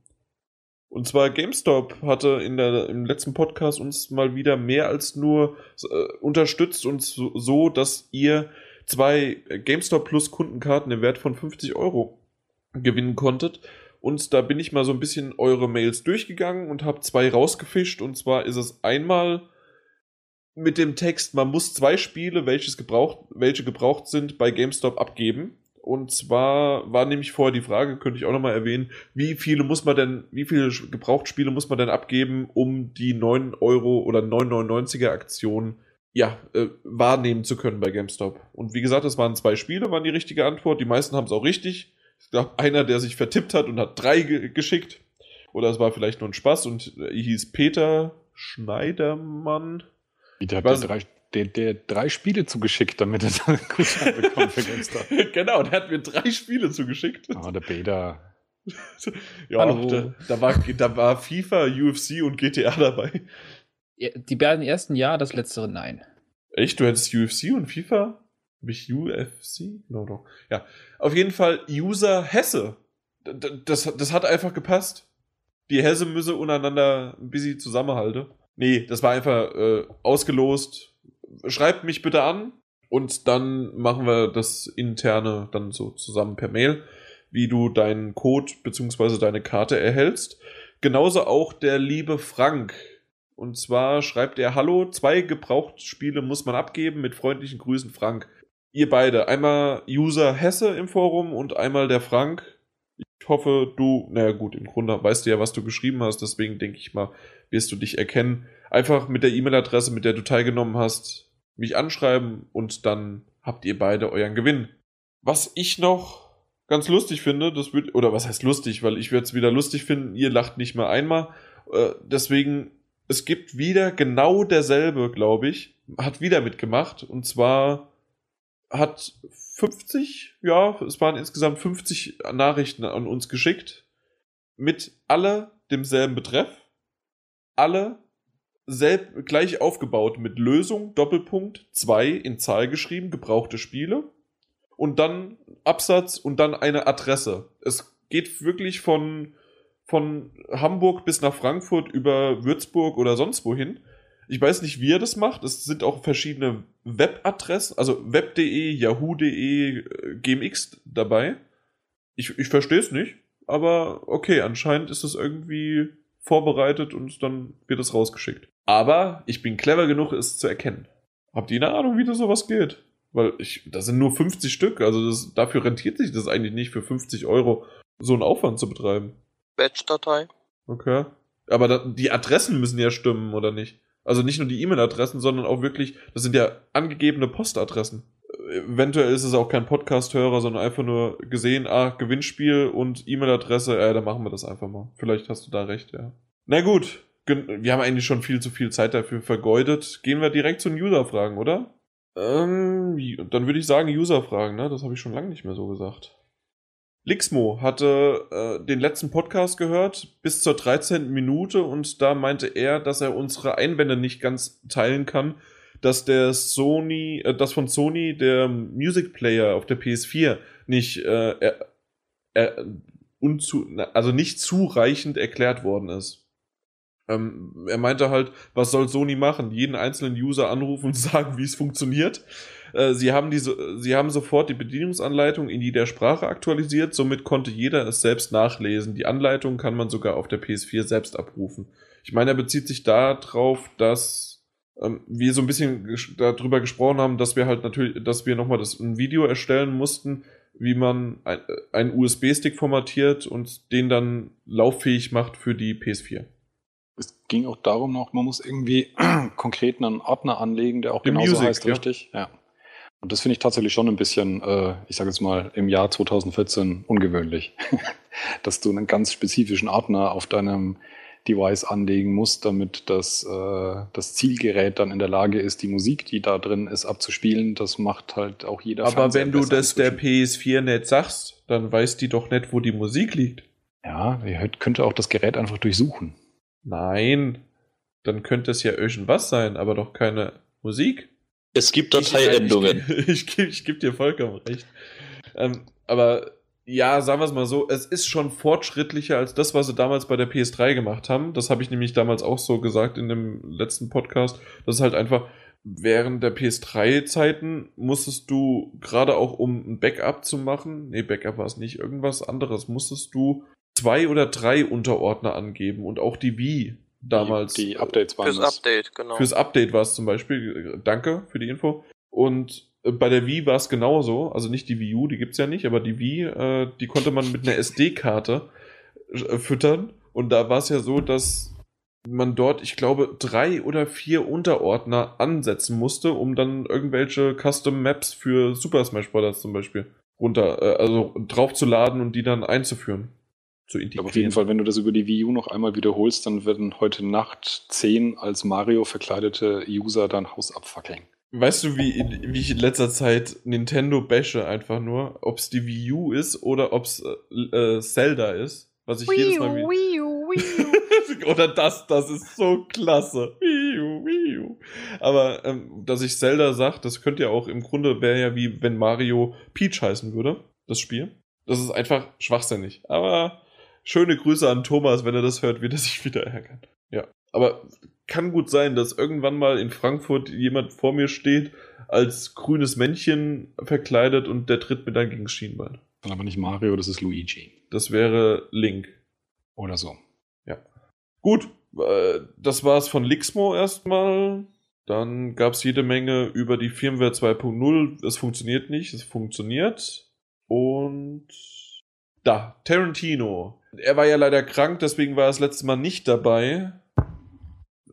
Und zwar GameStop hatte in der, im letzten Podcast uns mal wieder mehr als nur äh, unterstützt uns so, so, dass ihr zwei GameStop Plus Kundenkarten im Wert von 50 Euro gewinnen konntet. Und da bin ich mal so ein bisschen eure Mails durchgegangen und habe zwei rausgefischt. Und zwar ist es einmal mit dem Text, man muss zwei Spiele, welches gebraucht, welche gebraucht sind, bei GameStop abgeben. Und zwar war nämlich vorher die Frage, könnte ich auch nochmal erwähnen, wie viele muss man denn, wie viele Gebrauchtspiele muss man denn abgeben, um die 9 Euro oder 9,99er Aktion ja, äh, wahrnehmen zu können bei GameStop. Und wie gesagt, es waren zwei Spiele, waren die richtige Antwort. Die meisten haben es auch richtig. Es gab einer, der sich vertippt hat und hat drei ge geschickt. Oder es war vielleicht nur ein Spaß und äh, hieß Peter Schneidermann. Der hat drei, der, der drei Spiele zugeschickt, damit er dann einen Gutschein bekommt für GameStop. genau, der hat mir drei Spiele zugeschickt. Ah, der Beta. Ja, Hallo. da, da, war, da war FIFA, UFC und GTA dabei. Die beiden ersten ja, das letztere nein. Echt? Du hättest UFC und FIFA? Hab ich UFC? No, no. Ja. Auf jeden Fall User Hesse. Das, das hat einfach gepasst. Die Hesse müsse untereinander ein bisschen zusammenhalten. Nee, das war einfach äh, ausgelost. Schreibt mich bitte an und dann machen wir das interne dann so zusammen per Mail, wie du deinen Code bzw. deine Karte erhältst. Genauso auch der liebe Frank. Und zwar schreibt er, hallo, zwei Gebrauchtspiele muss man abgeben, mit freundlichen Grüßen Frank. Ihr beide, einmal User Hesse im Forum und einmal der Frank. Ich hoffe, du, naja gut, im Grunde weißt du ja, was du geschrieben hast, deswegen denke ich mal, wirst du dich erkennen. Einfach mit der E-Mail-Adresse, mit der du teilgenommen hast, mich anschreiben und dann habt ihr beide euren Gewinn. Was ich noch ganz lustig finde, das wird, oder was heißt lustig, weil ich würde es wieder lustig finden, ihr lacht nicht mehr einmal. Äh, deswegen, es gibt wieder genau derselbe, glaube ich, hat wieder mitgemacht und zwar hat 50, ja, es waren insgesamt 50 Nachrichten an uns geschickt mit alle demselben Betreff, alle selb gleich aufgebaut mit Lösung, Doppelpunkt, 2 in Zahl geschrieben, gebrauchte Spiele und dann Absatz und dann eine Adresse. Es geht wirklich von, von Hamburg bis nach Frankfurt über Würzburg oder sonst wohin. Ich weiß nicht, wie er das macht. Es sind auch verschiedene Webadressen, also web.de, yahoo.de, äh, gmx dabei. Ich, ich verstehe es nicht, aber okay, anscheinend ist es irgendwie vorbereitet und dann wird es rausgeschickt. Aber ich bin clever genug, es zu erkennen. Habt ihr eine Ahnung, wie das sowas geht? Weil ich, das sind nur 50 Stück, also das, dafür rentiert sich das eigentlich nicht, für 50 Euro so einen Aufwand zu betreiben. Batch-Datei. Okay. Aber da, die Adressen müssen ja stimmen, oder nicht? Also nicht nur die E-Mail-Adressen, sondern auch wirklich, das sind ja angegebene Postadressen. Eventuell ist es auch kein Podcast-Hörer, sondern einfach nur gesehen, ah, Gewinnspiel und E-Mail-Adresse, äh, dann machen wir das einfach mal. Vielleicht hast du da recht, ja. Na gut, wir haben eigentlich schon viel zu viel Zeit dafür vergeudet. Gehen wir direkt zu den User-Fragen, oder? Ähm, dann würde ich sagen User-Fragen, ne? Das habe ich schon lange nicht mehr so gesagt. Lixmo hatte äh, den letzten Podcast gehört bis zur 13. Minute und da meinte er, dass er unsere Einwände nicht ganz teilen kann, dass der Sony, äh, dass von Sony der Music Player auf der PS4 nicht äh, er, er, unzu, also nicht zureichend erklärt worden ist. Ähm, er meinte halt, was soll Sony machen? Jeden einzelnen User anrufen und sagen, wie es funktioniert. Äh, sie, haben diese, sie haben sofort die Bedienungsanleitung in jeder Sprache aktualisiert, somit konnte jeder es selbst nachlesen. Die Anleitung kann man sogar auf der PS4 selbst abrufen. Ich meine, er bezieht sich darauf, dass ähm, wir so ein bisschen darüber gesprochen haben, dass wir halt natürlich, dass wir nochmal das ein Video erstellen mussten, wie man ein, einen USB-Stick formatiert und den dann lauffähig macht für die PS4. Es ging auch darum noch, man muss irgendwie konkret einen Ordner anlegen, der auch The genauso Music, heißt, ja. richtig? Ja. Und das finde ich tatsächlich schon ein bisschen, äh, ich sage jetzt mal, im Jahr 2014 ungewöhnlich, dass du einen ganz spezifischen Ordner auf deinem Device anlegen musst, damit das, äh, das Zielgerät dann in der Lage ist, die Musik, die da drin ist, abzuspielen. Das macht halt auch jeder Aber Fernseher wenn du das der inzwischen. PS4 nicht sagst, dann weiß die doch nicht, wo die Musik liegt. Ja, ihr könnte auch das Gerät einfach durchsuchen. Nein, dann könnte es ja irgendwas sein, aber doch keine Musik. Es gibt Dateiendungen. Ich, ich, gebe ich geb dir vollkommen recht. Ähm, aber ja, sagen wir es mal so, es ist schon fortschrittlicher als das, was sie damals bei der PS3 gemacht haben. Das habe ich nämlich damals auch so gesagt in dem letzten Podcast. Das ist halt einfach, während der PS3-Zeiten musstest du, gerade auch um ein Backup zu machen, nee, Backup war es nicht, irgendwas anderes, musstest du zwei oder drei Unterordner angeben und auch die Wii damals. Die, die Updates waren Fürs das. Update, genau. Fürs Update war es zum Beispiel. Danke für die Info. Und bei der Wii war es genauso. Also nicht die Wii U, die gibt's ja nicht, aber die Wii, äh, die konnte man mit einer SD-Karte äh, füttern. Und da war es ja so, dass man dort, ich glaube, drei oder vier Unterordner ansetzen musste, um dann irgendwelche Custom Maps für Super Smash Bros. zum Beispiel runter, äh, also draufzuladen und die dann einzuführen. Zu Aber integrieren. auf jeden Fall, wenn du das über die Wii U noch einmal wiederholst, dann werden heute Nacht zehn als Mario verkleidete User dein Haus abfackeln. Weißt du, wie, wie ich in letzter Zeit Nintendo bashe einfach nur? Ob es die Wii U ist oder ob es äh, äh, Zelda ist? Was ich jedes Mal wieder... Wii U, Wii U. oder das, das ist so klasse. Wii U, Wii U. Aber ähm, dass ich Zelda sag, das könnte ja auch im Grunde wäre ja wie wenn Mario Peach heißen würde, das Spiel. Das ist einfach schwachsinnig. Aber schöne Grüße an Thomas, wenn er das hört, wird er sich wieder ärgern. Ja. Aber kann gut sein, dass irgendwann mal in Frankfurt jemand vor mir steht, als grünes Männchen verkleidet und der tritt mir dann gegen das Schienbein. Dann aber nicht Mario, das ist Luigi. Das wäre Link. Oder so. Gut, äh, das war's von Lixmo erstmal. Dann gab's jede Menge über die Firmware 2.0. Es funktioniert nicht, es funktioniert. Und da, Tarantino. Er war ja leider krank, deswegen war er das letzte Mal nicht dabei.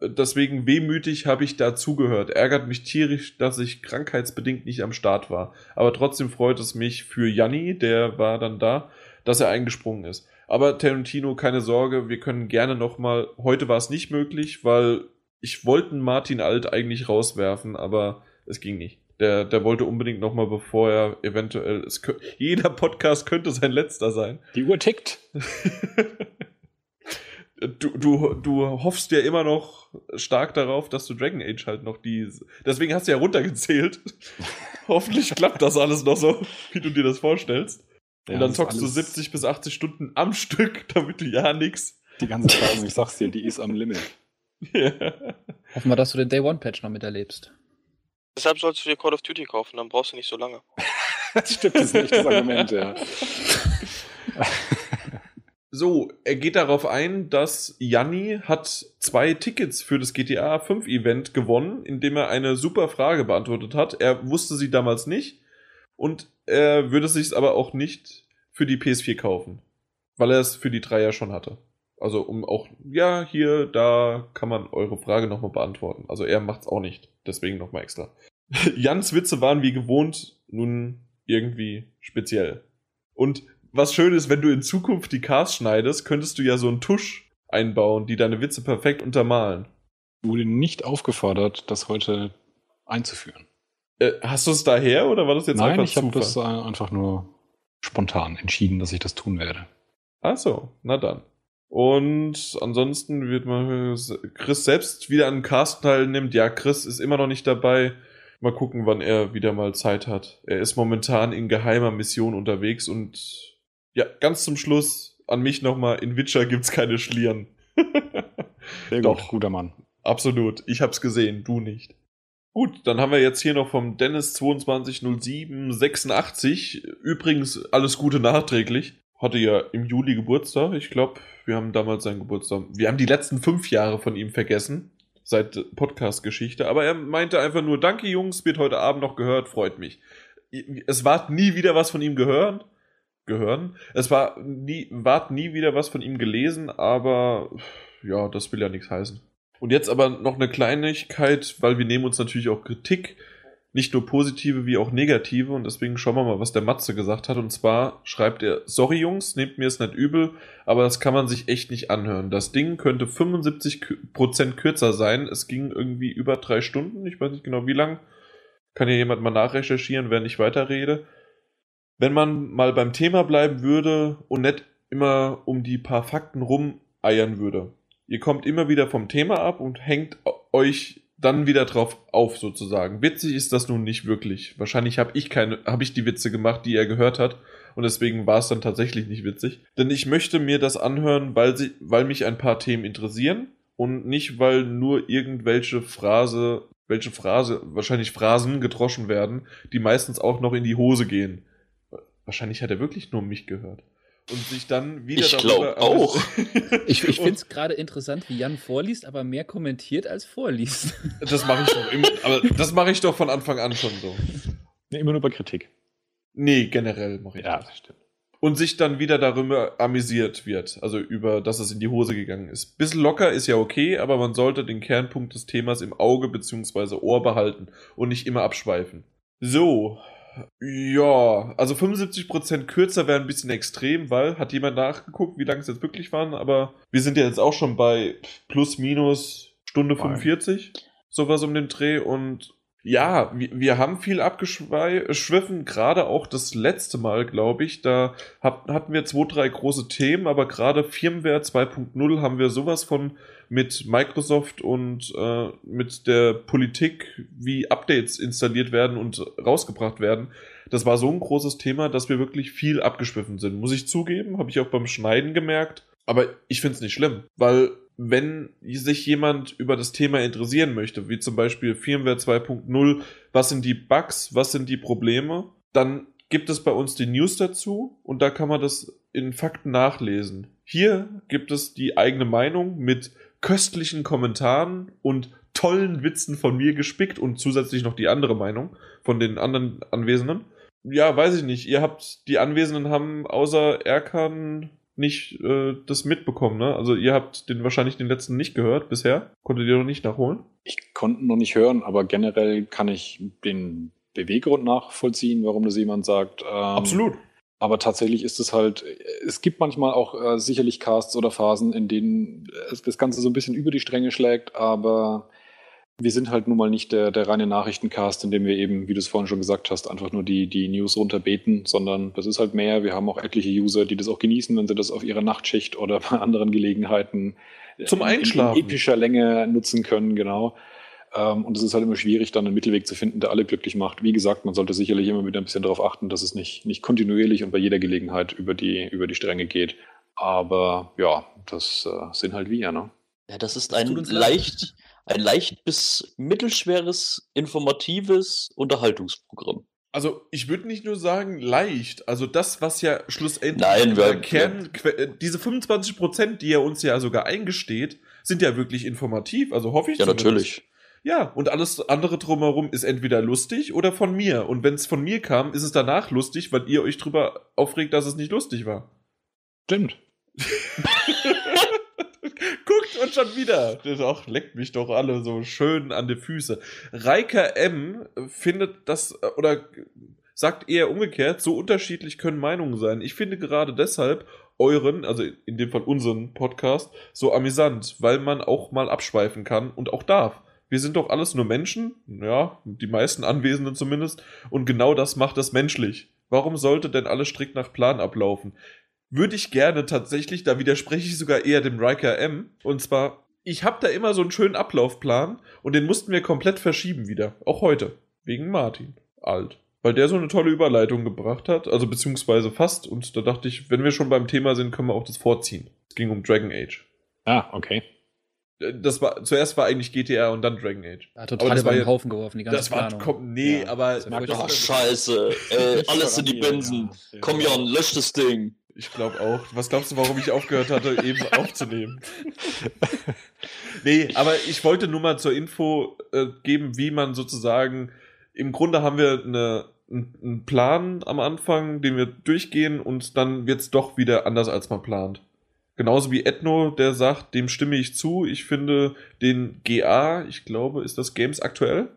Deswegen wehmütig habe ich dazugehört. Ärgert mich tierisch, dass ich krankheitsbedingt nicht am Start war. Aber trotzdem freut es mich für Janni, der war dann da, dass er eingesprungen ist. Aber Tarantino, keine Sorge, wir können gerne nochmal. Heute war es nicht möglich, weil ich wollte einen Martin Alt eigentlich rauswerfen, aber es ging nicht. Der, der wollte unbedingt nochmal, bevor er eventuell. Es, jeder Podcast könnte sein letzter sein. Die Uhr tickt. du, du, du hoffst ja immer noch stark darauf, dass du Dragon Age halt noch die. Deswegen hast du ja runtergezählt. Hoffentlich klappt das alles noch so, wie du dir das vorstellst. Ja, und dann zockst du alles- 70 bis 80 Stunden am Stück, damit du ja nix. Die ganze Zeit, ich sag's dir, die ist am Limit. Hoffen wir, dass du den Day One Patch noch miterlebst. Deshalb sollst du dir Call of Duty kaufen, dann brauchst du nicht so lange. Das stimmt, das ist ein echtes Argument, ja. So, er geht darauf ein, dass Janni hat zwei Tickets für das GTA 5 Event gewonnen, indem er eine super Frage beantwortet hat. Er wusste sie damals nicht und er würde sich aber auch nicht für die PS4 kaufen, weil er es für die 3 ja schon hatte. Also um auch, ja, hier, da kann man eure Frage nochmal beantworten. Also er macht's auch nicht, deswegen nochmal extra. Jans Witze waren wie gewohnt nun irgendwie speziell. Und was schön ist, wenn du in Zukunft die Cars schneidest, könntest du ja so einen Tusch einbauen, die deine Witze perfekt untermalen. Wurde nicht aufgefordert, das heute einzuführen. Äh, hast du es daher oder war das jetzt Nein, einfach ich habe das äh, einfach nur spontan entschieden, dass ich das tun werde. Ach so, na dann. Und ansonsten wird mal Chris selbst wieder an dem Cast teilnimmt. Ja, Chris ist immer noch nicht dabei. Mal gucken, wann er wieder mal Zeit hat. Er ist momentan in geheimer Mission unterwegs und ja, ganz zum Schluss an mich nochmal, in Witcher gibt's keine Schlieren. Sehr Doch. gut, guter Mann. Absolut. Ich hab's gesehen, du nicht. Gut, dann haben wir jetzt hier noch vom Dennis 220786. Übrigens, alles Gute nachträglich. Hatte ja im Juli Geburtstag. Ich glaube, wir haben damals seinen Geburtstag. Wir haben die letzten fünf Jahre von ihm vergessen. Seit Podcast-Geschichte. Aber er meinte einfach nur, danke Jungs, wird heute Abend noch gehört, freut mich. Es war nie wieder was von ihm gehören. Gehören. Es war nie, ward nie wieder was von ihm gelesen, aber ja, das will ja nichts heißen. Und jetzt aber noch eine Kleinigkeit, weil wir nehmen uns natürlich auch Kritik, nicht nur positive wie auch negative und deswegen schauen wir mal, was der Matze gesagt hat. Und zwar schreibt er, sorry Jungs, nehmt mir es nicht übel, aber das kann man sich echt nicht anhören. Das Ding könnte 75% kürzer sein. Es ging irgendwie über drei Stunden, ich weiß nicht genau wie lang. Kann ja jemand mal nachrecherchieren, während ich weiterrede. Wenn man mal beim Thema bleiben würde und nicht immer um die paar Fakten rumeiern würde. Ihr kommt immer wieder vom Thema ab und hängt euch dann wieder drauf auf sozusagen. Witzig ist das nun nicht wirklich. Wahrscheinlich habe ich keine, habe ich die Witze gemacht, die er gehört hat und deswegen war es dann tatsächlich nicht witzig. Denn ich möchte mir das anhören, weil sie, weil mich ein paar Themen interessieren und nicht weil nur irgendwelche Phrase, welche Phrase, wahrscheinlich Phrasen gedroschen werden, die meistens auch noch in die Hose gehen. Wahrscheinlich hat er wirklich nur mich gehört. Und sich dann wieder Ich darüber glaub auch. Ich, ich finde es gerade interessant, wie Jan vorliest, aber mehr kommentiert als vorliest. Das mache ich doch immer, aber das mache ich doch von Anfang an schon so. Nee, immer nur bei Kritik. Nee, generell mache ich das. das stimmt. Und sich dann wieder darüber amüsiert wird, also über, dass es in die Hose gegangen ist. Bisschen locker ist ja okay, aber man sollte den Kernpunkt des Themas im Auge bzw. Ohr behalten und nicht immer abschweifen. So, ja, also 75% kürzer wäre ein bisschen extrem, weil, hat jemand nachgeguckt, wie lange es jetzt wirklich waren, aber wir sind ja jetzt auch schon bei plus minus Stunde Bei- 45, sowas um den Dreh und ja, wir, wir haben viel abgeschwiffen, gerade auch das letzte Mal, glaube ich. Da hab, hatten wir zwei, drei große Themen, aber gerade Firmware 2.0 haben wir sowas von mit Microsoft und äh, mit der Politik, wie Updates installiert werden und rausgebracht werden. Das war so ein großes Thema, dass wir wirklich viel abgeschwiffen sind. Muss ich zugeben, habe ich auch beim Schneiden gemerkt. Aber ich finde es nicht schlimm, weil wenn sich jemand über das Thema interessieren möchte, wie zum Beispiel Firmware 2.0, was sind die Bugs, was sind die Probleme, dann gibt es bei uns die News dazu und da kann man das in Fakten nachlesen. Hier gibt es die eigene Meinung mit köstlichen Kommentaren und tollen Witzen von mir gespickt und zusätzlich noch die andere Meinung von den anderen Anwesenden. Ja, weiß ich nicht. Ihr habt, die Anwesenden haben außer Erkan nicht äh, das mitbekommen, ne? Also ihr habt den wahrscheinlich den letzten nicht gehört bisher. Konntet ihr noch nicht nachholen? Ich konnte noch nicht hören, aber generell kann ich den Beweggrund nachvollziehen, warum das jemand sagt. Ähm, Aber tatsächlich ist es halt, es gibt manchmal auch äh, sicherlich Casts oder Phasen, in denen es das Ganze so ein bisschen über die Stränge schlägt, aber wir sind halt nun mal nicht der, der reine Nachrichtencast, in dem wir eben, wie du es vorhin schon gesagt hast, einfach nur die, die News runterbeten, sondern das ist halt mehr. Wir haben auch etliche User, die das auch genießen, wenn sie das auf ihrer Nachtschicht oder bei anderen Gelegenheiten Zum Einschlafen. in, in epischer Länge nutzen können, genau. Ähm, und es ist halt immer schwierig, dann einen Mittelweg zu finden, der alle glücklich macht. Wie gesagt, man sollte sicherlich immer wieder ein bisschen darauf achten, dass es nicht, nicht kontinuierlich und bei jeder Gelegenheit über die, über die Stränge geht. Aber ja, das äh, sind halt wir, ne? Ja, das ist Das ein leicht, ein leicht bis mittelschweres, informatives Unterhaltungsprogramm. Also ich würde nicht nur sagen leicht, also das, was ja schlussendlich Nein, in wir- der Kern, äh, diese 25 Prozent, die er uns ja sogar eingesteht, sind ja wirklich informativ, also hoffe ich Ja, zumindest. natürlich. Ja, und alles andere drumherum ist entweder lustig oder von mir. Und wenn es von mir kam, ist es danach lustig, weil ihr euch drüber aufregt, dass es nicht lustig war. Stimmt. Guckt und schon wieder. Auch leckt mich doch alle so schön an die Füße. Reika M findet das äh, oder sagt eher umgekehrt, so unterschiedlich können Meinungen sein. Ich finde gerade deshalb euren, also in dem Fall unseren Podcast, so amüsant, weil man auch mal abschweifen kann und auch darf. Wir sind doch alles nur Menschen, ja, die meisten Anwesenden zumindest, und genau das macht es menschlich. Warum sollte denn alles strikt nach Plan ablaufen? Würde ich gerne tatsächlich, da widerspreche ich sogar eher dem Riker M. Und zwar, ich habe da immer so einen schönen Ablaufplan und den mussten wir komplett verschieben wieder. Auch heute. Wegen Martin. Alt. Weil der so eine tolle Überleitung gebracht hat, also beziehungsweise fast. Und da dachte ich, wenn wir schon beim Thema sind, können wir auch das vorziehen. Es ging um Dragon Age. Ah, okay. Äh, Das war, zuerst war eigentlich GTA und dann Dragon Age. Ja, Aber total das über war den ja- Haufen geworfen, die ganze Das war, Planung. komm, nee, Ja, aber. das ja das- Ach, scheiße. Äh, alles in die Bensen. Komm, Jan, lösch das Ding. Ich glaube auch. Was glaubst du, warum ich aufgehört hatte, eben aufzunehmen? nee, aber ich wollte nur mal zur Info äh, geben, wie man sozusagen. Im Grunde haben wir eine, einen Plan am Anfang, den wir durchgehen und dann wird's doch wieder anders, als man plant. Genauso wie Ethno, der sagt, dem stimme ich zu. Ich finde den GA, ich glaube, ist das Games aktuell?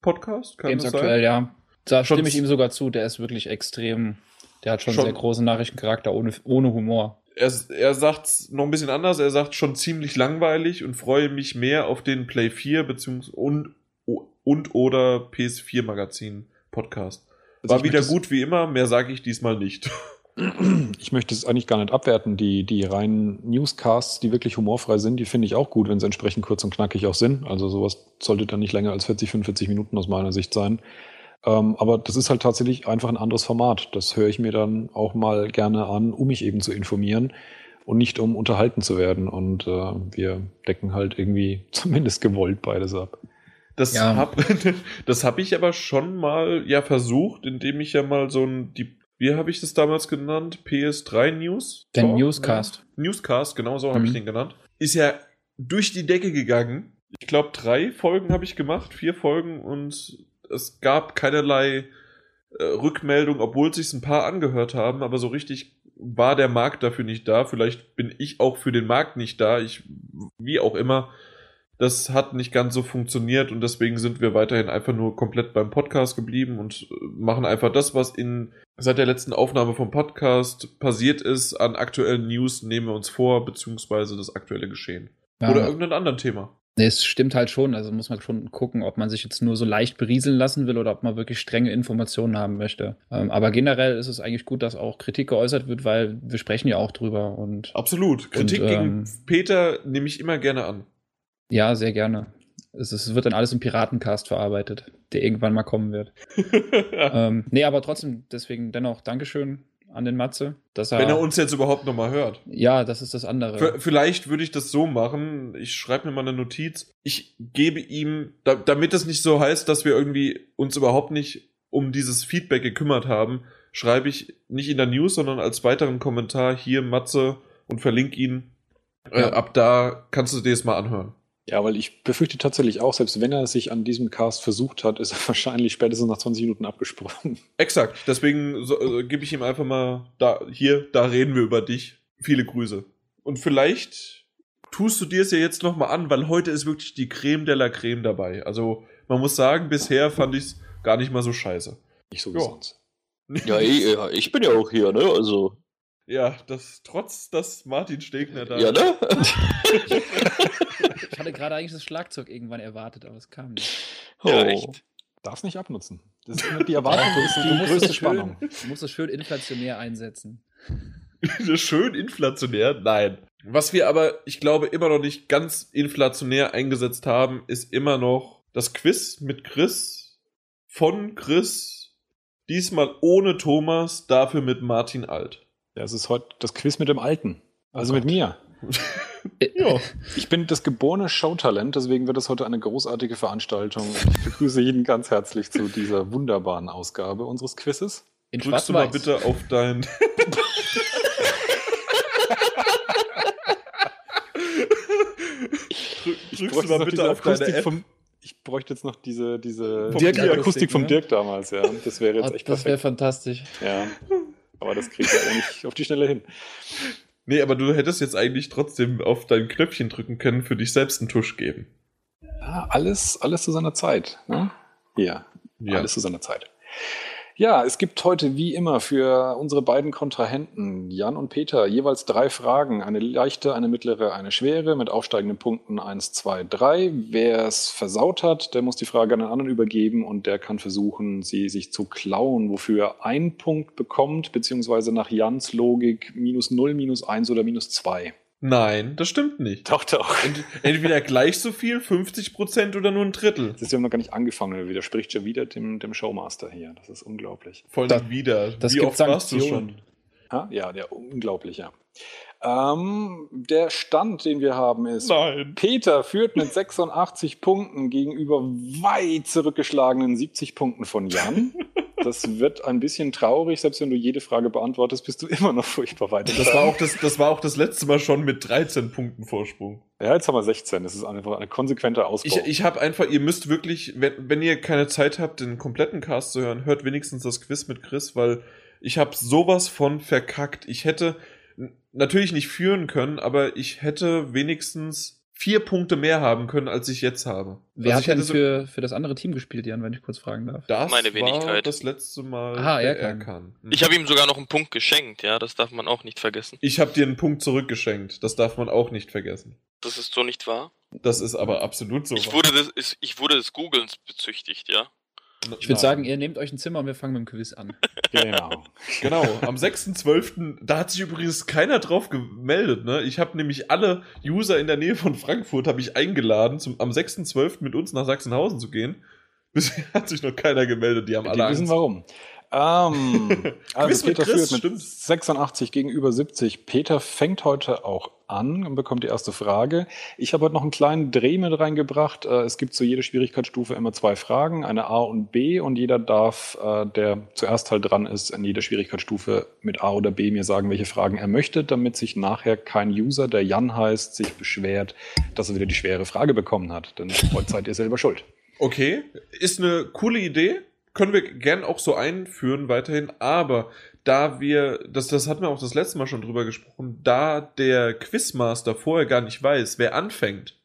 Podcast? Kann Games aktuell, ja. Da Schon stimme ich ihm sogar zu, der ist wirklich extrem. Der hat schon, Schon- sehr großen Nachrichtencharakter ohne, ohne Humor. er, er sagt noch ein bisschen anders, er sagt schon ziemlich langweilig und freue mich mehr auf den Play 4 beziehungsweise und, und oder PS4 Magazin Podcast. Also War ich wieder gut wie immer, mehr sage ich diesmal nicht. Ich möchte es eigentlich gar nicht abwerten. Die, die reinen Newscasts, die wirklich humorfrei sind, die finde ich auch gut, wenn sie entsprechend kurz und knackig auch sind. Also sowas sollte dann nicht länger als 40, 45 Minuten aus meiner Sicht sein. Ähm, aber das ist halt tatsächlich einfach ein anderes Format. Das höre ich mir dann auch mal gerne an, um mich eben zu informieren und nicht um unterhalten zu werden. Und äh, wir decken halt irgendwie zumindest gewollt beides ab. Das Ja. hab, das habe ich aber schon mal ja versucht, indem ich ja mal so ein die wie habe ich das damals genannt? PS3 News? Den Talk? Newscast. Newscast, genau so habe ich Mhm. den genannt. Ist ja durch die Decke gegangen. Ich glaube, drei Folgen habe ich gemacht, vier Folgen und es gab keinerlei äh, Rückmeldung, obwohl sich ein paar angehört haben, aber so richtig war der Markt dafür nicht da. Vielleicht bin ich auch für den Markt nicht da. Ich, wie auch immer, das hat nicht ganz so funktioniert und deswegen sind wir weiterhin einfach nur komplett beim Podcast geblieben und äh, machen einfach das, was in seit der letzten Aufnahme vom Podcast passiert ist an aktuellen News, nehmen wir uns vor, beziehungsweise das aktuelle Geschehen. Ja. Oder irgendein anderen Thema. Nee, es stimmt halt schon. Also muss man schon gucken, ob man sich jetzt nur so leicht berieseln lassen will oder ob man wirklich strenge Informationen haben möchte. Ähm, aber generell ist es eigentlich gut, dass auch Kritik geäußert wird, weil wir sprechen ja auch drüber und Absolut. Kritik Und, gegen ähm, Peter nehme ich immer gerne an. ja, sehr gerne. Es, es wird dann alles im Piratencast verarbeitet, der irgendwann mal kommen wird. ähm, nee, aber trotzdem, deswegen dennoch Dankeschön an den Matze, dass er. Wenn er uns jetzt überhaupt nochmal hört. ja, das ist das andere. V- Vielleicht würde ich das so machen. Ich schreibe mir mal eine Notiz. Ich gebe ihm, da, damit es nicht so heißt, dass wir irgendwie uns überhaupt nicht um dieses Feedback gekümmert haben, schreibe ich nicht in der News, sondern als weiteren Kommentar hier Matze und verlinke ihn. Äh, Ja. ab da kannst du dir das mal anhören. Ja, weil ich befürchte tatsächlich auch, selbst wenn er sich an diesem Cast versucht hat, ist er wahrscheinlich spätestens nach 20 Minuten abgesprungen. Exakt. Deswegen so, äh, gebe ich ihm einfach mal da, hier, da reden wir über dich. Viele Grüße. Und vielleicht tust du dir es ja jetzt nochmal an, weil heute ist wirklich die Creme de la Creme dabei. Also, man muss sagen, bisher fand ich es gar nicht mal so scheiße. Nicht so wie Ja. sonst. Ja, ich, ja, ich bin ja auch hier, ne? Also, Ja, das trotz, dass Martin Stegner da Ja, ne? Ich hatte gerade eigentlich das Schlagzeug irgendwann erwartet, aber es kam nicht. Ja, Oh. echt. Darf's nicht abnutzen. Das ist immer die Erwartung, das ist Du die musst, größte es schön, Spannung. du musst es schön inflationär einsetzen. Schön inflationär? Nein. Was wir aber, ich glaube, immer noch nicht ganz inflationär eingesetzt haben, ist immer noch das Quiz mit Chris von Chris. Diesmal ohne Thomas, dafür mit Martin Alt. Ja, es ist heute das Quiz mit dem Alten. Also mit mir. Ja. Ich bin das geborene Showtalent, deswegen wird es heute eine großartige Veranstaltung. Ich begrüße jeden ganz herzlich zu dieser wunderbaren Ausgabe unseres Quizzes. In Drückst du mal bitte auf dein. Drück, drückst du mal bitte auf deine Akustik App. vom, ich bräuchte jetzt noch diese, diese Vom die Dirk. Akustik vom ne? Dirk damals, ja. Das wäre jetzt Oh, echt das wäre fantastisch. Ja. Aber das kriegt er nicht auf die Schnelle hin. Nee, aber du hättest jetzt eigentlich trotzdem auf dein Knöpfchen drücken können, für dich selbst einen Tusch geben. Ja, alles, alles zu seiner Zeit. Ne? Hier, Ja. alles zu seiner Zeit. Ja, es gibt heute wie immer für unsere beiden Kontrahenten, Jan und Peter, jeweils drei Fragen. Eine leichte, eine mittlere, eine schwere, mit aufsteigenden Punkten 1, 2, 3. Wer es versaut hat, der muss die Frage an den anderen übergeben und der kann versuchen, sie sich zu klauen, wofür er einen Punkt bekommt, beziehungsweise nach Jans Logik minus 0, minus 1 oder minus 2. Nein, das stimmt nicht. Doch, doch. Ent entweder gleich so viel, 50% oder nur ein Drittel. Das ist ja noch gar nicht angefangen. Er widerspricht schon wieder dem, dem Showmaster hier. Das ist unglaublich. Voll Da- wieder. das Wie gibt oft Sanktionen. schon? Ha? Ja, der unglaublich, ja. Ähm, der Stand, den wir haben, ist. Nein. Peter führt mit 86 Punkten gegenüber weit zurückgeschlagenen 70 Punkten von Jan. Das wird ein bisschen traurig, selbst wenn du jede Frage beantwortest, bist du immer noch furchtbar weit. Das war, auch das, das war auch das letzte Mal schon mit 13 Punkten Vorsprung. ja, jetzt haben wir 16. Das ist einfach ein konsequenter Ausbau. Ich, ich habe einfach, ihr müsst wirklich, wenn, wenn ihr keine Zeit habt, den kompletten Cast zu hören, hört wenigstens das Quiz mit Chris, weil ich habe sowas von verkackt. Ich hätte natürlich nicht führen können, aber ich hätte wenigstens vier Punkte mehr haben können, als ich jetzt habe. Wer Also hat denn für, für das andere Team gespielt, Jan, wenn ich kurz fragen darf? das Meine war Wenigkeit. das letzte Mal Aha, der Erkan. Mhm. Ich habe ihm sogar noch einen Punkt geschenkt, ja, das darf man auch nicht vergessen. Ich habe dir einen Punkt zurückgeschenkt. Das darf man auch nicht vergessen. Das ist so nicht wahr. Das ist aber absolut so. Ich wahr. wurde des, ich wurde des Googlens bezüchtigt, ja. Ich würde sagen, ihr nehmt euch ein Zimmer und wir fangen mit dem Quiz an. genau. Genau, am 6.12., da hat sich übrigens keiner drauf gemeldet, ne? Ich habe nämlich alle User in der Nähe von Frankfurt habe ich eingeladen, zum, am 6.12. mit uns nach Sachsenhausen zu gehen. Bisher hat sich noch keiner gemeldet, die haben Die alle wissen Angst. warum. Ähm, Quiz also mit Peter Chris, führt mit stimmt. 86 gegenüber 70. Peter fängt heute auch an und bekommt die erste Frage. Ich habe heute noch einen kleinen Dreh mit reingebracht. Äh, Es gibt zu jeder Schwierigkeitsstufe immer zwei Fragen, eine A und B und jeder darf, äh, der zuerst halt dran ist, in jeder Schwierigkeitsstufe mit A oder B mir sagen, welche Fragen er möchte, damit sich nachher kein User, der Jan heißt, sich beschwert, dass er wieder die schwere Frage bekommen hat. Denn heute seid ihr selber schuld. Okay, ist eine coole Idee. Können wir gern auch so einführen weiterhin, aber da wir, das, das hatten wir auch das letzte Mal schon drüber gesprochen, da der Quizmaster vorher gar nicht weiß, wer anfängt,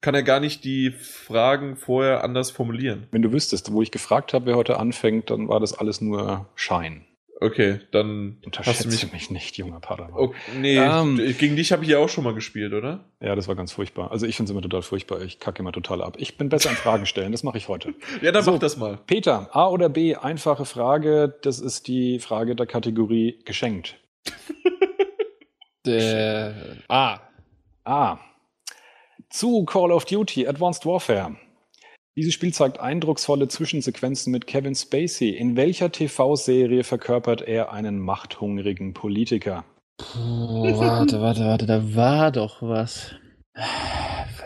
kann er gar nicht die Fragen vorher anders formulieren. Wenn du wüsstest, wo ich gefragt habe, wer heute anfängt, dann war das alles nur Schein. Okay, dann hast du Unterschätze mich. mich, nicht, junger Padawan. Okay, nee, Ähm. gegen dich habe ich ja auch schon mal gespielt, oder? Ja, das war ganz furchtbar. Also ich finde es immer total furchtbar. Ich kacke immer total ab. Ich bin besser in Fragen stellen. Das mache ich heute. Ja, dann So. mach das mal. Peter, A oder B? Einfache Frage. Das ist die Frage der Kategorie geschenkt. Der A. A. Zu Call of Duty Advanced Warfare. Dieses Spiel zeigt eindrucksvolle Zwischensequenzen mit Kevin Spacey. In welcher TV-Serie verkörpert er einen machthungrigen Politiker? Puh, warte, warte, warte, da war doch was.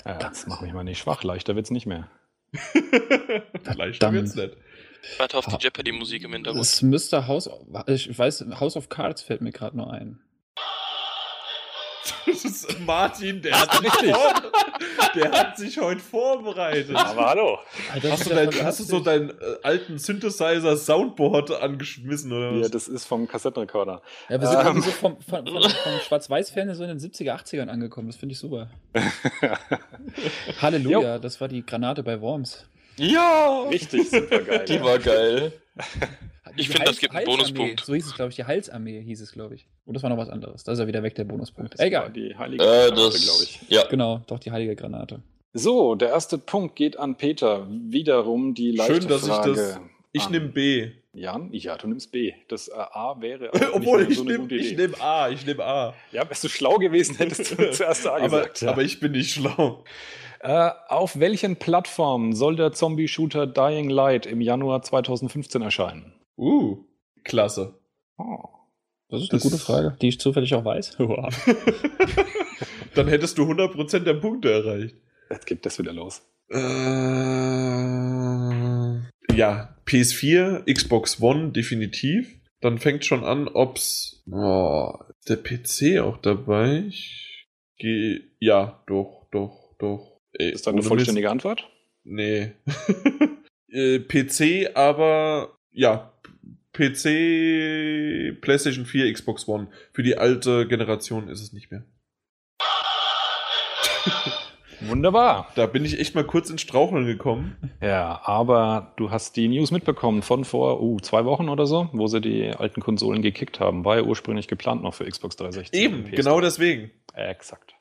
Ja, das macht mich mal nicht schwach. Leichter wird's nicht mehr. Leichter wird's nicht. Warte auf die Jeopardy-Musik im Hintergrund. Es müsste House, ich weiß, House of Cards fällt mir gerade nur ein. Das ist Martin, der hat, sich vor, der hat sich heute vorbereitet. hallo. Das Hast du, ja dein, hast du so deinen äh, alten Synthesizer Soundboard angeschmissen oder Ja, was? das ist vom Kassettenrekorder. Ja, wir sind Ähm. irgendwie so vom, vom, vom, vom Schwarz-Weiß-Fernsehen so in den 70er, 80ern angekommen. Das finde ich super. Halleluja, das war die Granate bei Worms. Ja! Richtig, super geil. Die war geil. Ich finde, das gibt einen. Bonuspunkt. So hieß es, glaube ich. Die Halsarmee hieß es, glaube ich. Und das war noch was anderes. Da ist er wieder weg, der Bonuspunkt. Das war Egal. Die heilige Äh, Granate, glaube ich. ja. Genau, doch die heilige Granate. So, der erste Punkt geht an Peter. Wiederum die leichte Schön, dass ich Frage. das. Ich nehme B. Jan, ja, du nimmst B. Das äh, A wäre Obwohl, nicht mehr ich so nehme nehm A. Ich nehme A. Ja, wärst du schlau gewesen, hättest du zuerst A Aber, gesagt. ja. aber ich bin nicht schlau. Äh, auf welchen Plattformen soll der Zombie-Shooter Dying Light im Januar 2015 erscheinen? Uh, klasse. Oh. Das ist eine Das- gute Frage, die ich zufällig auch weiß. Dann hättest du 100% der Punkte erreicht. Jetzt geht das wieder los. Äh, ja, PS4, Xbox One definitiv. Dann fängt schon an, ob's oh, ist der PC auch dabei. Ich geh, ja, doch, doch, doch. Ey, Ist das eine vollständige Antwort? Nee. äh, PC, aber ja, PC, PlayStation 4, Xbox One. Für die alte Generation ist es nicht mehr. Wunderbar. Da bin ich echt mal kurz ins Straucheln gekommen. Ja, aber du hast die News mitbekommen von vor uh, zwei Wochen oder so, wo sie die alten Konsolen gekickt haben. War ja ursprünglich geplant noch für Xbox 360. Eben, und PS3. genau deswegen. Exakt.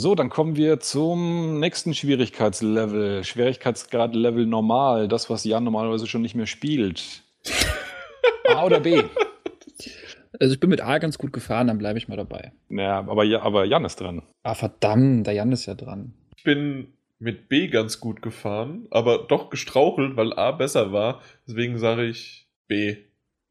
So, dann kommen wir zum nächsten Schwierigkeitslevel. Schwierigkeitsgrad Level normal, das, was Jan normalerweise schon nicht mehr spielt. A oder B? Also ich bin mit A ganz gut gefahren, dann bleibe ich mal dabei. Ja, aber, ja, aber Jan ist dran. Ah, verdammt, der Jan ist ja dran. Ich bin mit B ganz gut gefahren, aber doch gestrauchelt, weil A besser war. Deswegen sage ich B.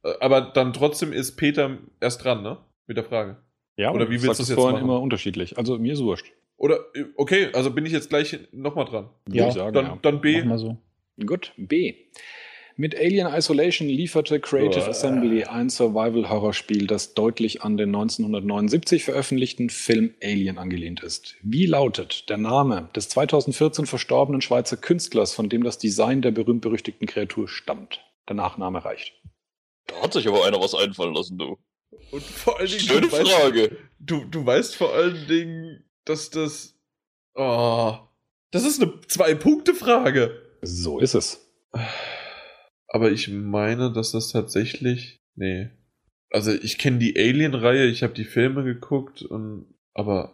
Äh, Aber dann trotzdem ist Peter erst dran, ne? Mit der Frage. Ja, Oder wie du willst du's es jetzt vorhin machen? immer unterschiedlich. Also mir ist wurscht. Oder, okay, also bin ich jetzt gleich nochmal dran. Ja, ich sagen, Dann, ja. dann B. So. Gut, B. Mit Alien Isolation lieferte Creative Boah. Assembly ein Survival-Horror-Spiel, das deutlich an den 1979 veröffentlichten Film Alien angelehnt ist. Wie lautet der Name des 2014 verstorbenen Schweizer Künstlers, von dem das Design der berühmt-berüchtigten Kreatur stammt? Der Nachname reicht. Da hat sich aber einer was einfallen lassen, du. Und vor allen Dingen, Schöne du, weißt, Frage. du, du weißt vor allen Dingen, dass das. Oh. Das ist eine Zwei-Punkte-Frage. So ist es. Aber ich meine, dass das tatsächlich. Nee. Also ich kenne die Alien-Reihe, ich habe die Filme geguckt und. Aber.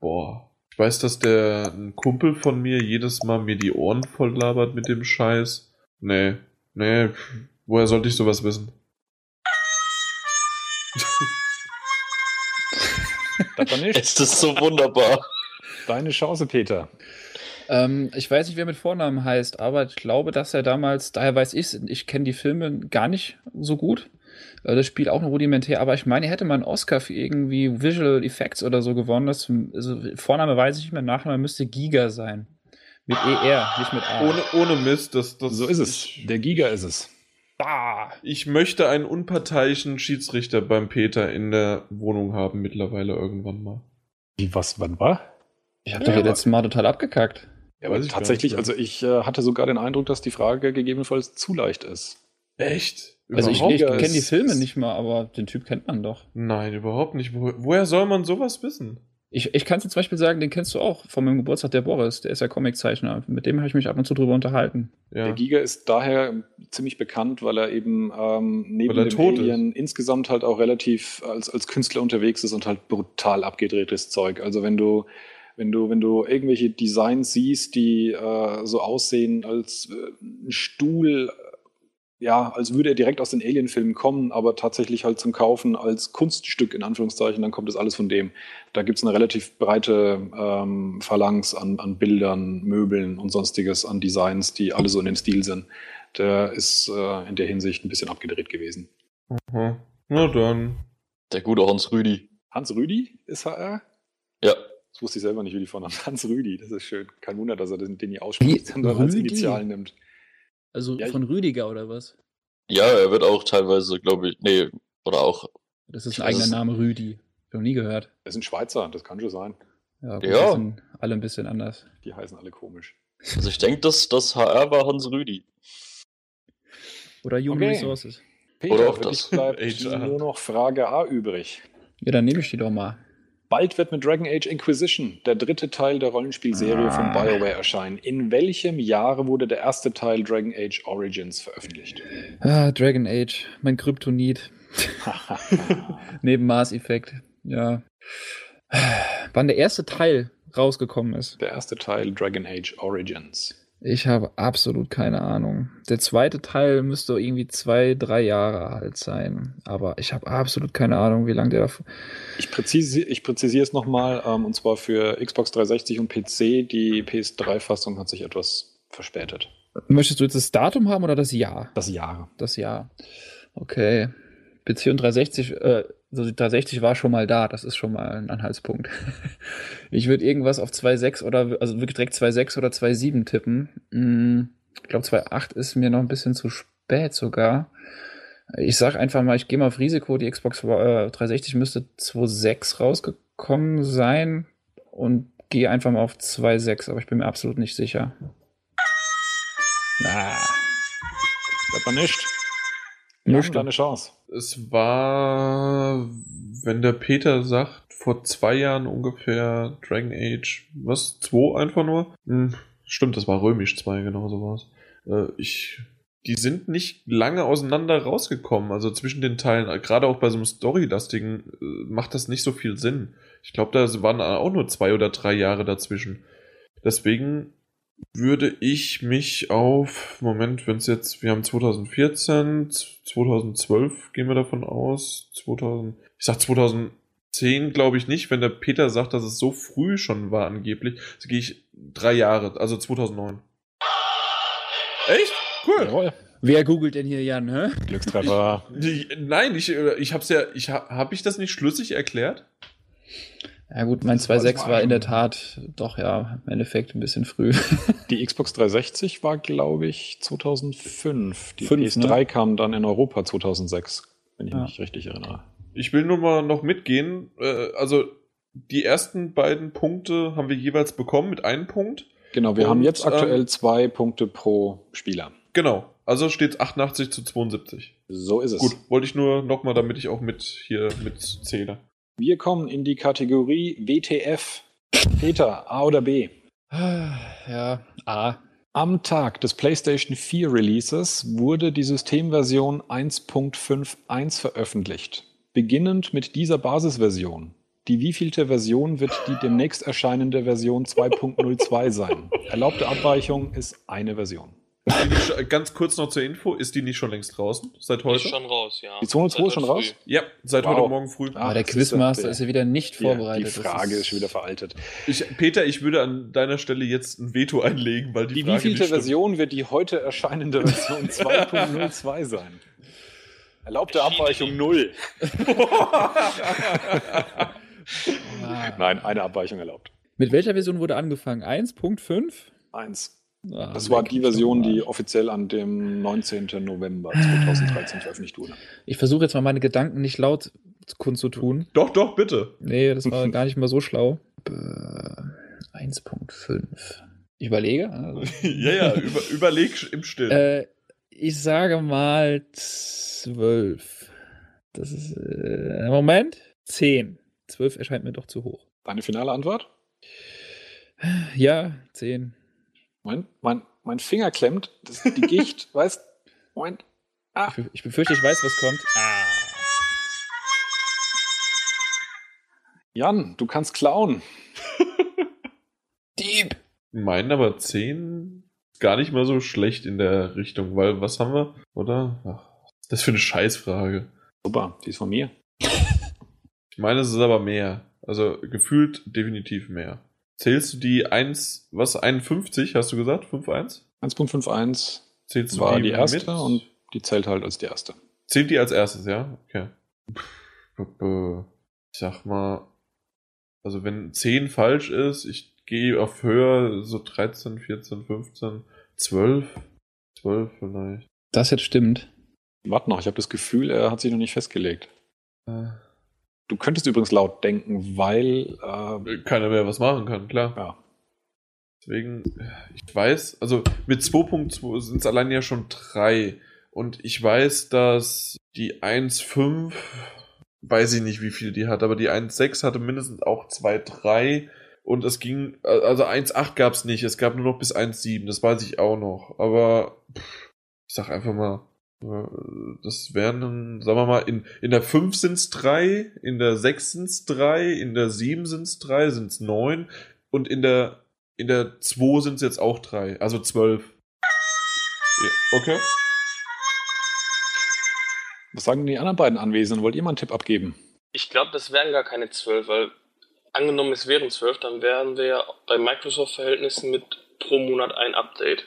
Boah. Ich weiß, dass der ein Kumpel von mir jedes Mal mir die Ohren voll labert mit dem Scheiß. Nee. Nee. Woher sollte ich sowas wissen? Das war nicht. Es ist so wunderbar. Deine Chance, Peter. Ähm, ich weiß nicht, wer mit Vornamen heißt, aber ich glaube, dass er damals, daher weiß ich es, ich kenne die Filme gar nicht so gut. Äh, Das Spiel auch nur rudimentär, aber ich meine, er hätte mal einen Oscar für irgendwie Visual Effects oder so gewonnen. Das, also Vorname weiß ich nicht mehr, Nachname müsste Giga sein. Mit ER, nicht mit A. Ohne, ohne Mist, das, das So ist es. Der Giga ist es. Bah. ich möchte einen unparteiischen Schiedsrichter beim Peter in der Wohnung haben, mittlerweile irgendwann mal. Wie, was, wann war? Ich habe Ja, doch hier aber- letztes Mal total abgekackt. Ja, aber tatsächlich, also ich äh, hatte sogar den Eindruck, dass die Frage gegebenenfalls zu leicht ist. Echt? Also ich, Überhaupt ich kenne die Filme nicht mal, aber den Typ kennt man doch. Nein, überhaupt nicht. Wo, woher soll man sowas wissen? Ich, ich kann es zum Beispiel sagen, den kennst du auch von meinem Geburtstag, der Boris, der ist ja Comiczeichner. Mit dem habe ich mich ab und zu drüber unterhalten. Der Ja. Giga ist daher ziemlich bekannt, weil er eben ähm, neben er dem Alien insgesamt halt auch relativ als, als Künstler unterwegs ist und halt brutal abgedrehtes Zeug. Also wenn du wenn du wenn du irgendwelche Designs siehst, die äh, so aussehen als äh, ein Stuhl, ja, als würde er direkt aus den Alien-Filmen kommen, aber tatsächlich halt zum Kaufen als Kunststück in Anführungszeichen, dann kommt das alles von dem. Da gibt es eine relativ breite ähm, Phalanx an, an Bildern, Möbeln und sonstiges, an Designs, die alle so in dem Stil sind. Der ist äh, in der Hinsicht ein bisschen abgedreht gewesen. Aha. Na dann. Der gute Hans Rüdi. Hans Rüdi ist HR? Ja. Das wusste ich selber nicht, wie die Vornamen. Hans Rüdi, das ist schön. Kein Wunder, dass er den, den nie ausspricht, sondern als? Initial nimmt. Also Ja, von Rüdiger oder was? Ja, er wird auch teilweise, glaube ich, nee, oder auch. Das ist ein eigener Name, Rüdi. Hab ich noch nie gehört. Er ist ein Schweizer, das kann schon sein. Ja, gut, Ja. die sind alle ein bisschen anders. Die heißen alle komisch. Also ich denke, dass das HR war Hans Rüdi. Oder Human Okay. Resources. Peter, Oder auch für das. dich bleibt nur noch Frage A übrig. Ja, dann nehme ich die doch mal. Bald wird mit Dragon Age Inquisition der dritte Teil der Rollenspielserie von BioWare erscheinen. In welchem Jahre wurde der erste Teil Dragon Age Origins veröffentlicht? Ah, Dragon Age, mein Kryptonit. Neben Mass Effect, ja. Wann der erste Teil rausgekommen ist. Der erste Teil Dragon Age Origins. Ich habe absolut keine Ahnung. Der zweite Teil müsste irgendwie zwei, drei Jahre alt sein. Aber ich habe absolut keine Ahnung, wie lange der davor. Ich, präzisi ich präzisiere es nochmal, ähm, und zwar für Xbox 360 und PC. Die PS3-Fassung hat sich etwas verspätet. Möchtest du jetzt das Datum haben oder das Jahr? Das Jahr. Das Jahr. Okay. PC und 360, äh, also die 360 war schon mal da, das ist schon mal ein Anhaltspunkt. ich würde irgendwas auf 2.6 oder, also wirklich direkt 2.6 oder 2.7 tippen. Hm, ich glaube 2.8 ist mir noch ein bisschen zu spät sogar. Ich sag einfach mal, ich gehe mal auf Risiko, die Xbox äh, 360 müsste 2.6 rausgekommen sein und gehe einfach mal auf 2.6, aber ich bin mir absolut nicht sicher. Ah. Das war nicht. Nur Ja, stimmt. deine Chance. Es war, wenn der Peter sagt, vor zwei Jahren ungefähr Dragon Age, was? Zwei einfach nur? Hm, stimmt, das war Römisch 2, genau so war's. Äh, ich, die sind nicht lange auseinander rausgekommen, also zwischen den Teilen, gerade auch bei so einem Story-lastigen, äh, macht das nicht so viel Sinn. Ich glaube, da waren auch nur zwei oder drei Jahre dazwischen. Deswegen würde ich mich auf, Moment, wenn es jetzt, wir haben 2014, 2012 gehen wir davon aus, 2000, ich sag 2010 glaube ich nicht, wenn der Peter sagt, dass es so früh schon war angeblich, so gehe ich drei Jahre, also 2009. Echt? Cool. Jawohl. Wer googelt denn hier Jan, hä? Glückstreffer. Die, nein, ich, äh, ich hab's ja, ich ha- hab ich das nicht schlüssig erklärt? Ja gut, mein Das war 2.6 war in der Tat doch ja im Endeffekt ein bisschen früh. Die Xbox 360 war, glaube ich, 2005. Die Fünf, PS3 ne? kam dann in Europa 2006, wenn ich Ja. mich richtig erinnere. Ich will nur mal noch mitgehen. Äh, also die ersten beiden Punkte haben wir jeweils bekommen mit einem Punkt. Genau, wir Und, haben jetzt aktuell ähm, zwei Punkte pro Spieler. Genau. Also steht 88 zu 72. So ist es. Gut, wollte ich nur nochmal, damit ich auch mit hier mitzähle. Wir kommen in die Kategorie WTF. Peter, A oder B? ja, A. Am Tag des PlayStation 4 Releases wurde die Systemversion 1.51 veröffentlicht. Beginnend mit dieser Basisversion. Die wievielte Version wird die demnächst erscheinende Version 2.02 sein? Erlaubte Abweichung ist eine Version. Die nicht, sch- ganz kurz noch zur Info, ist die nicht schon längst draußen? Seit heute? Ist schon raus, ja. Die 202 Seit ist schon heute raus? früh. Ja, seit Wow. heute Morgen früh. Aber der Quizmaster ist ja wieder nicht Die, vorbereitet. die Das Frage ist ist schon wieder veraltet. Ich, Peter, ich würde an deiner Stelle jetzt ein Veto einlegen, weil die, Die Frage wievielte nicht stimmt. Version wird die heute erscheinende Version 2.02 sein? Erlaubte Abweichung 0. Ah. Nein, eine Abweichung erlaubt. Mit welcher Version wurde angefangen? 1.5? Eins. Ah, Das war die Version, die offiziell an dem 19. November 2013 veröffentlicht wurde. Ich versuche jetzt mal meine Gedanken nicht laut kundzutun. Doch, doch, bitte. Nee, das war gar nicht mal so schlau. Äh, 1.5. Ich überlege. Also, ja, ja, über, überleg im Stillen. äh, ich sage mal 12. Das ist. Äh, Moment. 10. 12 erscheint mir doch zu hoch. Deine finale Antwort? Ja, 10. Mein, mein, mein Finger klemmt. Das die Gicht, weißt Moment. Ah. Ich, bef- ich befürchte, ich weiß, was kommt. Ah. Jan, du kannst klauen. Dieb! Meinen aber 10 ist gar nicht mal so schlecht in der Richtung, weil was haben wir, oder? Ach, was ist das für eine Scheißfrage. Super, die ist von mir. Ich meine, es ist aber mehr. Also gefühlt definitiv mehr. Zählst du die 1, was, 51, hast du gesagt? 5-1? 1.51 Zählst du war die, die erste mit? und die zählt halt als die erste. Zählt die als erstes, ja? Okay. Ich sag mal, also wenn 10 falsch ist, ich gehe auf höher, so 13, 14, 15, 12. 12 vielleicht. Das jetzt stimmt. Warte noch, ich habe das Gefühl, er hat sich noch nicht festgelegt. Äh, Du könntest übrigens laut denken, weil äh, Keiner mehr was machen kann, klar. ja, Deswegen, ich weiß, also mit 2.2 sind es allein ja schon drei. Und ich weiß, dass die 1.5 weiß ich nicht, wie viel die hat, aber die 1.6 hatte mindestens auch 2.3 und es ging, also 1.8 gab es nicht, es gab nur noch bis 1.7, das weiß ich auch noch, aber pff, ich sag einfach mal, äh, das wären, sagen wir mal, in, in der 5 sind es 3, in der 6 sind es 3, in der 7 sind es 3, sind es 9 und in der, in der 2 sind es jetzt auch 3, also 12. Ja, okay. Was sagen die anderen beiden Anwesenden? Wollt ihr mal einen Tipp abgeben? Ich glaube, das wären gar keine 12, weil angenommen es wären 12, dann wären wir ja bei Microsoft-Verhältnissen mit pro Monat ein Update.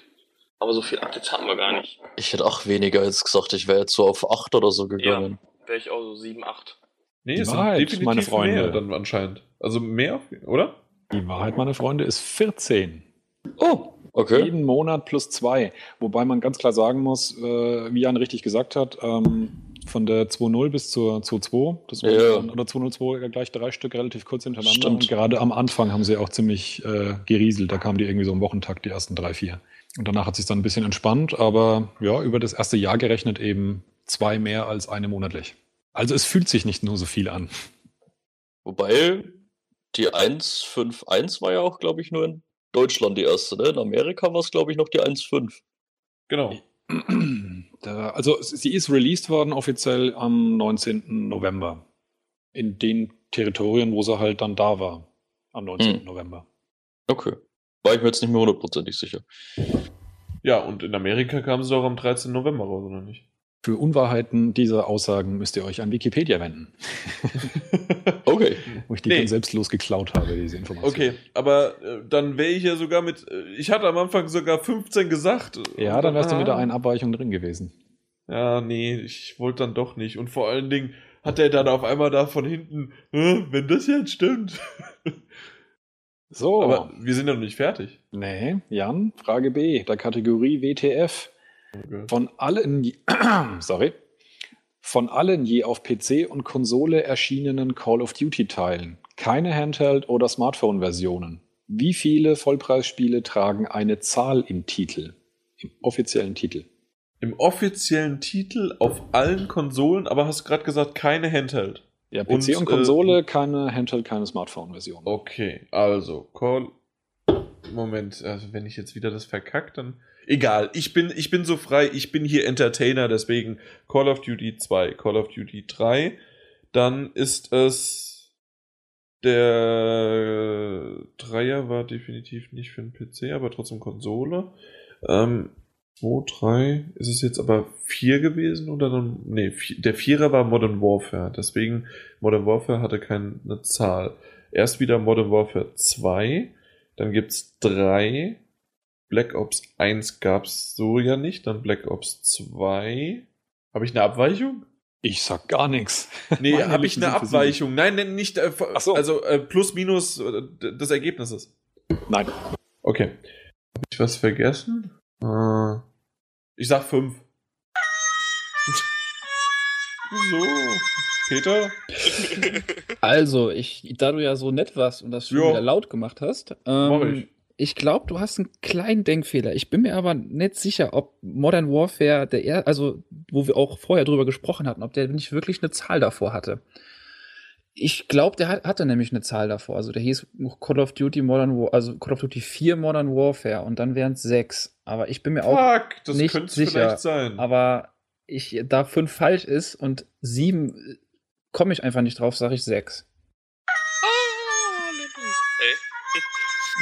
Aber so viel Updates hatten wir gar nicht. Ich hätte auch weniger jetzt gesagt, ich wäre jetzt so auf 8 oder so gegangen. Wäre ich auch so 7, 8. Nee, Die es sind Wahrheit, definitiv meine Freunde. mehr dann anscheinend. Also mehr, oder? Die Wahrheit, meine Freunde, ist 14. Oh, okay. Jeden Monat plus zwei. Wobei man ganz klar sagen muss, äh, wie Jan richtig gesagt hat, ähm, von der 2.0 bis zur 2.2, das waren Ja. dann- oder 2.02 gleich drei Stück relativ kurz hintereinander. Stimmt. Und gerade am Anfang haben sie auch ziemlich äh, gerieselt. Da kamen die irgendwie so im Wochentakt, die ersten drei, vier. Und danach hat sich dann ein bisschen entspannt, aber ja, über das erste Jahr gerechnet eben zwei mehr als eine monatlich. Also es fühlt sich nicht nur so viel an. Wobei die 151 war ja auch, glaube ich, nur in Deutschland die erste. Ne? In Amerika war es, glaube ich, noch die 1.5. Genau. Da, also sie ist released worden offiziell am 19. November. In den Territorien, wo sie halt dann da war. Am 19. Hm. November. Okay. War ich mir jetzt nicht mehr hundertprozentig sicher. Ja, und in Amerika kam es doch am 13. November raus, oder nicht? Für Unwahrheiten dieser Aussagen müsst ihr euch an Wikipedia wenden, Okay. wo ich die Nee. dann selbstlos geklaut habe, diese Information. Okay, aber äh, dann wäre ich ja sogar mit. Äh, ich hatte am Anfang sogar 15 gesagt. Ja, dann wärst du mit der Ah. einen Abweichung drin gewesen. Ja, nee, ich wollte dann doch nicht. Und vor allen Dingen hat er dann auf einmal da von hinten, "Äh, wenn das jetzt stimmt. So, Aber wir sind ja noch nicht fertig. nee, Jan, Frage B, der Kategorie WTF. Okay. Von allen, je- sorry, von allen je auf PC und Konsole erschienenen Call of Duty Teilen, keine Handheld- oder Smartphone-Versionen. Wie viele Vollpreisspiele tragen eine Zahl im Titel, im offiziellen Titel? Im offiziellen Titel auf allen Konsolen, aber hast gerade gesagt, keine Handheld. Ja, PC Und, und, äh, Konsole, keine Handheld, keine Smartphone-Version. Okay, also, Call. Moment, also wenn ich jetzt wieder das verkackt, dann. Egal, ich bin, ich bin so frei, ich bin hier Entertainer, deswegen Call of Duty 2, Call of Duty 3. Dann ist es. Der Dreier war definitiv nicht für den PC, aber trotzdem Konsole. Ähm, 2, 3, ist es jetzt aber 4 gewesen oder dann. Nee, vier, der Vierer war Modern Warfare, deswegen Modern Warfare hatte keine Zahl. Erst wieder Modern Warfare 2, dann gibt's 3, Black Ops 1 gab's so ja nicht, dann Black Ops 2. Habe ich eine Abweichung? Ich sag gar nichts. Nee, habe ich eine. Abweichung. Nein, nein, nicht, äh, so. also äh, plus minus äh, des Ergebnisses. Nein. Okay. Habe ich was vergessen? Äh, ich sag 5. Wieso? Peter? Also, ich, da du ja so nett warst und das schon wieder laut gemacht hast, ähm, ich. ich glaube, du hast einen kleinen Denkfehler. Ich bin mir aber nicht sicher, ob Modern Warfare, der er, also wo wir auch vorher drüber gesprochen hatten, ob der nicht wirklich eine Zahl davor hatte. Ich glaube, der hat, hatte nämlich eine Zahl davor. Also der hieß Call of Duty Modern War, also Call of Duty 4 Modern Warfare und dann wären es sechs. Aber ich bin mir auch, Fuck, das nicht könnte es sicher, vielleicht sein. aber ich, da fünf falsch ist und sieben komme ich einfach nicht drauf, sage ich sechs. Hey,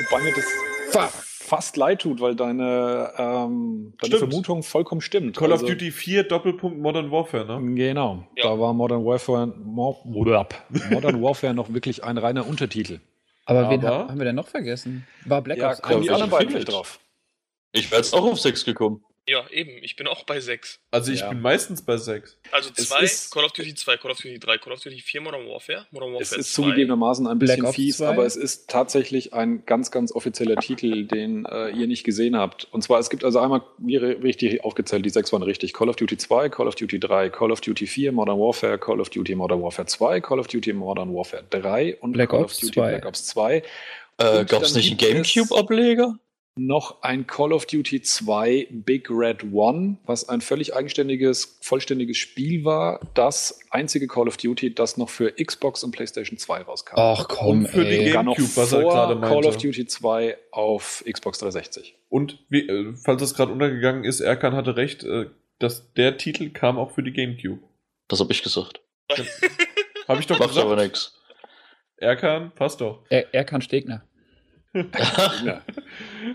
Wobei mir das Fuck. Fast leid tut, weil deine, ähm, deine. Vermutung vollkommen stimmt. Call Also- of Duty 4 Doppelpunkt Modern Warfare, ne? Genau, Ja. da war Modern Warfare, Mo Modern Warfare noch wirklich ein reiner Untertitel. Aber, wen Aber- ha- haben wir denn noch vergessen? War Black ja, Ops kommen die anderen beiden drauf. Ich wäre jetzt auch auf 6 gekommen. Ja, eben. Ich bin auch bei 6. Also ich Ja. bin meistens bei 6. Also Es 2, ist- Call of Duty 2, Call of Duty 3, Call of Duty 4, Modern Warfare, Modern Es Warfare ist 2. zugegebenermaßen ein bisschen fies, 2. aber es ist tatsächlich ein ganz, ganz offizieller Titel, den äh, ihr nicht gesehen habt. Und zwar, es gibt also einmal, wie ri- richtig aufgezählt, die sechs waren richtig. Call of Duty 2, Call of Duty 3, Call of Duty 4, Modern Warfare, Call of Duty Modern Warfare 2, Call of Duty Modern Warfare 3 und Black Call Ops of Duty 2. Black Ops 2. Äh, Gab es nicht einen es- Gamecube-Ableger? Noch ein Call of Duty 2 Big Red One, was ein völlig eigenständiges, vollständiges Spiel war. Das einzige Call of Duty, das noch für Xbox und PlayStation 2 rauskam. Ach komm, Und für die ey. Noch GameCube, was er vor gerade meinte. Call of Duty 2 auf Xbox 360. Und wie, äh, falls es gerade untergegangen ist, Erkan hatte recht, äh, dass der Titel kam auch für die GameCube. Das habe ich gesagt. Habe ich doch Macht aber gesagt. nichts. Erkan, passt doch. Er, er kann Stegner. Ja.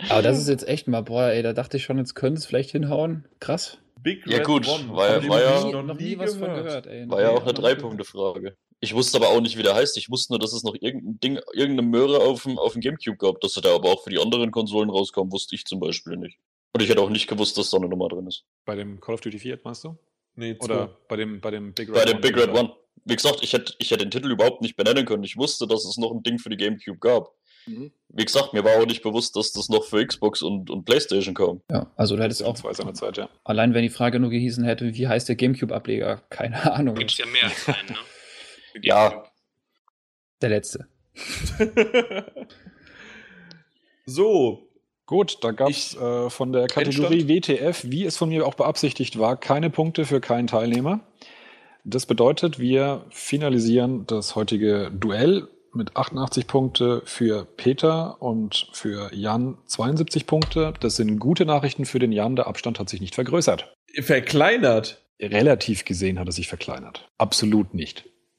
Aber das ist jetzt echt mal, boah, ey, da dachte ich schon, jetzt könnte es vielleicht hinhauen. Krass. Big Ja, gut, war ja- war ja- noch Nie, noch nie was von gehört, ey. War ja auch eine gehört. Drei-Punkte-Frage. Ich wusste aber auch nicht, wie der heißt. Ich wusste nur, dass es noch irgendein Ding, irgendeine Möhre auf dem, auf dem Gamecube gab. Dass er da aber auch für die anderen Konsolen rauskam, wusste ich zum Beispiel nicht. Und ich hätte auch nicht gewusst, dass da eine Nummer drin ist. Bei dem Call of Duty 4 meinst du? Nee, Oder bei dem, bei dem Big Red Bei dem One? Big Red One. Wie gesagt, ich hätte, ich hätte den Titel überhaupt nicht benennen können. Ich wusste, dass es noch ein Ding für die Gamecube gab. Mhm. Wie gesagt, mir war auch nicht bewusst, dass das noch für Xbox und, und Playstation kam. Ja, also du hättest auch, Zwei seiner Zeit, ja. allein wenn die Frage nur gehießen hätte, wie heißt der Gamecube-Ableger? Keine Ahnung. Gibt's ja mehr als einen, ne? Ja. Der letzte. so, Gut, da gab es äh, von der Kategorie WTF, wie es von mir auch beabsichtigt war, keine Punkte für keinen Teilnehmer. Das bedeutet, wir finalisieren das heutige Duell mit 88 Punkte für Peter und für Jan 72 Punkte. Das sind gute Nachrichten für den Jan. Der Abstand hat sich nicht vergrößert. verkleinert. Relativ gesehen hat er sich verkleinert. Absolut nicht.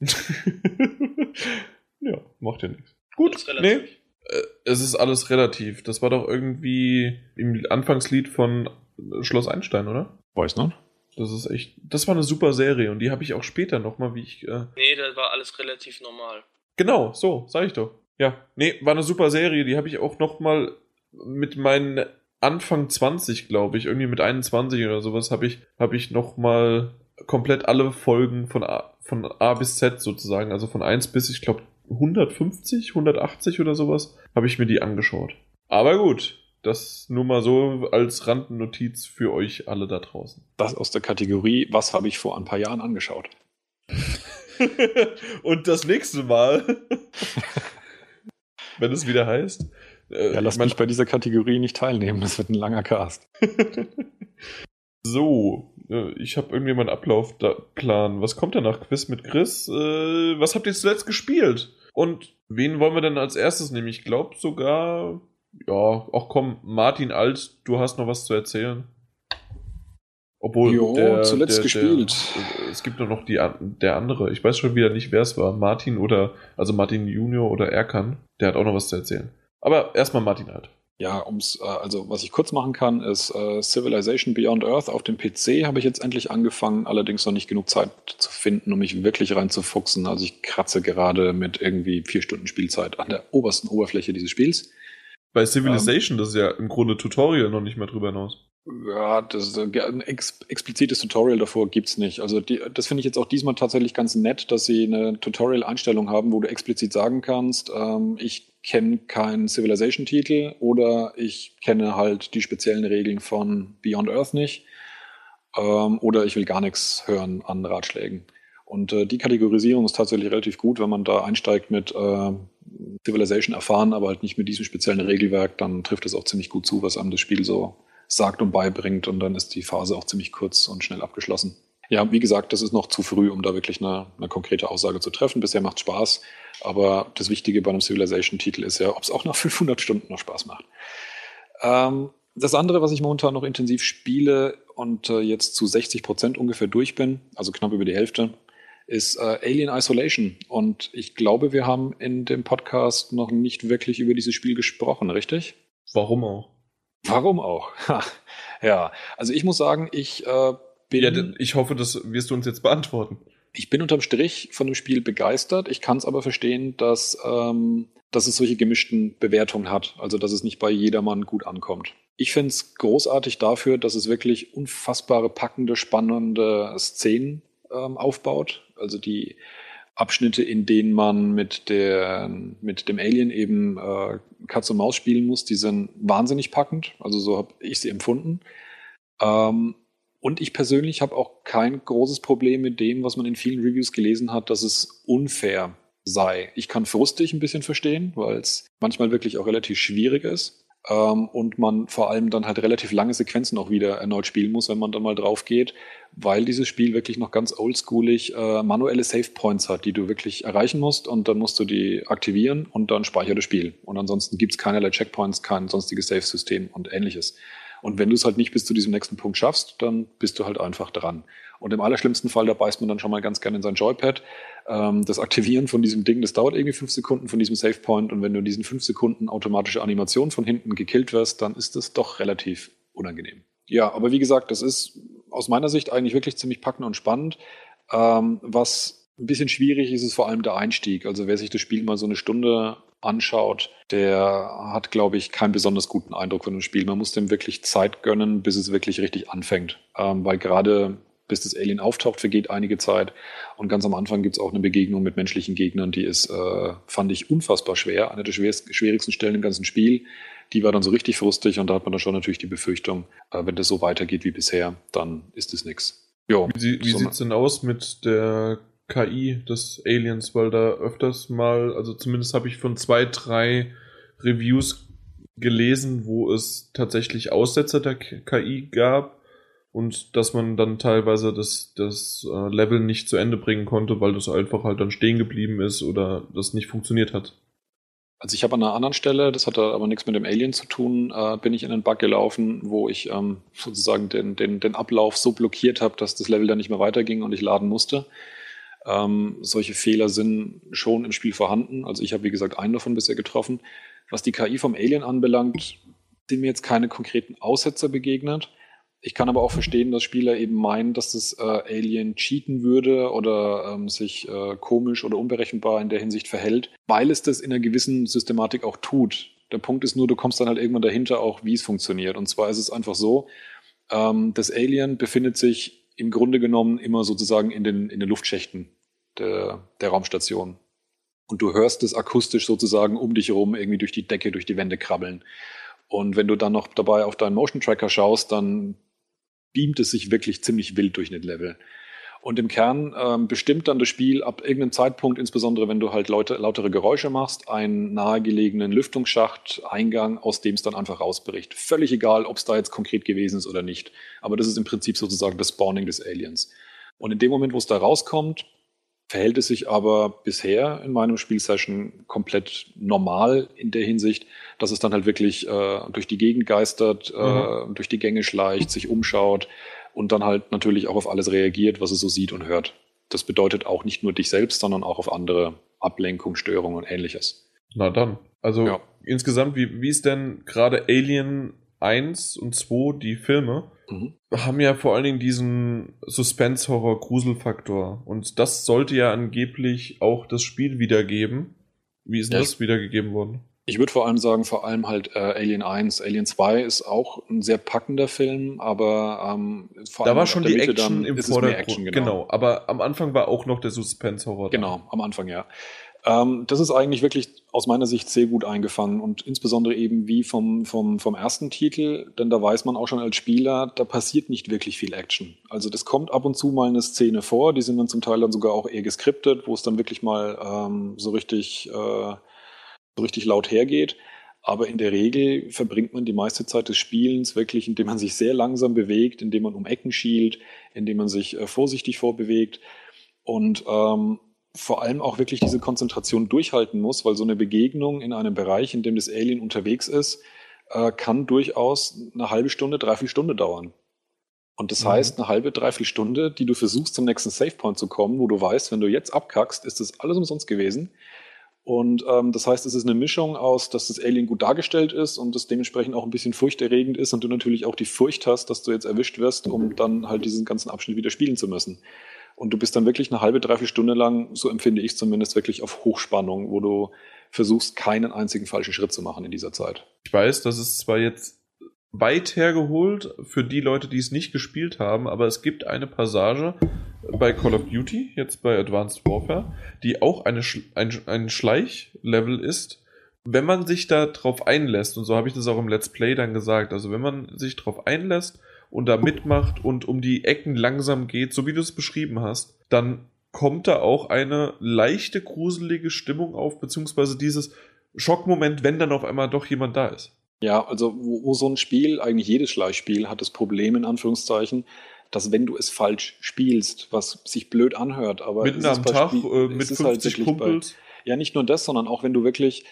ja, macht ja nichts. Gut, nee, relativ. äh, es ist alles relativ. Das war doch irgendwie im Anfangslied von Schloss Einstein, oder? Weiß noch? Das ist echt, das war eine super Serie und die habe ich auch später nochmal, wie ich, äh, Nee, das war alles relativ normal. Genau, so, sag ich doch. Ja, nee, war eine super Serie, die habe ich auch nochmal mit meinen Anfang 20, glaube ich, irgendwie mit 21 oder sowas, habe ich, habe ich nochmal komplett alle Folgen von A, von A bis Z sozusagen, also von 1 bis, ich glaube, 150, 180 oder sowas, habe ich mir die angeschaut. Aber gut, das nur mal so als Randnotiz für euch alle da draußen. Das aus der Kategorie, was habe ich vor ein paar Jahren angeschaut? Und das nächste Mal, wenn es wieder heißt, äh, Ja, lass ich mein- mich bei dieser Kategorie nicht teilnehmen. Das wird ein langer Cast. so, äh, ich habe irgendwie meinen Ablaufplan. Was kommt danach? Quiz mit Chris. Äh, was habt ihr zuletzt gespielt? Und wen wollen wir denn als erstes nehmen? Ich glaube sogar, ja, auch komm, Martin Alt, du hast noch was zu erzählen. Obwohl, Jo, zuletzt gespielt. äh, es gibt nur noch die, der andere. Ich weiß schon wieder nicht, wer es war. Martin oder, also Martin Junior oder Erkan. Der hat auch noch was zu erzählen. Aber erstmal Martin Alt. Ja, ums, äh, also was ich kurz machen kann, ist äh, Civilization Beyond Earth auf dem PC habe ich jetzt endlich angefangen, allerdings noch nicht genug Zeit zu finden, um mich wirklich reinzufuchsen. Also ich kratze gerade mit irgendwie vier Stunden Spielzeit an der obersten Oberfläche dieses Spiels. Bei Civilization, das ist ja im Grunde Tutorial noch nicht mehr drüber hinaus. Ja, das, äh, ein ex explizites Tutorial davor gibt's nicht. Also die, das finde ich jetzt auch diesmal tatsächlich ganz nett, dass sie eine Tutorial-Einstellung haben, wo du explizit sagen kannst, ähm, ich kenne keinen Civilization-Titel oder ich kenne halt die speziellen Regeln von Beyond Earth nicht ähm, oder ich will gar nichts hören an Ratschlägen. Und äh, die Kategorisierung ist tatsächlich relativ gut, wenn man da einsteigt mit äh, Civilization erfahren, aber halt nicht mit diesem speziellen Regelwerk, dann trifft es auch ziemlich gut zu, was einem das Spiel so sagt und beibringt und dann ist die Phase auch ziemlich kurz und schnell abgeschlossen. Ja, wie gesagt, das ist noch zu früh, um da wirklich eine, eine konkrete Aussage zu treffen. Bisher macht Spaß, aber das Wichtige bei einem Civilization-Titel ist ja, ob es auch nach 500 Stunden noch Spaß macht. Ähm, das andere, was ich momentan noch intensiv spiele und äh, jetzt zu 60 Prozent ungefähr durch bin, also knapp über die Hälfte, ist äh, Alien Isolation. Und ich glaube, wir haben in dem Podcast noch nicht wirklich über dieses Spiel gesprochen, richtig? Warum auch? Warum auch? Ja, also ich muss sagen, ich äh, bin, Ja, ich hoffe, das wirst du uns jetzt beantworten. ich bin unterm Strich von dem Spiel begeistert. Ich kann es aber verstehen, dass, ähm, dass es solche gemischten Bewertungen hat. Also, dass es nicht bei jedermann gut ankommt. Ich finde es großartig dafür, dass es wirklich unfassbare, packende, spannende Szenen ähm, aufbaut. Also die Abschnitte, in denen man mit, der, mit dem Alien eben äh, Katz und Maus spielen muss, die sind wahnsinnig packend. Also so habe ich sie empfunden. Ähm, und ich persönlich habe auch kein großes Problem mit dem, was man in vielen Reviews gelesen hat, dass es unfair sei. Ich kann frustig ein bisschen verstehen, weil es manchmal wirklich auch relativ schwierig ist. Ähm, und man vor allem dann halt relativ lange Sequenzen auch wieder erneut spielen muss, wenn man dann mal drauf geht, weil dieses Spiel wirklich noch ganz oldschoolig äh, manuelle Save Points hat, die du wirklich erreichen musst und dann musst du die aktivieren und dann speichert das Spiel. Und ansonsten gibt es keinerlei Checkpoints, kein sonstiges Save-System und ähnliches. Und wenn du es halt nicht bis zu diesem nächsten Punkt schaffst, dann bist du halt einfach dran. Und im allerschlimmsten Fall, da beißt man dann schon mal ganz gerne in sein Joypad. Ähm, das Aktivieren von diesem Ding, das dauert irgendwie fünf Sekunden von diesem Save Point. Und wenn du in diesen fünf Sekunden automatische Animation von hinten gekillt wirst, dann ist das doch relativ unangenehm. Ja, aber wie gesagt, das ist aus meiner Sicht eigentlich wirklich ziemlich packend und spannend. Ähm, was ein bisschen schwierig ist, ist vor allem der Einstieg. Also wer sich das Spiel mal so eine Stunde anschaut, der hat, glaube ich, keinen besonders guten Eindruck von dem Spiel. Man muss dem wirklich Zeit gönnen, bis es wirklich richtig anfängt. Ähm, weil gerade bis das Alien auftaucht, vergeht einige Zeit. Und ganz am Anfang gibt es auch eine Begegnung mit menschlichen Gegnern, die ist, äh, fand ich, unfassbar schwer. Eine der schwierigsten Stellen im ganzen Spiel. Die war dann so richtig frustig und da hat man dann schon natürlich die Befürchtung, äh, wenn das so weitergeht wie bisher, dann ist es nichts. Wie, wie so sieht's denn aus mit der KI des Aliens? Weil da öfters mal, also zumindest habe ich von zwei, drei Reviews gelesen, wo es tatsächlich Aussetzer der KI gab und dass man dann teilweise das, das äh, Level nicht zu Ende bringen konnte, weil das einfach halt dann stehen geblieben ist oder das nicht funktioniert hat. Also ich habe an einer anderen Stelle, das hatte aber nichts mit dem Alien zu tun, äh, bin ich in einen Bug gelaufen, wo ich ähm, sozusagen den, den, den Ablauf so blockiert habe, dass das Level dann nicht mehr weiterging und ich laden musste. Ähm, solche Fehler sind schon im Spiel vorhanden. Also ich habe, wie gesagt, einen davon bisher getroffen. Was die KI vom Alien anbelangt, sind mir jetzt keine konkreten Aussetzer begegnet. Ich kann aber auch verstehen, dass Spieler eben meinen, dass das äh, Alien cheaten würde oder ähm, sich äh, komisch oder unberechenbar in der Hinsicht verhält, weil es das in einer gewissen Systematik auch tut. Der Punkt ist nur, du kommst dann halt irgendwann dahinter auch, wie es funktioniert. Und zwar ist es einfach so, ähm, das Alien befindet sich im Grunde genommen immer sozusagen in den, in den Luftschächten der, der Raumstation. Und du hörst es akustisch sozusagen um dich herum irgendwie durch die Decke, durch die Wände krabbeln. Und wenn du dann noch dabei auf deinen Motion Tracker schaust, dann beamt es sich wirklich ziemlich wild durch ein Level. Und im Kern ähm, bestimmt dann das Spiel ab irgendeinem Zeitpunkt, insbesondere wenn du halt laute, lautere Geräusche machst, einen nahegelegenen Lüftungsschacht, Eingang, aus dem es dann einfach rausbricht. Völlig egal, ob es da jetzt konkret gewesen ist oder nicht. Aber das ist im Prinzip sozusagen das Spawning des Aliens. Und in dem Moment, wo es da rauskommt, verhält es sich aber bisher in meinem Spielsession komplett normal in der Hinsicht, dass es dann halt wirklich äh, durch die Gegend geistert, äh, mhm. äh, durch die Gänge schleicht, sich umschaut und dann halt natürlich auch auf alles reagiert, was es so sieht und hört. Das bedeutet auch nicht nur dich selbst, sondern auch auf andere Ablenkung, Störungen und ähnliches. Na dann. Also ja. insgesamt, wie, wie ist denn gerade Alien 1 und 2, die Filme, mhm. haben ja vor allen Dingen diesen Suspense-Horror-Gruselfaktor. Und das sollte ja angeblich auch das Spiel wiedergeben. Wie ist ja. das wiedergegeben worden? Ich würde vor allem sagen, vor allem halt äh, Alien 1. Alien 2 ist auch ein sehr packender Film, aber ähm, vor da allem war schon die Mitte Action im Vordergrund. Action, genau. genau. aber am Anfang war auch noch der Suspense-Horror. Genau, am Anfang ja. Ähm, das ist eigentlich wirklich aus meiner Sicht sehr gut eingefangen und insbesondere eben wie vom, vom, vom ersten Titel, denn da weiß man auch schon als Spieler, da passiert nicht wirklich viel Action. Also das kommt ab und zu mal eine Szene vor, die sind dann zum Teil dann sogar auch eher geskriptet, wo es dann wirklich mal ähm, so richtig, äh, so richtig laut hergeht. Aber in der Regel verbringt man die meiste Zeit des Spielens wirklich, indem man sich sehr langsam bewegt, indem man um Ecken schielt, indem man sich äh, vorsichtig vorbewegt. Und ähm, vor allem auch wirklich diese Konzentration durchhalten muss, weil so eine Begegnung in einem Bereich, in dem das Alien unterwegs ist, äh, kann durchaus eine halbe Stunde, dreiviertel Stunde dauern. Und das mhm. heißt, eine halbe, dreiviertel Stunde, die du versuchst, zum nächsten Savepoint zu kommen, wo du weißt, wenn du jetzt abkackst, ist das alles umsonst gewesen. Und ähm, das heißt, es ist eine Mischung aus, dass das Alien gut dargestellt ist und das dementsprechend auch ein bisschen furchterregend ist und du natürlich auch die Furcht hast, dass du jetzt erwischt wirst, um dann halt diesen ganzen Abschnitt wieder spielen zu müssen. Und du bist dann wirklich eine halbe, dreiviertel Stunde lang, so empfinde ich zumindest, wirklich auf Hochspannung, wo du versuchst, keinen einzigen falschen Schritt zu machen in dieser Zeit. Ich weiß, das ist zwar jetzt weit hergeholt für die Leute, die es nicht gespielt haben, aber es gibt eine Passage bei Call of Duty, jetzt bei Advanced Warfare, die auch eine, ein, ein Schleichlevel ist, wenn man sich da drauf einlässt, und so habe ich das auch im Let's Play dann gesagt, also wenn man sich drauf einlässt und da mitmacht und um die Ecken langsam geht, so wie du es beschrieben hast, dann kommt da auch eine leichte gruselige Stimmung auf, beziehungsweise dieses Schockmoment, wenn dann auf einmal doch jemand da ist. Ja, also wo, wo so ein Spiel, eigentlich jedes Schleichspiel, hat das Problem in Anführungszeichen, dass wenn du es falsch spielst, was sich blöd anhört, aber Mitten am Tag Spiel, äh, mit 50 halt Kumpels. Bei, ja, nicht nur das, sondern auch wenn du wirklich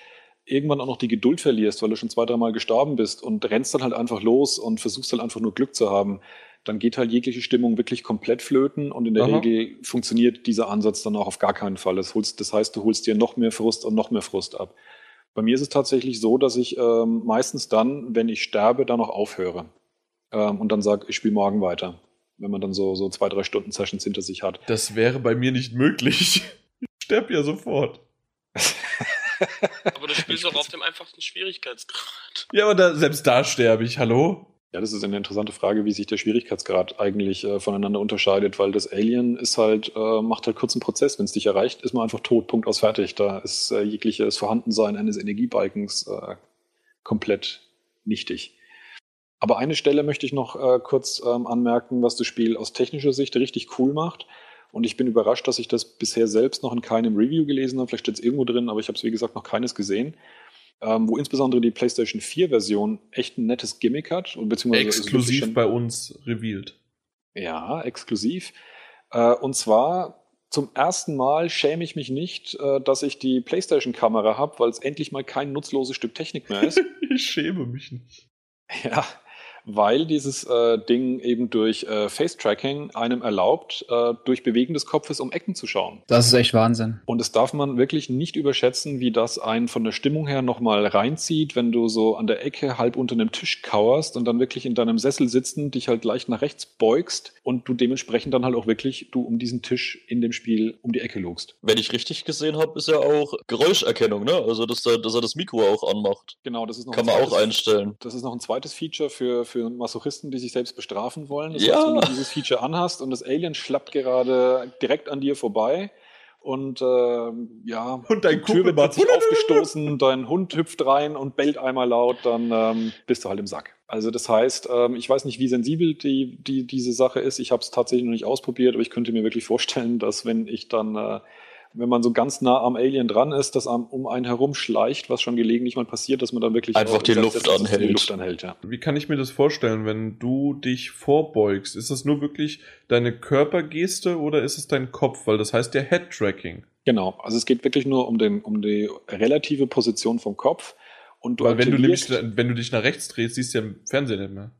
irgendwann auch noch die Geduld verlierst, weil du schon zwei, dreimal gestorben bist und rennst dann halt einfach los und versuchst halt einfach nur Glück zu haben, dann geht halt jegliche Stimmung wirklich komplett flöten und in der Aha. Regel funktioniert dieser Ansatz dann auch auf gar keinen Fall. Das, holst, das heißt, du holst dir noch mehr Frust und noch mehr Frust ab. Bei mir ist es tatsächlich so, dass ich ähm, meistens dann, wenn ich sterbe, dann noch aufhöre ähm, und dann sage, ich spiele morgen weiter wenn man dann so, so zwei, drei Stunden Sessions hinter sich hat. Das wäre bei mir nicht möglich. Ich sterbe ja sofort. aber spielst auch auf dem einfachsten Schwierigkeitsgrad. Ja, aber da, selbst da sterbe ich, hallo? Ja, das ist eine interessante Frage, wie sich der Schwierigkeitsgrad eigentlich äh, voneinander unterscheidet, weil das Alien ist halt, äh, macht halt kurzen Prozess. Wenn es dich erreicht, ist man einfach tot, Punkt aus fertig. Da ist äh, jegliches Vorhandensein eines Energiebalkens äh, komplett nichtig. Aber eine Stelle möchte ich noch äh, kurz ähm, anmerken, was das Spiel aus technischer Sicht richtig cool macht. Und ich bin überrascht, dass ich das bisher selbst noch in keinem Review gelesen habe. Vielleicht steht es irgendwo drin, aber ich habe es, wie gesagt, noch keines gesehen. Ähm, wo insbesondere die PlayStation 4-Version echt ein nettes Gimmick hat. Und beziehungsweise exklusiv bei uns revealed. Ja, exklusiv. Äh, und zwar zum ersten Mal schäme ich mich nicht, äh, dass ich die PlayStation-Kamera habe, weil es endlich mal kein nutzloses Stück Technik mehr ist. ich schäme mich nicht. Ja, weil dieses äh, Ding eben durch äh, Face-Tracking einem erlaubt, äh, durch Bewegen des Kopfes um Ecken zu schauen. Das ist echt Wahnsinn. Und das darf man wirklich nicht überschätzen, wie das einen von der Stimmung her nochmal reinzieht, wenn du so an der Ecke halb unter einem Tisch kauerst und dann wirklich in deinem Sessel sitzen, dich halt leicht nach rechts beugst und du dementsprechend dann halt auch wirklich du um diesen Tisch in dem Spiel um die Ecke lugst. Wenn ich richtig gesehen habe, ist ja auch Geräuscherkennung, ne? Also dass, er, dass er das Mikro auch anmacht. Genau, das ist noch Kann man zweites, auch einstellen. Das ist noch ein zweites Feature für für Masochisten, die sich selbst bestrafen wollen. Das ja. heißt, wenn du dieses Feature anhast und das Alien schlappt gerade direkt an dir vorbei und äh, ja, und dein die Tür wird plötzlich aufgestoßen, dein Hund hüpft rein und bellt einmal laut, dann ähm, bist du halt im Sack. Also das heißt, ähm, ich weiß nicht, wie sensibel die, die diese Sache ist. Ich habe es tatsächlich noch nicht ausprobiert, aber ich könnte mir wirklich vorstellen, dass wenn ich dann äh, wenn man so ganz nah am Alien dran ist, das um einen herum schleicht, was schon gelegentlich mal passiert, dass man dann wirklich einfach die Luft, anhält. die Luft anhält. Ja. Wie kann ich mir das vorstellen, wenn du dich vorbeugst? Ist das nur wirklich deine Körpergeste oder ist es dein Kopf? Weil das heißt ja Head-Tracking. Genau, also es geht wirklich nur um, den, um die relative Position vom Kopf. Und du Weil wenn du, nämlich, wenn du dich nach rechts drehst, siehst du ja im Fernsehen nicht mehr.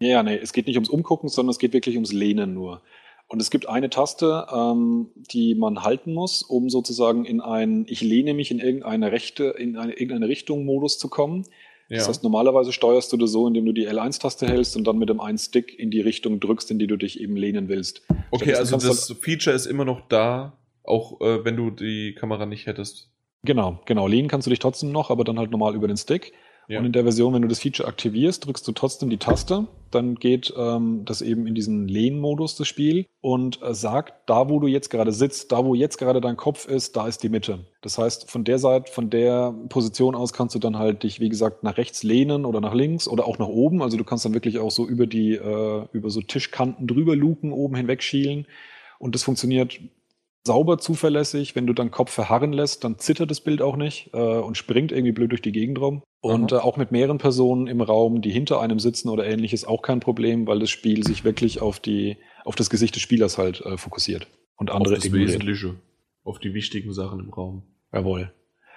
Ja, nee, es geht nicht ums Umgucken, sondern es geht wirklich ums Lehnen nur. Und es gibt eine Taste, ähm, die man halten muss, um sozusagen in ein, ich lehne mich in irgendeine rechte, in eine, irgendeine Richtung Modus zu kommen. Ja. Das heißt, normalerweise steuerst du das so, indem du die L1-Taste hältst und dann mit dem einen Stick in die Richtung drückst, in die du dich eben lehnen willst. Okay, also das halt Feature ist immer noch da, auch äh, wenn du die Kamera nicht hättest. Genau, genau. Lehnen kannst du dich trotzdem noch, aber dann halt normal über den Stick. Ja. Und in der Version, wenn du das Feature aktivierst, drückst du trotzdem die Taste. Dann geht ähm, das eben in diesen Lehnmodus das Spiel und äh, sagt, da wo du jetzt gerade sitzt, da wo jetzt gerade dein Kopf ist, da ist die Mitte. Das heißt, von der Seite, von der Position aus kannst du dann halt dich, wie gesagt, nach rechts lehnen oder nach links oder auch nach oben. Also du kannst dann wirklich auch so über die, äh, über so Tischkanten drüber luken, oben hinweg schielen. Und das funktioniert sauber, zuverlässig. Wenn du deinen Kopf verharren lässt, dann zittert das Bild auch nicht äh, und springt irgendwie blöd durch die Gegend rum. Und äh, auch mit mehreren Personen im Raum, die hinter einem sitzen oder ähnliches, auch kein Problem, weil das Spiel sich wirklich auf die, auf das Gesicht des Spielers halt äh, fokussiert. Und andere auf das Wesentliche, auf die wichtigen Sachen im Raum. Jawohl.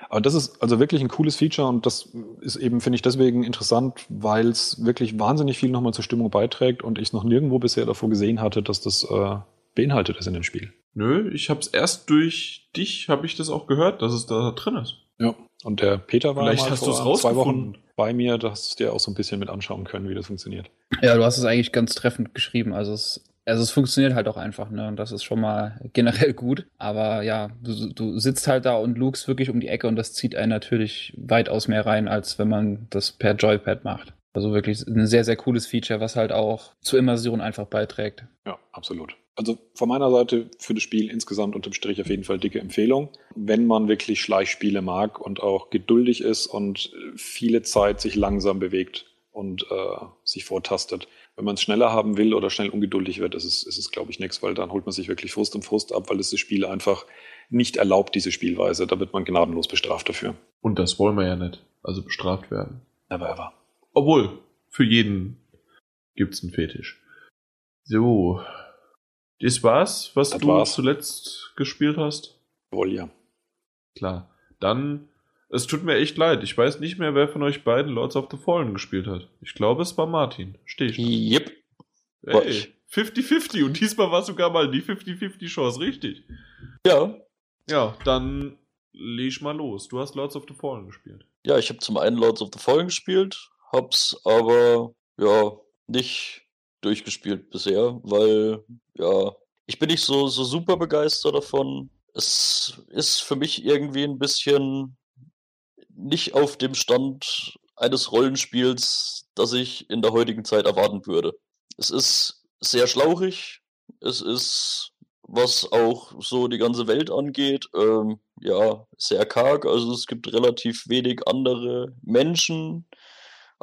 Aber das ist also wirklich ein cooles Feature und das ist eben, finde ich, deswegen interessant, weil es wirklich wahnsinnig viel nochmal zur Stimmung beiträgt und ich es noch nirgendwo bisher davor gesehen hatte, dass das äh, beinhaltet ist in dem Spiel. Nö, ich habe es erst durch dich, habe ich das auch gehört, dass es da drin ist. Ja, und der Peter war Vielleicht hast vor zwei Wochen bei mir, dass dir auch so ein bisschen mit anschauen können, wie das funktioniert. Ja, du hast es eigentlich ganz treffend geschrieben. Also es, also es funktioniert halt auch einfach, ne? Und das ist schon mal generell gut. Aber ja, du, du sitzt halt da und lugst wirklich um die Ecke und das zieht einen natürlich weitaus mehr rein, als wenn man das per Joypad macht. Also wirklich ein sehr, sehr cooles Feature, was halt auch zur Immersion einfach beiträgt. Ja, absolut. Also von meiner Seite für das Spiel insgesamt unterm Strich auf jeden Fall dicke Empfehlung. Wenn man wirklich Schleichspiele mag und auch geduldig ist und viele Zeit sich langsam bewegt und äh, sich vortastet. Wenn man es schneller haben will oder schnell ungeduldig wird, ist es, ist es glaube ich, nichts, weil dann holt man sich wirklich Frust und Frust ab, weil es das Spiel einfach nicht erlaubt, diese Spielweise. Da wird man gnadenlos bestraft dafür. Und das wollen wir ja nicht. Also bestraft werden. Never ever. Obwohl, für jeden gibt's einen Fetisch. So. Das war's, was Das du war's. zuletzt gespielt hast? Jawohl, ja. Klar. Dann, es tut mir echt leid. Ich weiß nicht mehr, wer von euch beiden Lords of the Fallen gespielt hat. Ich glaube, es war Martin. Stehe ich. Yep. war Ey, ich. 50-50 und diesmal war sogar mal die 50-50 Chance, richtig. Ja. Ja, dann leg mal los. Du hast Lords of the Fallen gespielt. Ja, ich habe zum einen Lords of the Fallen gespielt, hab's aber ja nicht durchgespielt bisher, weil ja, ich bin nicht so, so super begeistert davon. Es ist für mich irgendwie ein bisschen nicht auf dem Stand eines Rollenspiels, das ich in der heutigen Zeit erwarten würde. Es ist sehr schlauchig, es ist, was auch so die ganze Welt angeht, ähm, ja, sehr karg. Also es gibt relativ wenig andere Menschen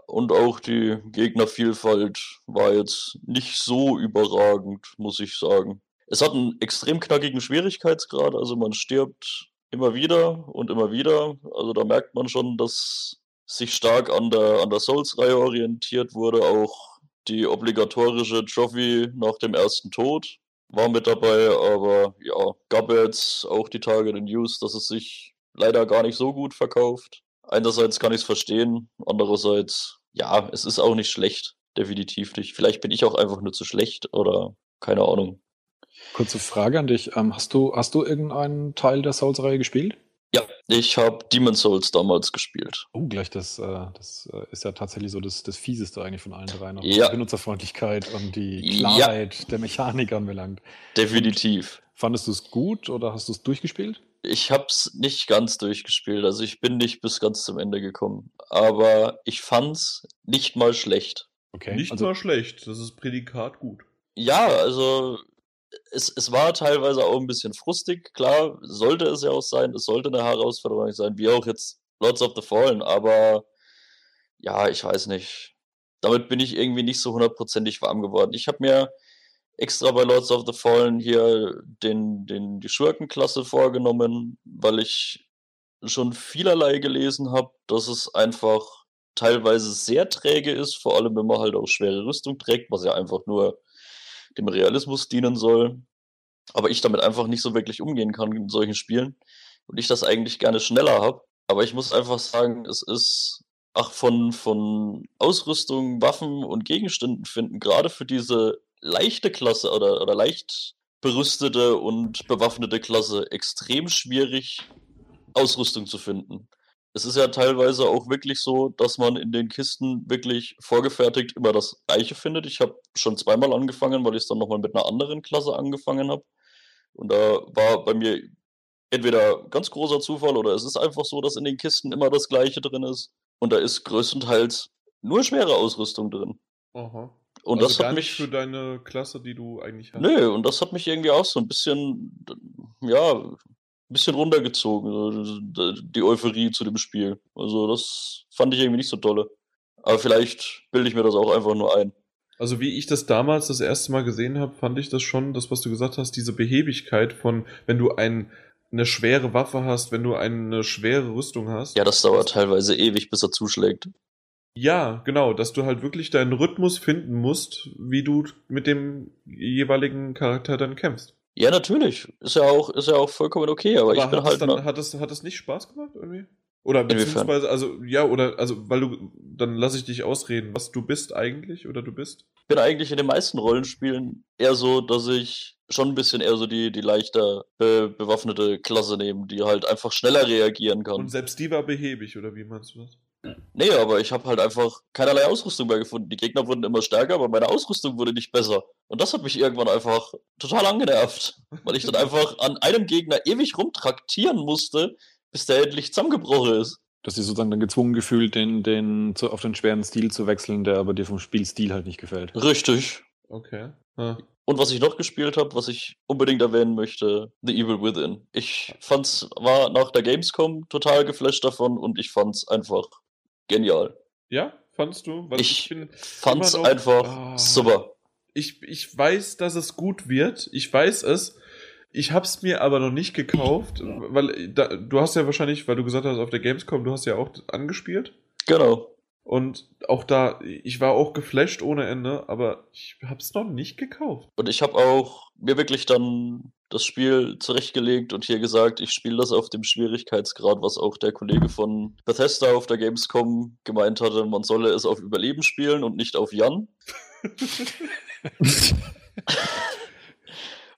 und auch die Gegnervielfalt war jetzt nicht so überragend, muss ich sagen. Es hat einen extrem knackigen Schwierigkeitsgrad, also man stirbt immer wieder und immer wieder. Also da merkt man schon, dass sich stark an der, an der Souls-Reihe orientiert wurde. Auch die obligatorische Trophy nach dem ersten Tod war mit dabei, aber ja, gab jetzt auch die Tage den News, dass es sich leider gar nicht so gut verkauft. Einerseits kann ich es verstehen, andererseits, ja, es ist auch nicht schlecht, definitiv nicht. Vielleicht bin ich auch einfach nur zu schlecht oder keine Ahnung. Kurze Frage an dich. Ähm, hast, du, hast du irgendeinen Teil der Souls-Reihe gespielt? Ja, ich habe Demon Souls damals gespielt. Oh, gleich das, äh, das äh, ist ja tatsächlich so das, das Fieseste eigentlich von allen drei. noch, Ja. Was die Benutzerfreundlichkeit und die Ja. Klarheit der Mechanik anbelangt. Definitiv. Fandest du es gut oder hast du es durchgespielt? Ich hab's nicht ganz durchgespielt, also ich bin nicht bis ganz zum Ende gekommen. Aber ich fand's nicht mal schlecht. Okay. Nicht also, mal schlecht. Das ist Prädikat gut. Ja, also es, es war teilweise auch ein bisschen frustig. Klar, sollte es ja auch sein, es sollte eine Herausforderung sein, wie auch jetzt Lords of the Fallen, aber ja, ich weiß nicht. Damit bin ich irgendwie nicht so hundertprozentig warm geworden. Ich habe mir extra bei Lords of the Fallen hier den, den, die Schurkenklasse vorgenommen, weil ich schon vielerlei gelesen habe, dass es einfach teilweise sehr träge ist, vor allem wenn man halt auch schwere Rüstung trägt, was ja einfach nur dem Realismus dienen soll. Aber ich damit einfach nicht so wirklich umgehen kann in solchen Spielen und ich das eigentlich gerne schneller habe. Aber ich muss einfach sagen, es ist ach von, von Ausrüstung, Waffen und Gegenständen finden, gerade für diese leichte Klasse oder, oder leicht berüstete und bewaffnete Klasse extrem schwierig, Ausrüstung zu finden. Es ist ja teilweise auch wirklich so, dass man in den Kisten wirklich vorgefertigt immer das gleiche findet. Ich habe schon zweimal angefangen, weil ich es dann nochmal mit einer anderen Klasse angefangen habe. Und da war bei mir entweder ganz großer Zufall oder es ist einfach so, dass in den Kisten immer das gleiche drin ist. Und da ist größtenteils nur schwere Ausrüstung drin. Aha. Und also das hat nicht mich. für deine Klasse, die du eigentlich hast. Nö, und das hat mich irgendwie auch so ein bisschen, ja, ein bisschen runtergezogen, die Euphorie zu dem Spiel. Also das fand ich irgendwie nicht so tolle. Aber vielleicht bilde ich mir das auch einfach nur ein. Also wie ich das damals das erste Mal gesehen habe, fand ich das schon, das was du gesagt hast, diese Behebigkeit von, wenn du ein, eine schwere Waffe hast, wenn du eine schwere Rüstung hast. Ja, das dauert teilweise ewig, bis er zuschlägt. Ja, genau, dass du halt wirklich deinen Rhythmus finden musst, wie du mit dem jeweiligen Charakter dann kämpfst. Ja, natürlich. Ist ja auch, ist ja auch vollkommen okay, aber, ich Aber bin hat, es halt. dann, hat, es, hat es nicht Spaß gemacht irgendwie? Oder Inwiefern? beziehungsweise, also, ja, oder, also, weil du, dann lasse ich dich ausreden, was du bist eigentlich, oder du bist? bin eigentlich in den meisten Rollenspielen eher so, dass ich schon ein bisschen eher so die, die leichter be bewaffnete Klasse nehme, die halt einfach schneller reagieren kann. Und selbst die war behäbig, oder wie meinst du das? Nee, aber ich habe halt einfach keinerlei Ausrüstung mehr gefunden. Die Gegner wurden immer stärker, aber meine Ausrüstung wurde nicht besser. Und das hat mich irgendwann einfach total angenervt, weil ich dann einfach an einem Gegner ewig rumtraktieren musste, bis der endlich zusammengebrochen ist. dass sie sozusagen dann gezwungen gefühlt, den, den zu, auf den schweren Stil zu wechseln, der aber dir vom Spielstil halt nicht gefällt. Richtig. Okay. Ah. Und was ich noch gespielt habe, was ich unbedingt erwähnen möchte, The Evil Within. Ich fand's, war nach der Gamescom total geflasht davon und ich fand's einfach genial. Ja, fandst du? Weil Ich bin Fand's noch- einfach Ah. super. ich, ich weiß, dass es gut wird. Ich weiß es. Ich hab's mir aber noch nicht gekauft, weil da, du hast ja wahrscheinlich, weil du gesagt hast, auf der Gamescom, du hast ja auch angespielt. Genau. Und auch da, ich war auch geflasht ohne Ende, aber ich hab's noch nicht gekauft. Und ich habe auch mir wirklich dann das Spiel zurechtgelegt und hier gesagt, ich spiele das auf dem Schwierigkeitsgrad, was auch der Kollege von Bethesda auf der Gamescom gemeint hatte, man solle es auf Überleben spielen und nicht auf Jan.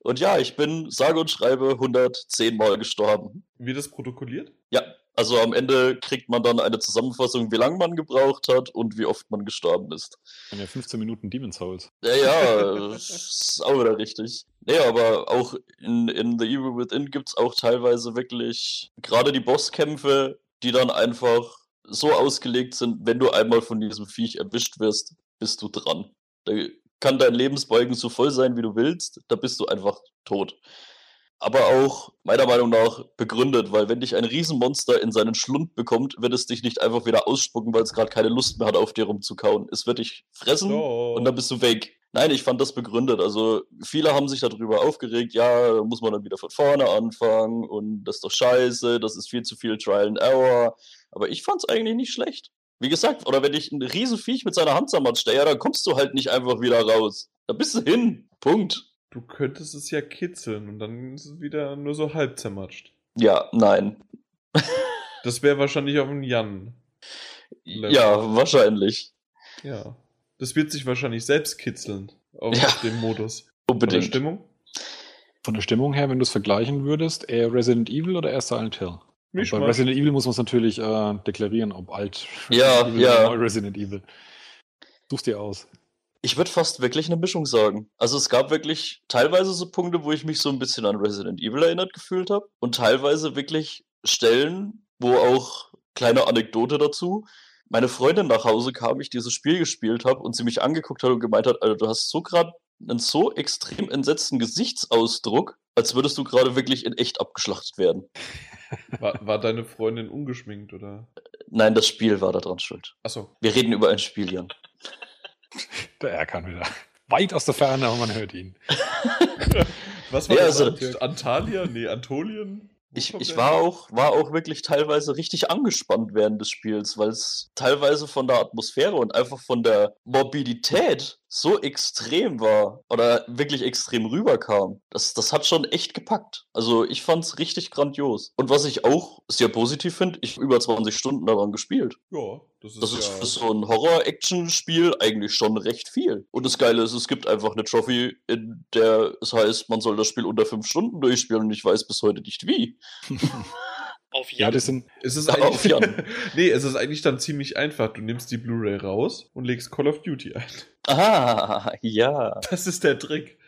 und ja, ich bin sage und schreibe 110 Mal gestorben. Wird das protokolliert? Ja, also am Ende kriegt man dann eine Zusammenfassung, wie lange man gebraucht hat und wie oft man gestorben ist. Ja, 15 Minuten Demon's Souls. Ja, ja, ist auch wieder richtig. Nee, aber auch in, in The Evil Within gibt es auch teilweise wirklich gerade die Bosskämpfe, die dann einfach so ausgelegt sind, wenn du einmal von diesem Viech erwischt wirst, bist du dran. Da kann dein Lebensbeugen so voll sein, wie du willst, da bist du einfach tot aber auch meiner Meinung nach begründet, weil wenn dich ein Riesenmonster in seinen Schlund bekommt, wird es dich nicht einfach wieder ausspucken, weil es gerade keine Lust mehr hat, auf dir rumzukauen. Es wird dich fressen oh. und dann bist du weg. Nein, ich fand das begründet. Also viele haben sich darüber aufgeregt, ja, muss man dann wieder von vorne anfangen und das ist doch scheiße, das ist viel zu viel Trial and Error. Aber ich fand es eigentlich nicht schlecht. Wie gesagt, oder wenn dich ein Riesenviech mit seiner Hand zermatscht, ja, dann kommst du halt nicht einfach wieder raus. Da bist du hin. Punkt. Du könntest es ja kitzeln und dann ist es wieder nur so halb zermatscht. Ja, nein. das wäre wahrscheinlich auf dem Jan. -Level. Ja, wahrscheinlich. Ja. Das wird sich wahrscheinlich selbst kitzeln auf, ja. dem Modus. Unbedingt. Von der Stimmung? Von der Stimmung her, wenn du es vergleichen würdest, eher Resident Evil oder eher Silent Hill? Bei Resident Evil muss man es natürlich äh, deklarieren, ob alt ja, Resident ja. Evil Resident Evil. Such's dir aus. Ich würde fast wirklich eine Mischung sagen. Also es gab wirklich teilweise so Punkte, wo ich mich so ein bisschen an Resident Evil erinnert gefühlt habe und teilweise wirklich Stellen, wo auch kleine Anekdote dazu. Meine Freundin nach Hause kam, ich dieses Spiel gespielt habe und sie mich angeguckt hat und gemeint hat, Alter, du hast so gerade einen so extrem entsetzten Gesichtsausdruck, als würdest du gerade wirklich in echt abgeschlachtet werden. War, war, deine Freundin ungeschminkt, oder? Nein, das Spiel war daran schuld. Achso. Wir reden über ein Spiel, Jan. Der Erkan wieder. Weit aus der Ferne, aber man hört ihn. Was war ja, das? Also, Antalya? Nee, Antolien? Ich, ich war, auch, war auch wirklich teilweise richtig angespannt während des Spiels, weil es teilweise von der Atmosphäre und einfach von der Morbidität so extrem war oder wirklich extrem rüberkam. Das, das hat schon echt gepackt. Also ich fand's richtig grandios. Und was ich auch sehr positiv finde, ich habe über 20 Stunden daran gespielt. Ja, das ist, das ist ja für so ein Horror-Action-Spiel eigentlich schon recht viel. Und das Geile ist, es gibt einfach eine Trophy, in der es heißt, man soll das Spiel unter 5 Stunden durchspielen und ich weiß bis heute nicht wie. Auf Jan. Ja, das sind. Es ist eigentlich, auf Jan. nee, es ist eigentlich dann ziemlich einfach. Du nimmst die Blu-ray raus und legst Call of Duty ein. Ah, ja. Das ist der Trick.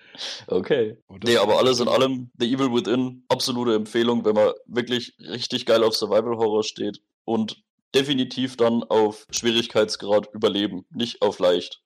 Okay. Nee, aber alles in allem, The Evil Within, absolute Empfehlung, wenn man wirklich richtig geil auf Survival Horror steht und definitiv dann auf Schwierigkeitsgrad überleben, nicht auf leicht.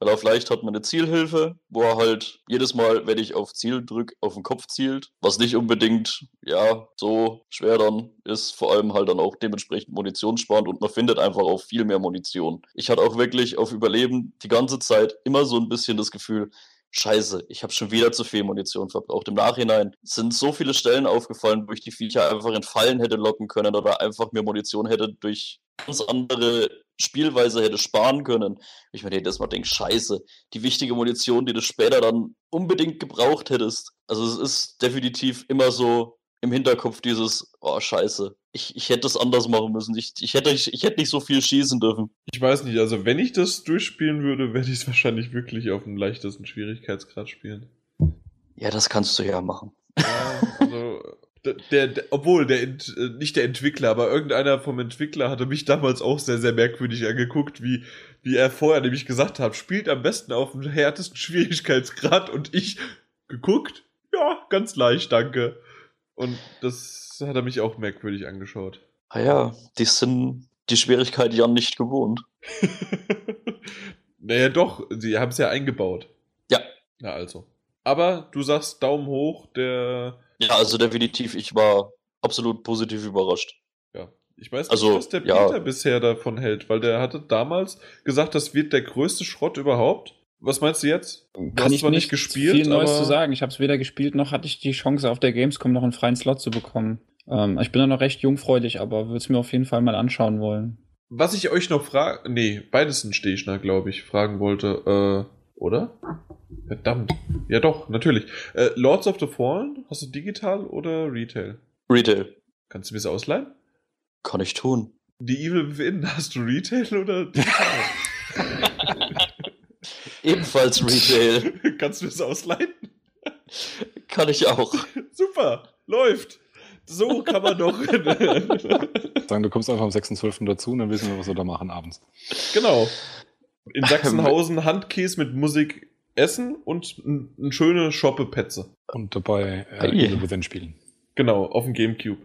Weil auf leicht hat man eine Zielhilfe, wo er halt jedes Mal, wenn ich auf Ziel drücke, auf den Kopf zielt, was nicht unbedingt, ja, so schwer dann ist, vor allem halt dann auch dementsprechend Munition sparend und man findet einfach auch viel mehr Munition. Ich hatte auch wirklich auf Überleben die ganze Zeit immer so ein bisschen das Gefühl, Scheiße, ich habe schon wieder zu viel Munition verbraucht. Im Nachhinein sind so viele Stellen aufgefallen, wo ich die Viecher einfach in Fallen hätte locken können oder einfach mir Munition hätte durch ganz andere Spielweise hätte sparen können. Ich mir jedes Mal denke, scheiße, die wichtige Munition, die du später dann unbedingt gebraucht hättest. Also es ist definitiv immer so im Hinterkopf dieses, oh scheiße, ich, ich hätte es anders machen müssen. Ich, ich, hätte, ich, ich hätte nicht so viel schießen dürfen. Ich weiß nicht, also wenn ich das durchspielen würde, werde ich es wahrscheinlich wirklich auf dem leichtesten Schwierigkeitsgrad spielen. Ja, das kannst du ja machen. Ja, also der, der, obwohl der äh, nicht der Entwickler, aber irgendeiner vom Entwickler hatte mich damals auch sehr sehr merkwürdig angeguckt, wie wie er vorher nämlich gesagt hat, spielt am besten auf dem härtesten Schwierigkeitsgrad und ich geguckt, ja, ganz leicht, danke. Und das hat er mich auch merkwürdig angeschaut. Ah ja, die sind die Schwierigkeit ja nicht gewohnt. naja, doch, sie haben es ja eingebaut. Ja. Na also. Aber du sagst Daumen hoch, der ja, also definitiv, ich war absolut positiv überrascht. Ja. Ich weiß nicht, also, was der ja. Peter bisher davon hält, weil der hatte damals gesagt, das wird der größte Schrott überhaupt. Was meinst du jetzt? Du Kann ich zwar nicht gespielt, viel Neues zu sagen. Ich habe es weder gespielt, noch hatte ich die Chance, auf der Gamescom noch einen freien Slot zu bekommen. Ähm, ich bin da noch recht jungfräulich, aber würde es mir auf jeden Fall mal anschauen wollen. Was ich euch noch fragen, nee, beides sind Stechner, glaube ich, fragen wollte, äh, oder? Verdammt. Ja doch, natürlich. Äh, Lords of the Fallen, hast du digital oder Retail? Retail. Kannst du mir das ausleihen? Kann ich tun. Die Evil Within, hast du Retail oder digital? Ebenfalls Retail. Kannst du das ausleihen? Kann ich auch. Super, läuft. So kann man doch. Sagen, du kommst einfach am 6.12. dazu und dann wissen wir, was wir da machen abends. genau. In Sachsenhausen Handkäse mit Musik essen und eine schöne Shoppe Petze. Und dabei äh, Within spielen. Genau, auf dem Gamecube.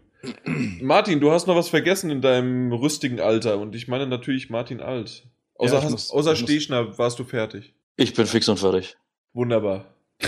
Martin, du hast noch was vergessen in deinem rüstigen Alter und ich meine natürlich Martin Alt. Außer, Ja, hast, muss- außer Stechner warst du fertig. Ich bin fix und fertig. Wunderbar.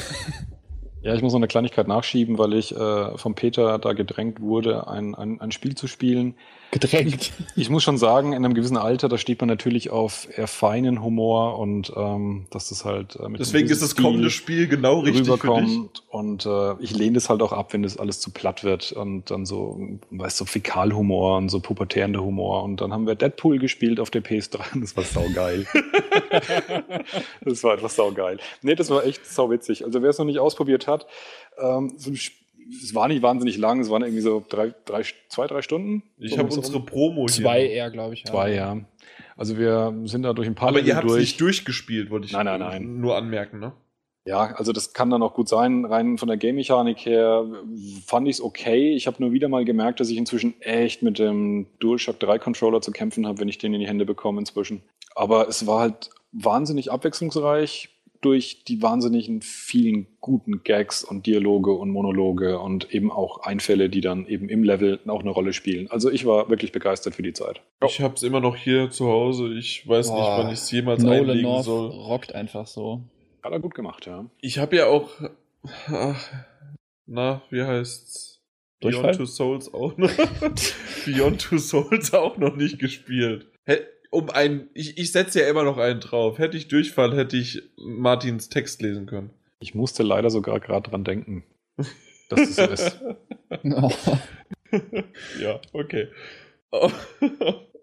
Ja, ich muss noch eine Kleinigkeit nachschieben, weil ich äh, vom Peter da gedrängt wurde, ein, ein, ein Spiel zu spielen. Gedrängt. Ich muss schon sagen, in einem gewissen Alter, da steht man natürlich auf eher feinen Humor und ähm, dass das halt äh, mit Deswegen ist das kommende Spiel genau richtig für dich. rüberkommt und äh, ich lehne das halt auch ab, wenn das alles zu platt wird und dann so, weißt du, so Fäkalhumor und so pubertärender Humor und dann haben wir Deadpool gespielt auf der PS3 und das war saugeil. das war einfach saugeil. Nee, das war echt sauwitzig. Also wer es noch nicht ausprobiert hat, ähm, so ein Sp- es war nicht wahnsinnig lang, es waren irgendwie so drei, drei, zwei, drei Stunden. Ich So habe rum. unsere Promo hier. Zwei eher, glaube ich. ja. Zwei, ja. Also wir sind da durch ein paar Aber ihr Level habt es nicht durchgespielt, wollte ich Nein, nein, nein. nur anmerken, ne? Ja, also das kann dann auch gut sein. Rein von der Game-Mechanik her fand ich es okay. Ich habe nur wieder mal gemerkt, dass ich inzwischen echt mit dem DualShock 3 Controller zu kämpfen habe, wenn ich den in die Hände bekomme inzwischen. Aber es war halt wahnsinnig abwechslungsreich durch die wahnsinnigen vielen guten Gags und Dialoge und Monologe und eben auch Einfälle, die dann eben im Level auch eine Rolle spielen. Also ich war wirklich begeistert für die Zeit. Ich habe es immer noch hier zu Hause. Ich weiß nicht, Boah, wann ich es jemals Nolan einlegen North soll. rockt einfach so. Hat er gut gemacht, ja. Ich habe ja auch. Ach, na, wie heißt's? Durchfall? Beyond Two Souls auch noch. Beyond Two Souls auch noch nicht gespielt. Hä- Um ein, ich, ich setze ja immer noch einen drauf. Hätte ich Durchfall, hätte ich Martins Text lesen können. Ich musste leider sogar gerade dran denken, dass das so ist. Ja, okay.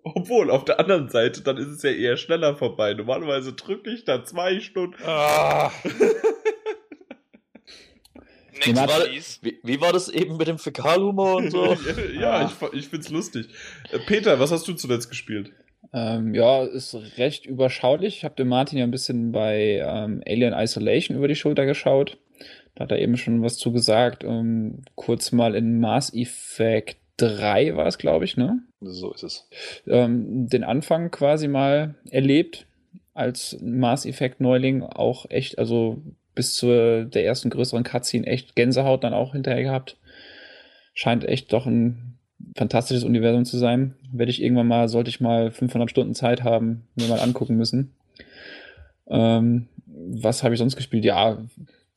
Obwohl, auf der anderen Seite, dann ist es ja eher schneller vorbei. Normalerweise drücke ich da zwei Stunden. Ah. Next Warte. please. Wie, wie war das eben mit dem Fäkalhumor und so? ja, Ah. ich, ich find's lustig. Äh, Peter, was hast du zuletzt gespielt? Ähm, ja, ist recht überschaulich. Ich habe dem Martin ja ein bisschen bei ähm, Alien Isolation über die Schulter geschaut. Da hat er eben schon was zu gesagt. Ähm, kurz mal in Mass Effect 3 war es, glaube ich, ne? So ist es. ähm, den Anfang quasi mal erlebt als Mass Effect Neuling auch echt, also bis zur der ersten größeren Cutscene echt Gänsehaut dann auch hinterher gehabt. Scheint echt doch ein fantastisches Universum zu sein. Werde ich irgendwann mal, sollte ich mal 500 Stunden Zeit haben, mir mal angucken müssen. Ähm, was habe ich sonst gespielt? Ja,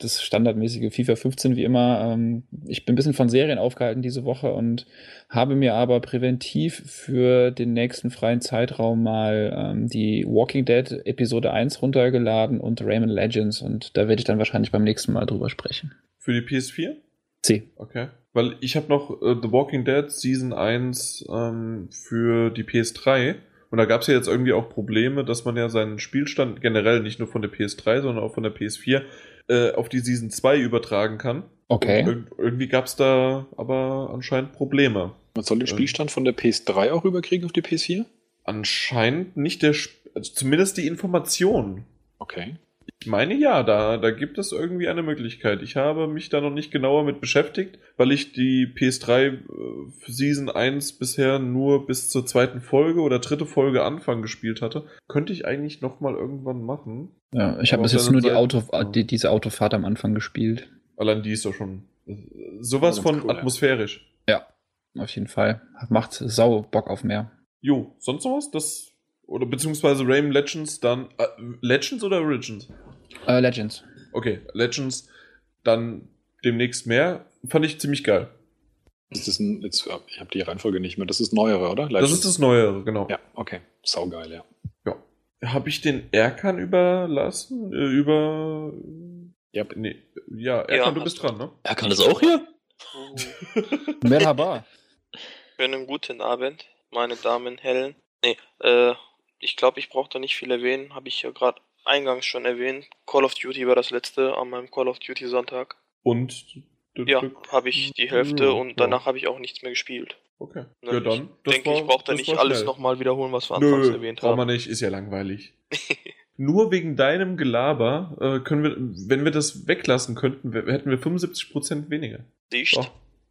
das standardmäßige FIFA 15 wie immer. Ähm, ich bin ein bisschen von Serien aufgehalten diese Woche und habe mir aber präventiv für den nächsten freien Zeitraum mal ähm, die Walking Dead Episode 1 runtergeladen und Rayman Legends und da werde ich dann wahrscheinlich beim nächsten Mal drüber sprechen. Für die PS4? C. Okay. Weil ich habe noch äh, The Walking Dead Season 1 ähm, für die PS3 und da gab es ja jetzt irgendwie auch Probleme, dass man ja seinen Spielstand generell nicht nur von der PS3, sondern auch von der PS4 äh, auf die Season 2 übertragen kann. Okay. Irg irgendwie gab es da aber anscheinend Probleme. Man soll den Ähm. Spielstand von der PS3 auch rüberkriegen auf die PS4? Anscheinend nicht der, Sp also zumindest die Information. Okay. Ich meine ja, da, da gibt es irgendwie eine Möglichkeit. Ich habe mich da noch nicht genauer mit beschäftigt, weil ich die PS3 äh, Season 1 bisher nur bis zur zweiten Folge oder dritte Folge Anfang gespielt hatte. Könnte ich eigentlich noch mal irgendwann machen. Ja, ich habe bis jetzt nur die Auto, die, diese Autofahrt am Anfang gespielt. Allein die ist doch schon sowas Ja, von cool, ja. atmosphärisch. Ja, auf jeden Fall. Macht sau Bock auf mehr. Jo, sonst noch was? Das oder beziehungsweise Rayman Legends dann äh, Legends oder Origins? Äh, Legends. Okay, Legends dann demnächst mehr. Fand ich ziemlich geil. Ist das ein, jetzt, äh, ich habe die Reihenfolge nicht mehr. Das ist neuere, oder? Das ist das Neuere, genau. Ja, okay. Saugeil, ja. Habe ich den Erkan überlassen? Äh, über. Ja. Nee. Ja, Erkan, Ja, du bist dran, ne? Er kann das auch hier? Merhaba. Schönen guten Abend, meine Damen, Herren. Nee, äh, ich glaube, ich brauche da nicht viel erwähnen. Habe ich ja gerade eingangs schon erwähnt. Call of Duty war das letzte an meinem Call of Duty Sonntag. Und? Ja, habe ich die Hälfte Ja, und danach habe ich auch nichts mehr gespielt. Okay. Ne, Ja, dann. Ich denke, ich brauche da nicht alles nochmal wiederholen, was wir Nö, anfangs erwähnt braucht man haben. nicht, ist ja langweilig. Nur wegen deinem Gelaber äh, können wir, wenn wir das weglassen könnten, hätten wir 75% weniger. Siehst? So.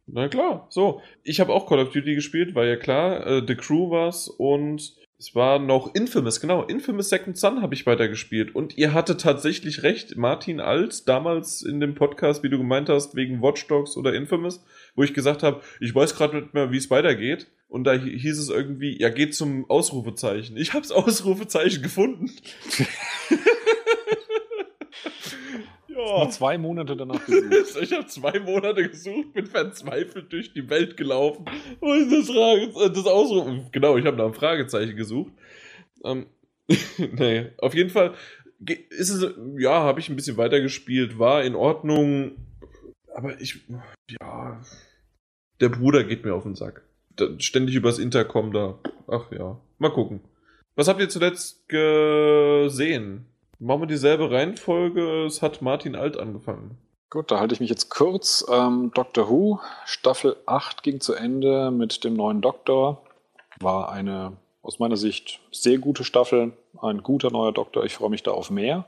Na klar, so. Ich habe auch Call of Duty gespielt, war ja klar. Äh, The Crew war's und es war noch Infamous, genau. Infamous Second Son habe ich weitergespielt. Und ihr hattet tatsächlich recht, Martin Alt, damals in dem Podcast, wie du gemeint hast, wegen Watch Dogs oder Infamous, wo ich gesagt habe, ich weiß gerade nicht mehr, wie es weitergeht. Und da hi- hieß es irgendwie, ja, geht zum Ausrufezeichen. Ich hab's Ausrufezeichen gefunden. Nur zwei Monate danach gesucht. Ich habe zwei Monate gesucht, bin verzweifelt durch die Welt gelaufen. Wo ist das, Frage, äh, das Ausrufen? Genau, ich habe nach einem Fragezeichen gesucht. Ähm, nee, auf jeden Fall ist es, ja, habe ich ein bisschen weitergespielt, war in Ordnung, aber ich, ja, der Bruder geht mir auf den Sack. Ständig übers Intercom da. Ach ja, mal gucken. Was habt ihr zuletzt gesehen? Machen wir dieselbe Reihenfolge. Es hat Martin Alt angefangen. Gut, da halte ich mich jetzt kurz. Ähm, Doctor Who, Staffel 8 ging zu Ende mit dem neuen Doktor. War eine aus meiner Sicht sehr gute Staffel. Ein guter neuer Doktor. Ich freue mich da auf mehr.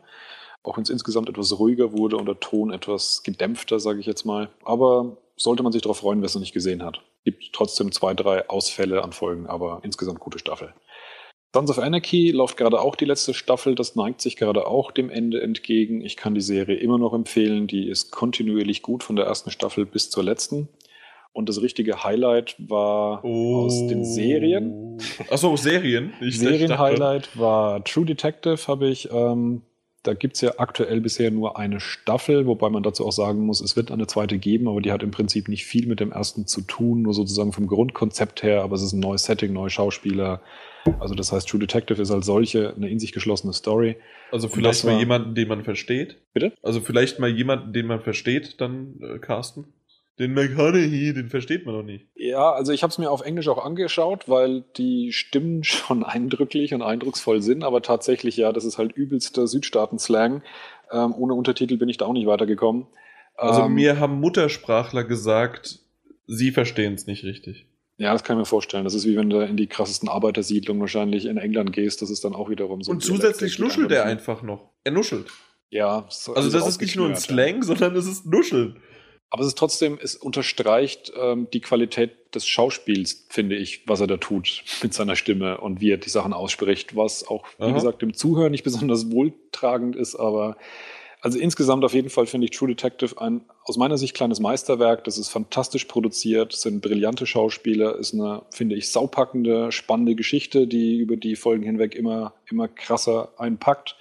Auch wenn es insgesamt etwas ruhiger wurde und der Ton etwas gedämpfter, sage ich jetzt mal. Aber sollte man sich darauf freuen, wer es noch nicht gesehen hat. Gibt trotzdem zwei, drei Ausfälle an Folgen, aber insgesamt gute Staffel. Sons of Anarchy läuft gerade auch die letzte Staffel. Das neigt sich gerade auch dem Ende entgegen. Ich kann die Serie immer noch empfehlen. Die ist kontinuierlich gut von der ersten Staffel bis zur letzten. Und das richtige Highlight war aus den Serien. Achso, Serien. Serienhighlight war True Detective, habe ich. Ähm, da gibt es ja aktuell bisher nur eine Staffel, wobei man dazu auch sagen muss, es wird eine zweite geben, aber die hat im Prinzip nicht viel mit dem ersten zu tun, nur sozusagen vom Grundkonzept her, aber es ist ein neues Setting, neue Schauspieler. Also das heißt, True Detective ist als solche eine in sich geschlossene Story. Also vielleicht mal war- jemanden, den man versteht. Bitte? Also vielleicht mal jemanden, den man versteht, dann äh, casten. Den McConaughey, den versteht man noch nicht. Ja, also ich habe es mir auf Englisch auch angeschaut, weil die Stimmen schon eindrücklich und eindrucksvoll sind, aber tatsächlich, ja, das ist halt übelster Südstaaten-Slang. Ähm, ohne Untertitel bin ich da auch nicht weitergekommen. Also Ähm, mir haben Muttersprachler gesagt, sie verstehen es nicht richtig. Ja, das kann ich mir vorstellen. Das ist wie wenn du in die krassesten Arbeitersiedlungen wahrscheinlich in England gehst. Das ist dann auch wiederum so. Und zusätzlich nuschelt er einfach noch. Er nuschelt. Ja, so- Also das ist nicht nur ein. Slang, sondern es ist Nuscheln. Aber es ist trotzdem, es unterstreicht ähm, die Qualität des Schauspiels, finde ich, was er da tut mit seiner Stimme und wie er die Sachen ausspricht, was auch, wie Aha. gesagt, dem Zuhören nicht besonders wohltragend ist, aber also insgesamt auf jeden Fall finde ich True Detective ein aus meiner Sicht kleines Meisterwerk. Das ist fantastisch produziert, sind brillante Schauspieler, ist eine, finde ich, saupackende, spannende Geschichte, die über die Folgen hinweg immer, immer krasser einpackt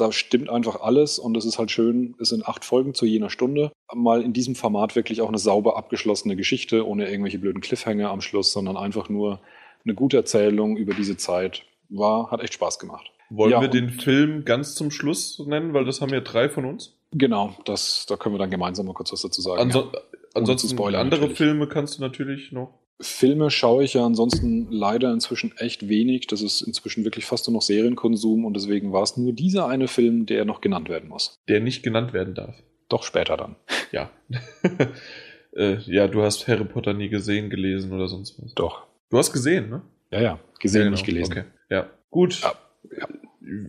da stimmt einfach alles und es ist halt schön, es sind acht Folgen zu jener Stunde. Mal in diesem Format wirklich auch eine sauber abgeschlossene Geschichte, ohne irgendwelche blöden Cliffhanger am Schluss, sondern einfach nur eine gute Erzählung über diese Zeit. War, hat echt Spaß gemacht. Wollen Ja, wir den Film ganz zum Schluss nennen, weil das haben ja drei von uns. Genau, das, da können wir dann gemeinsam mal kurz was dazu sagen. Anso ja. ansonsten spoilern andere natürlich. Filme kannst du natürlich noch. Filme schaue ich ja ansonsten leider inzwischen echt wenig. Das ist inzwischen wirklich fast nur noch Serienkonsum und deswegen war es nur dieser eine Film, der noch genannt werden muss. Der nicht genannt werden darf. Doch später dann. Ja. äh, ja, du hast Harry Potter nie gesehen, gelesen oder sonst was. Doch. Du hast gesehen, ne? Ja, ja. Gesehen, Ja, genau. nicht gelesen. Okay. Ja. Gut. Ja, ja.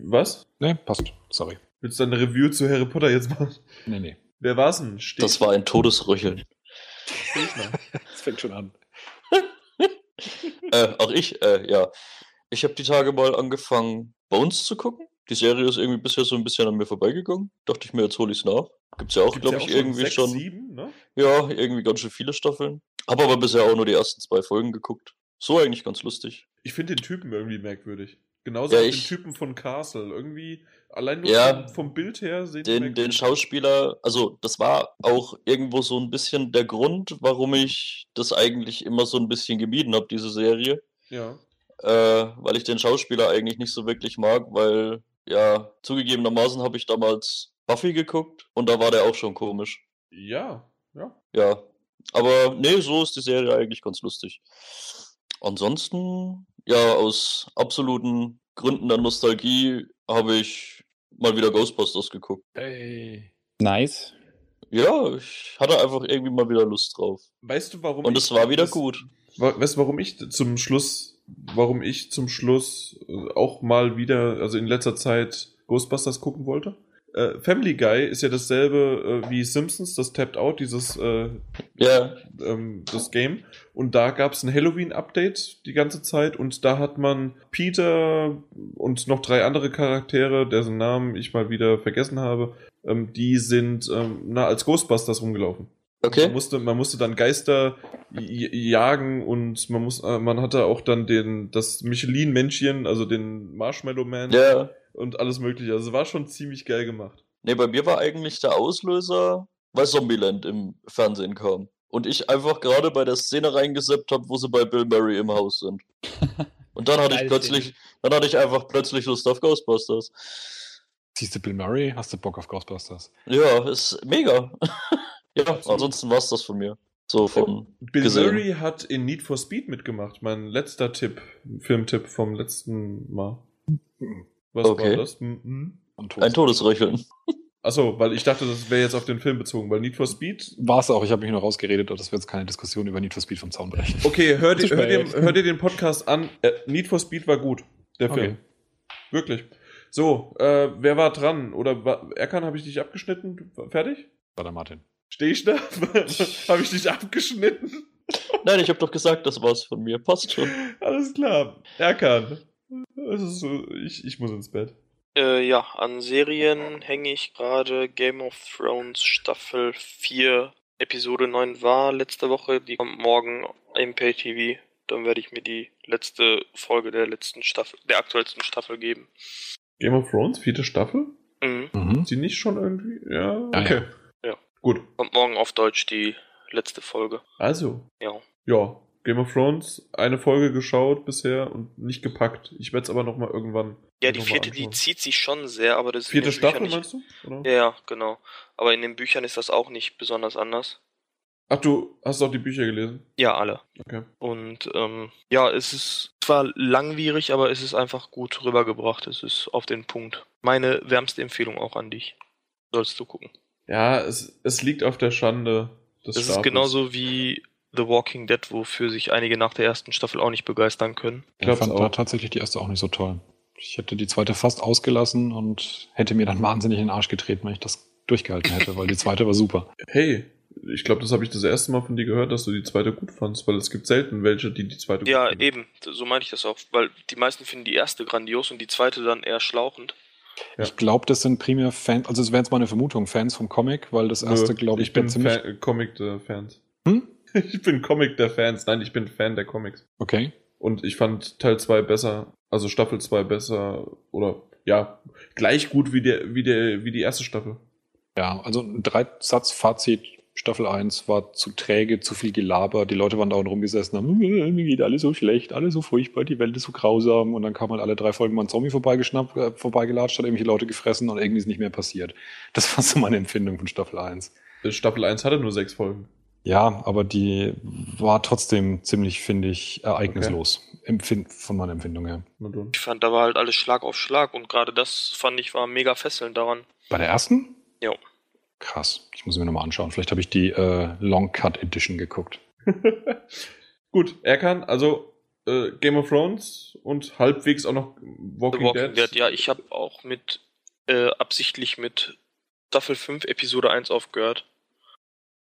Was? Nee, passt. Sorry. Willst du eine Review zu Harry Potter jetzt machen? Nee, nee. Wer war's denn? Steht Das war ein Todesröcheln. Das fängt schon an. Äh, auch ich, äh, ja. Ich habe die Tage mal angefangen, Bones zu gucken. Die Serie ist irgendwie bisher so ein bisschen an mir vorbeigegangen. Dachte ich mir, jetzt hole ich es nach. Gibt's ja auch, glaube ja ich, auch irgendwie sechs, schon. Sieben, ne? Ja, irgendwie ganz schön viele Staffeln. Habe aber bisher auch nur die ersten zwei Folgen geguckt. So eigentlich ganz lustig. Ich finde den Typen irgendwie merkwürdig. Genauso Ja, wie den Typen von Castle. Irgendwie, allein nur Ja. vom, vom Bild her sehen Den, den Schauspieler, also das war auch irgendwo so ein bisschen der Grund, warum ich das eigentlich immer so ein bisschen gemieden habe, diese Serie. Ja. äh, weil ich den Schauspieler eigentlich nicht so wirklich mag, weil, ja, zugegebenermaßen habe ich damals Buffy geguckt und da war der auch schon komisch. Ja, ja. Ja, aber nee, so ist die Serie eigentlich ganz lustig. Ansonsten ja, aus absoluten Gründen der Nostalgie habe ich mal wieder Ghostbusters geguckt. Hey. Nice. Ja, ich hatte einfach irgendwie mal wieder Lust drauf. Weißt du, warum Und es war wieder das- gut. Weißt du, warum ich zum Schluss, warum ich zum Schluss äh, auch mal wieder, also in letzter Zeit Ghostbusters gucken wollte? Äh, Family Guy ist ja dasselbe äh, wie Simpsons, das Tapped Out, dieses äh, Ja, ähm, das Game. Und da gab es ein Halloween-Update die ganze Zeit und da hat man Peter und noch drei andere Charaktere, deren Namen ich mal wieder vergessen habe, ähm, die sind ähm, na, als Ghostbusters rumgelaufen. Man okay. musste, man musste dann Geister jagen und man muss, äh, man hatte auch dann den, das Michelin-Männchen, also den Marshmallow Man Ja. Und alles mögliche. Also es war schon ziemlich geil gemacht. Nee, bei mir war eigentlich der Auslöser, weil Zombieland im Fernsehen kam. Und ich einfach gerade bei der Szene reingeseppt habe, wo sie bei Bill Murray im Haus sind. Und dann hatte ich plötzlich, dann hatte ich einfach plötzlich Lust auf Ghostbusters. Siehst du Bill Murray? Hast du Bock auf Ghostbusters? Ja, ist mega. ja, ansonsten war's das von mir. So von Bill gesehen. Murray hat in Need for Speed mitgemacht. Mein letzter Tipp, Filmtipp vom letzten Mal. Was Okay. war das? Mhm. Und ein Todesröcheln. Achso, weil ich dachte, das wäre jetzt auf den Film bezogen, weil Need for Speed. War es auch, ich habe mich nur rausgeredet, aber das wird jetzt keine Diskussion über Need for Speed vom Zaun brechen. Okay, hör, dir- Zu hör, dir, spät. hör dir den Podcast an. Äh, Need for Speed war gut, der Okay. Film. Wirklich. So, äh, wer war dran? Oder war, Erkan, habe ich dich abgeschnitten? Fertig? War der Martin. Steh ich da? habe ich dich abgeschnitten? Nein, ich habe doch gesagt, das war's von mir. Passt schon. Alles klar. Erkan. So, ich, ich muss ins Bett. Äh, ja, an Serien hänge ich gerade Game of Thrones Staffel 4, Episode 9 war letzte Woche. Die kommt morgen im Pay-TV. Dann werde ich mir die letzte Folge der letzten Staffel, der aktuellsten Staffel geben. Game of Thrones, vierte Staffel? Mhm. Mhm. Die nicht schon irgendwie? Ja, Ja, okay. ja. Gut. Kommt morgen auf Deutsch die letzte Folge. Also, Ja. ja. Game of Thrones, eine Folge geschaut bisher und nicht gepackt. Ich werde es aber nochmal irgendwann. Ja, die vierte, die zieht sich schon sehr, aber das ist Vierte Staffel nicht. meinst du? Oder? Ja, ja, genau. Aber in den Büchern ist das auch nicht besonders anders. Ach, du hast auch die Bücher gelesen? Ja, alle. Okay. Und ähm, ja, es ist zwar langwierig, aber es ist einfach gut rübergebracht. Es ist auf den Punkt. Meine wärmste Empfehlung auch an dich. Sollst du gucken. Ja, es, es liegt auf der Schande des Das ist genauso wie The Walking Dead, wofür sich einige nach der ersten Staffel auch nicht begeistern können. Ich Glaub's fand auch. da tatsächlich die erste auch nicht so toll. Ich hätte die zweite fast ausgelassen und hätte mir dann wahnsinnig in den Arsch getreten, wenn ich das durchgehalten hätte, weil die zweite war super. Hey, ich glaube, das habe ich das erste Mal von dir gehört, dass du die zweite gut fandst, weil es gibt selten welche, die die zweite Ja, gut finden. eben. So meinte ich das auch. Weil die meisten finden die erste grandios und die zweite dann eher schlauchend. Ja. Ich glaube, das sind primär Fans, also es wäre jetzt meine Vermutung, Fans vom Comic, weil das erste, glaube ich, ich bin ziemlich. Fan, Comic der Fans. Hm? Ich bin Comic der Fans. Nein, ich bin Fan der Comics. Okay. Und ich fand Teil 2 besser, also Staffel 2 besser oder ja, gleich gut wie der wie der wie die erste Staffel. Ja, also ein Dreisatz-Fazit. Staffel 1 war zu träge, zu viel Gelaber. Die Leute waren da und rumgesessen, haben, "Äh, mir geht alles so schlecht, alles so furchtbar, die Welt ist so grausam. Und dann kam halt alle drei Folgen mal ein Zombie vorbeigeschnappt, äh, vorbeigelatscht, hat irgendwelche Leute gefressen und irgendwie ist nicht mehr passiert. Das war so meine Empfindung von Staffel 1. Äh, Staffel 1 hatte nur sechs Folgen. Ja, aber die war trotzdem ziemlich, finde ich, ereignislos. Empfind von meiner Empfindung her. Ich fand, da war halt alles Schlag auf Schlag und gerade das fand ich war mega fesselnd daran. Bei der ersten? Jo. Krass. Ich muss mir nochmal anschauen. Vielleicht habe ich die äh, Long Cut Edition geguckt. Gut, er kann also äh, Game of Thrones und halbwegs auch noch Walking, Walking Dead. Dead, ja, ich habe auch mit äh, absichtlich mit Staffel 5 Episode 1 aufgehört.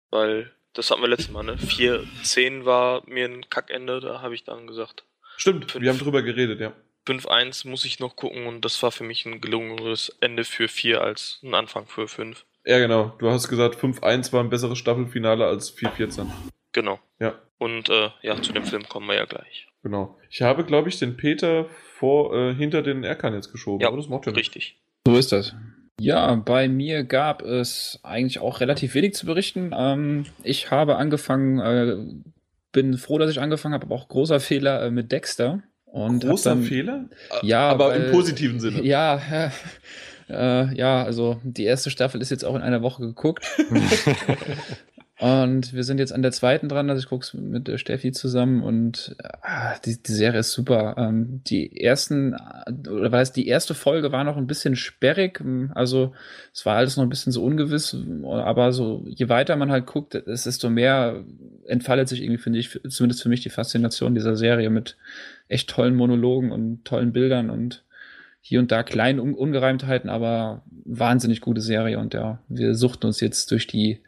Weil, das hatten wir letztes Mal, ne? 4, 10 war mir ein Kackende, da habe ich dann gesagt, Stimmt, Fünf. wir haben drüber geredet, ja. 5, 1 muss ich noch gucken und das war für mich ein gelungenes Ende für 4 als ein Anfang für 5. Ja, genau. Du hast gesagt, 5-1 war ein besseres Staffelfinale als 4-14. Genau. Ja, Und äh, ja, zu dem Film kommen wir ja gleich. genau. Ich habe, glaube ich, den Peter vor, äh, hinter den Erkan jetzt geschoben. Ja, aber das macht ja nichts. Richtig. So ist das. Ja, bei mir gab es eigentlich auch relativ wenig zu berichten. Ähm, ich habe angefangen, äh, bin froh, dass ich angefangen habe, aber auch großer Fehler äh, mit Dexter. Und Großer dann, Fehler? Ja, aber weil- im positiven Sinne. Ja, äh, äh, ja, also die erste Staffel ist jetzt auch in einer Woche geguckt. Und wir sind jetzt an der zweiten dran, also ich gucke es mit der Steffi zusammen und ah, die, die Serie ist super. Ähm, die ersten, oder war die erste Folge war noch ein bisschen sperrig, also es war alles noch ein bisschen so ungewiss, aber so je weiter man halt guckt, desto mehr entfaltet sich irgendwie, finde ich, zumindest für mich die Faszination dieser Serie mit echt tollen Monologen und tollen Bildern und hier und da kleine Un Ungereimtheiten, aber wahnsinnig gute Serie und ja, wir suchten uns jetzt durch die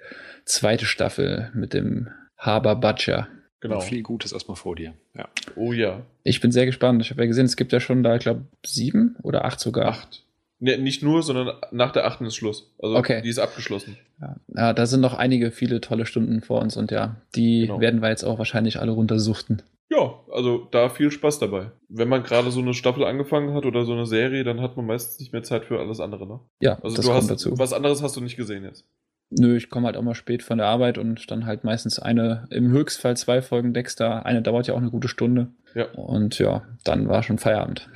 zweite Staffel mit dem Haber Butcher. Genau. Und viel Gutes erstmal vor dir. Ja. Oh ja. Ich bin sehr gespannt. Ich habe ja gesehen, es gibt ja schon da, ich glaube, sieben oder acht sogar. Acht. Nee, nicht nur, sondern nach der achten ist Schluss. Also okay. die ist abgeschlossen. Ja. ja, da sind noch einige, viele tolle Stunden vor uns und ja, die genau. werden wir jetzt auch wahrscheinlich alle runtersuchten. Ja, also da viel Spaß dabei. Wenn man gerade so eine Staffel angefangen hat oder so eine Serie, dann hat man meistens nicht mehr Zeit für alles andere, ne? Ja, also das du kommt hast, dazu. Was anderes hast du nicht gesehen jetzt. Nö, ich komme halt auch mal spät von der Arbeit und dann halt meistens eine, im Höchstfall zwei Folgen Dexter. Eine dauert ja auch eine gute Stunde. Ja. Und ja, dann war schon Feierabend.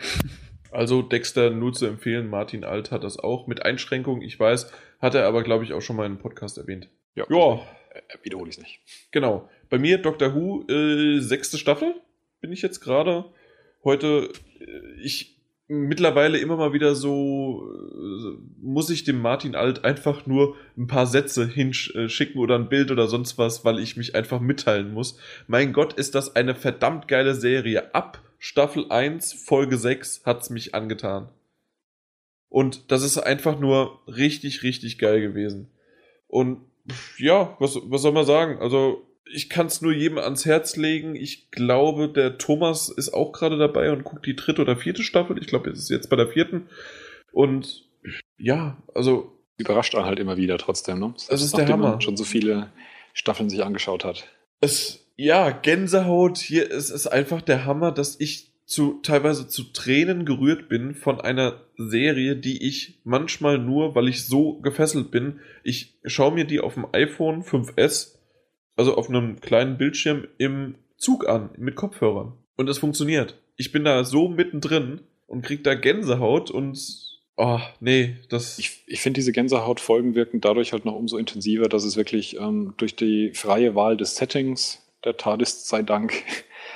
Also Dexter nur zu empfehlen. Martin Alt hat das auch mit Einschränkungen. Ich weiß, hat er aber, glaube ich, auch schon mal in einem Podcast erwähnt. Ja. ja. Wiederhole ich es nicht. Genau. Bei mir Doctor Who, äh, sechste Staffel bin ich jetzt gerade. Heute, äh, ich mittlerweile immer mal wieder so, äh, muss ich dem Martin Alt einfach nur ein paar Sätze hinschicken oder ein Bild oder sonst was, weil ich mich einfach mitteilen muss. Mein Gott, ist das eine verdammt geile Serie. Ab Staffel 1, Folge 6 hat's mich angetan. Und das ist einfach nur richtig, richtig geil gewesen. Und ja, was, was soll man sagen? Also, ich kann es nur jedem ans Herz legen. Ich glaube, der Thomas ist auch gerade dabei und guckt die dritte oder vierte Staffel. Ich glaube, es ist jetzt bei der vierten. Und ja, also. Überrascht einen halt immer wieder trotzdem, ne? Das, das ist der Hammer. Man schon so viele Staffeln sich angeschaut hat. Es, ja, Gänsehaut, hier ist es einfach der Hammer, dass ich zu, teilweise zu Tränen gerührt bin von einer Serie, die ich manchmal nur, weil ich so gefesselt bin, ich schaue mir die auf dem iPhone 5S also auf einem kleinen Bildschirm im Zug an, mit Kopfhörern. Und es funktioniert. Ich bin da so mittendrin und krieg da Gänsehaut und oh, nee, das. Ich, ich finde, diese Gänsehautfolgen wirken dadurch halt noch umso intensiver, dass es wirklich ähm, durch die freie Wahl des Settings, der TARDIS sei Dank,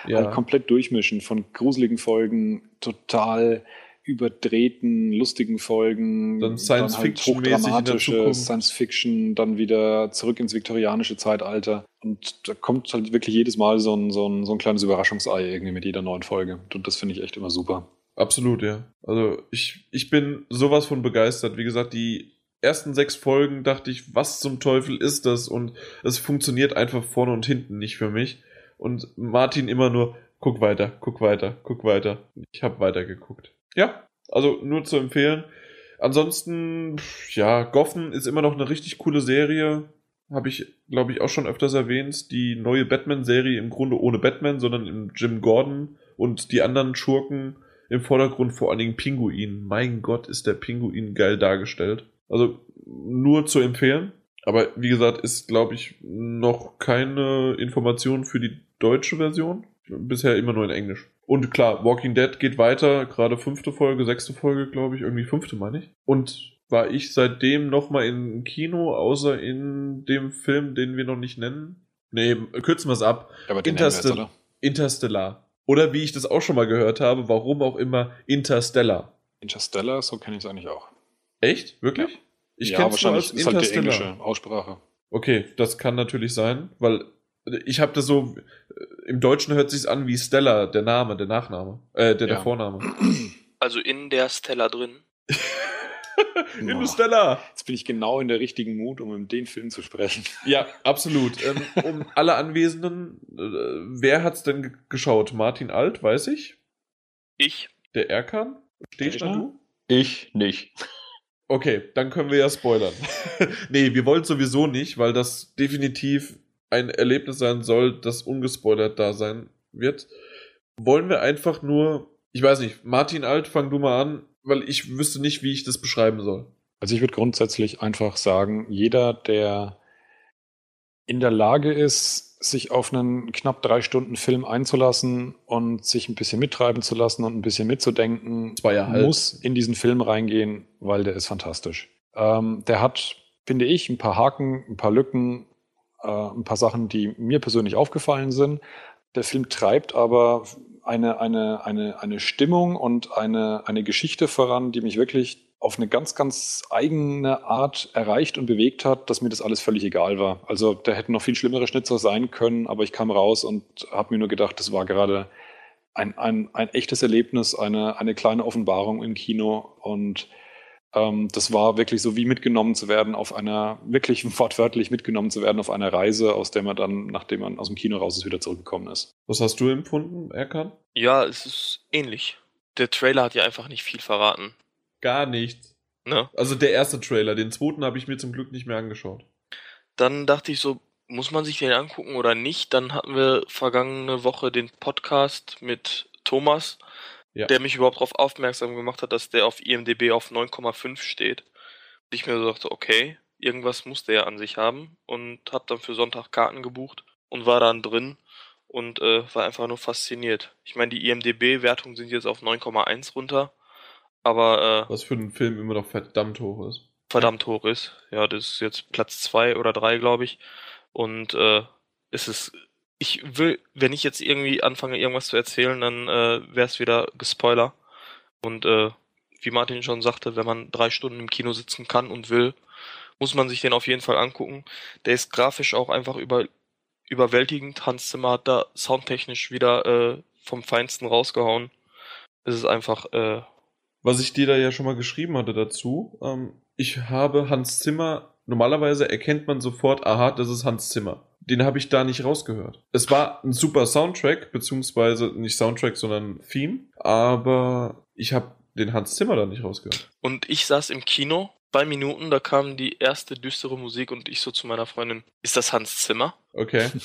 ja. halt komplett durchmischen von gruseligen Folgen, total überdrehten, lustigen Folgen, dann halt Fiction hochdramatische Science Fiction, dann wieder zurück ins viktorianische Zeitalter. Und da kommt halt wirklich jedes Mal so ein, so ein, so ein kleines Überraschungsei irgendwie mit jeder neuen Folge. Und das finde ich echt immer super. Absolut, ja. Also ich, ich bin sowas von begeistert. Wie gesagt, die ersten sechs Folgen dachte ich, was zum Teufel ist das? Und es funktioniert einfach vorne und hinten nicht für mich. Und Martin immer nur, guck weiter, guck weiter, guck weiter. Ich habe weitergeguckt. Ja, also nur zu empfehlen. Ansonsten, ja, Goffen ist immer noch eine richtig coole Serie. Habe ich, glaube ich, auch schon öfters erwähnt. Die neue Batman-Serie im Grunde ohne Batman, sondern im Jim Gordon und die anderen Schurken im Vordergrund, vor allen Dingen Pinguin. Mein Gott, ist der Pinguin geil dargestellt. Also nur zu empfehlen. Aber wie gesagt, ist, glaube ich, noch keine Information für die deutsche Version. Bisher immer nur in Englisch. Und klar, Walking Dead geht weiter, gerade fünfte Folge, sechste Folge, glaube ich, irgendwie fünfte meine ich. Und war ich seitdem nochmal im Kino, außer in dem Film, den wir noch nicht nennen. Nee, kürzen wir es ab. Aber Interstell jetzt, oder? Interstellar. Oder wie ich das auch schon mal gehört habe, warum auch immer Interstellar. Interstellar, so kenne ich es eigentlich auch. Echt? Wirklich? Ja. Ich ja, kenne es als ist Interstellar. Halt die englische Aussprache. Okay, das kann natürlich sein, weil ich habe das so, im Deutschen hört sich an wie Stella, der Name, der Nachname, äh, der, ja. der Vorname. Also in der Stella drin. in der Stella. Jetzt bin ich genau in der richtigen Mut, um in den Film zu sprechen. Ja, absolut. ähm, um alle Anwesenden, äh, wer hat's denn geschaut? Martin Alt, weiß ich. Ich. Der Erkan? Stehst du? Ich nicht. Okay, dann können wir ja spoilern. nee, wir wollen sowieso nicht, weil das definitiv ein Erlebnis sein soll, das ungespoilert da sein wird, wollen wir einfach nur, ich weiß nicht, Martin Alt, fang du mal an, weil ich wüsste nicht, wie ich das beschreiben soll. Also ich würde grundsätzlich einfach sagen, jeder, der in der Lage ist, sich auf einen knapp drei Stunden Film einzulassen und sich ein bisschen mittreiben zu lassen und ein bisschen mitzudenken, muss in diesen Film reingehen, weil der ist fantastisch. Ähm, der hat, finde ich, ein paar Haken, ein paar Lücken, äh, ein paar Sachen, die mir persönlich aufgefallen sind. Der Film treibt aber eine, eine, eine, eine Stimmung und eine, eine Geschichte voran, die mich wirklich auf eine ganz, ganz eigene Art erreicht und bewegt hat, dass mir das alles völlig egal war. Also da hätten noch viel schlimmere Schnitzer sein können, aber ich kam raus und habe mir nur gedacht, das war gerade ein, ein, ein echtes Erlebnis, eine, eine kleine Offenbarung im Kino und das war wirklich so wie mitgenommen zu werden auf einer, wirklich wortwörtlich mitgenommen zu werden auf einer Reise, aus der man dann, nachdem man aus dem Kino raus ist, wieder zurückgekommen ist. Was hast du empfunden, Erkan? Ja, es ist ähnlich. Der Trailer hat ja einfach nicht viel verraten. Gar nichts. Ne? Also der erste Trailer, den zweiten habe ich mir zum Glück nicht mehr angeschaut. Dann dachte ich so, muss man sich den angucken oder nicht? Dann hatten wir vergangene Woche den Podcast mit Thomas, Ja. der mich überhaupt darauf aufmerksam gemacht hat, dass der auf IMDb auf 9,5 steht. Und ich mir so dachte, okay, irgendwas muss der ja an sich haben und habe dann für Sonntag Karten gebucht und war dann drin und äh, war einfach nur fasziniert. Ich meine, die IMDb-Wertungen sind jetzt auf 9,1 runter, aber äh, Was für einen Film immer noch verdammt hoch ist. verdammt hoch ist. Ja, das ist jetzt Platz zwei oder drei, glaube ich. Und äh, es ist, ich will, wenn ich jetzt irgendwie anfange, irgendwas zu erzählen, dann äh, wäre es wieder Gespoiler. Und äh, wie Martin schon sagte, wenn man drei Stunden im Kino sitzen kann und will, muss man sich den auf jeden Fall angucken. Der ist grafisch auch einfach über, überwältigend. Hans Zimmer hat da soundtechnisch wieder äh, vom Feinsten rausgehauen. Es ist einfach, äh, Was ich dir da ja schon mal geschrieben hatte dazu, ähm, ich habe Hans Zimmer, normalerweise erkennt man sofort, aha, das ist Hans Zimmer. Den habe ich da nicht rausgehört. Es war ein super Soundtrack, beziehungsweise nicht Soundtrack, sondern Theme, aber ich habe den Hans Zimmer da nicht rausgehört. Und ich saß im Kino, zwei Minuten, da kam die erste düstere Musik und ich so zu meiner Freundin, ist das Hans Zimmer? Okay.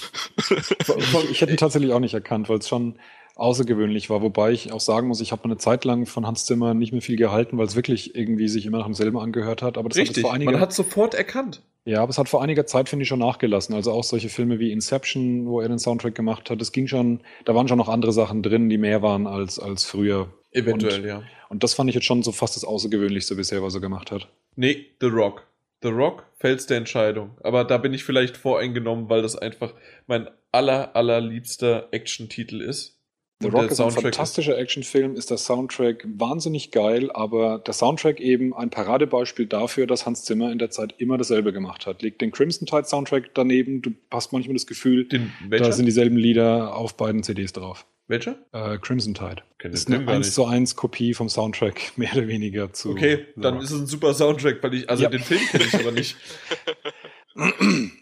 Ich, ich hätte ihn tatsächlich auch nicht erkannt, weil es schon außergewöhnlich war. Wobei ich auch sagen muss, ich habe eine Zeit lang von Hans Zimmer nicht mehr viel gehalten, weil es wirklich irgendwie sich immer nach demselben angehört hat. Aber das hat Richtig, es vor einiger, man hat sofort erkannt. ja, aber es hat vor einiger Zeit, finde ich, schon nachgelassen. Also auch solche Filme wie Inception, wo er den Soundtrack gemacht hat, das ging schon, da waren schon noch andere Sachen drin, die mehr waren als, als früher. Eventuell, Und- ja. Und das fand ich jetzt schon so fast das Außergewöhnlichste bisher, was er gemacht hat. Nee, The Rock. The Rock fällst der Entscheidung. Aber da bin ich vielleicht voreingenommen, weil das einfach mein aller, allerliebster Action-Titel ist. The Rock ist ein fantastischer Actionfilm, ist der Soundtrack wahnsinnig geil, aber der Soundtrack eben ein Paradebeispiel dafür, dass Hans Zimmer in der Zeit immer dasselbe gemacht hat. Legt den Crimson Tide Soundtrack daneben, du hast manchmal das Gefühl, Den, da sind dieselben Lieder auf beiden CDs drauf. welcher? Äh, Crimson Tide. Kenn ist eine gar 1 nicht. zu 1 Kopie vom Soundtrack, mehr oder weniger zu. Okay, dann ist es ein super Soundtrack, weil ich, also Ja. den Film kenne ich aber nicht.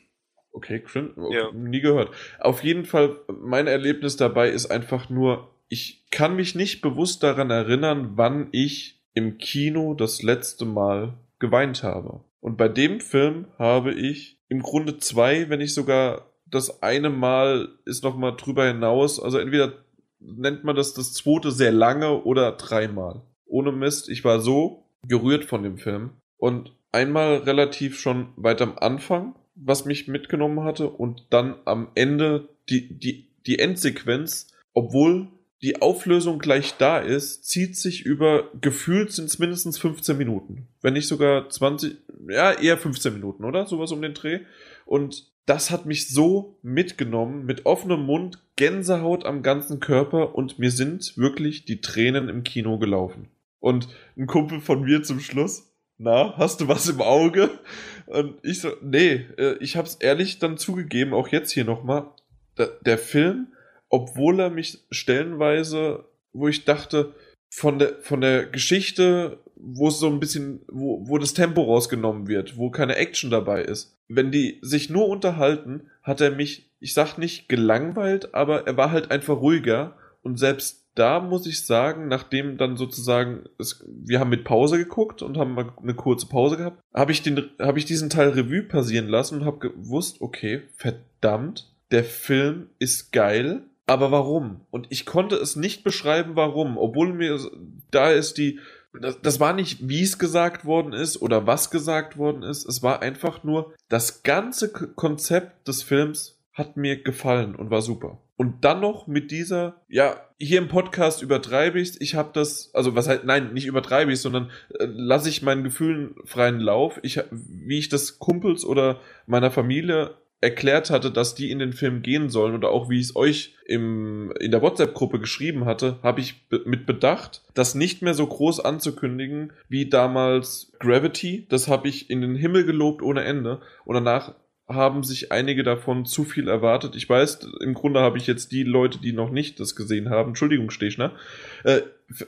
Okay, Crim okay, Ja. nie gehört. Auf jeden Fall, mein Erlebnis dabei ist einfach nur, ich kann mich nicht bewusst daran erinnern, wann ich im Kino das letzte Mal geweint habe. Und bei dem Film habe ich im Grunde zwei, wenn nicht sogar das eine Mal ist noch mal drüber hinaus. Also entweder nennt man das das zweite sehr lange oder dreimal. Ohne Mist, ich war so gerührt von dem Film. Und einmal relativ schon weit am Anfang, was mich mitgenommen hatte, und dann am Ende die, die, die Endsequenz, obwohl die Auflösung gleich da ist, zieht sich über, gefühlt sind es mindestens 15 Minuten. Wenn nicht sogar 20, ja, eher 15 Minuten, oder? Sowas um den Dreh. Und das hat mich so mitgenommen, mit offenem Mund, Gänsehaut am ganzen Körper und mir sind wirklich die Tränen im Kino gelaufen. Und ein Kumpel von mir zum Schluss, na, hast du was im Auge? Und ich so, nee, äh, ich hab's ehrlich dann zugegeben, auch jetzt hier nochmal, der Film, obwohl er mich stellenweise, wo ich dachte, von der, von der Geschichte, wo es so ein bisschen, wo, wo das Tempo rausgenommen wird, wo keine Action dabei ist. Wenn die sich nur unterhalten, hat er mich, ich sag nicht gelangweilt, aber er war halt einfach ruhiger. Und selbst da muss ich sagen, nachdem dann sozusagen, es, wir haben mit Pause geguckt und haben mal eine kurze Pause gehabt, habe ich, habe ich diesen Teil Revue passieren lassen und habe gewusst, okay, verdammt, der Film ist geil, aber warum? Und ich konnte es nicht beschreiben, warum, obwohl mir da ist die, das, das war nicht, wie es gesagt worden ist oder was gesagt worden ist, es war einfach nur, das ganze Konzept des Films hat mir gefallen und war super. Und dann noch mit dieser, ja, hier im Podcast übertreibe ich Ich habe das, also was halt, nein, nicht übertreibe ich sondern äh, lasse ich meinen Gefühlen freien Lauf. Ich, wie ich das Kumpels oder meiner Familie erklärt hatte, dass die in den Film gehen sollen oder auch wie ich es euch im, in der WhatsApp-Gruppe geschrieben hatte, habe ich mit bedacht, das nicht mehr so groß anzukündigen wie damals Gravity. Das habe ich in den Himmel gelobt ohne Ende. Und danach haben sich einige davon zu viel erwartet. Ich weiß, im Grunde habe ich jetzt die Leute, die noch nicht das gesehen haben, Entschuldigung, Stechner, äh,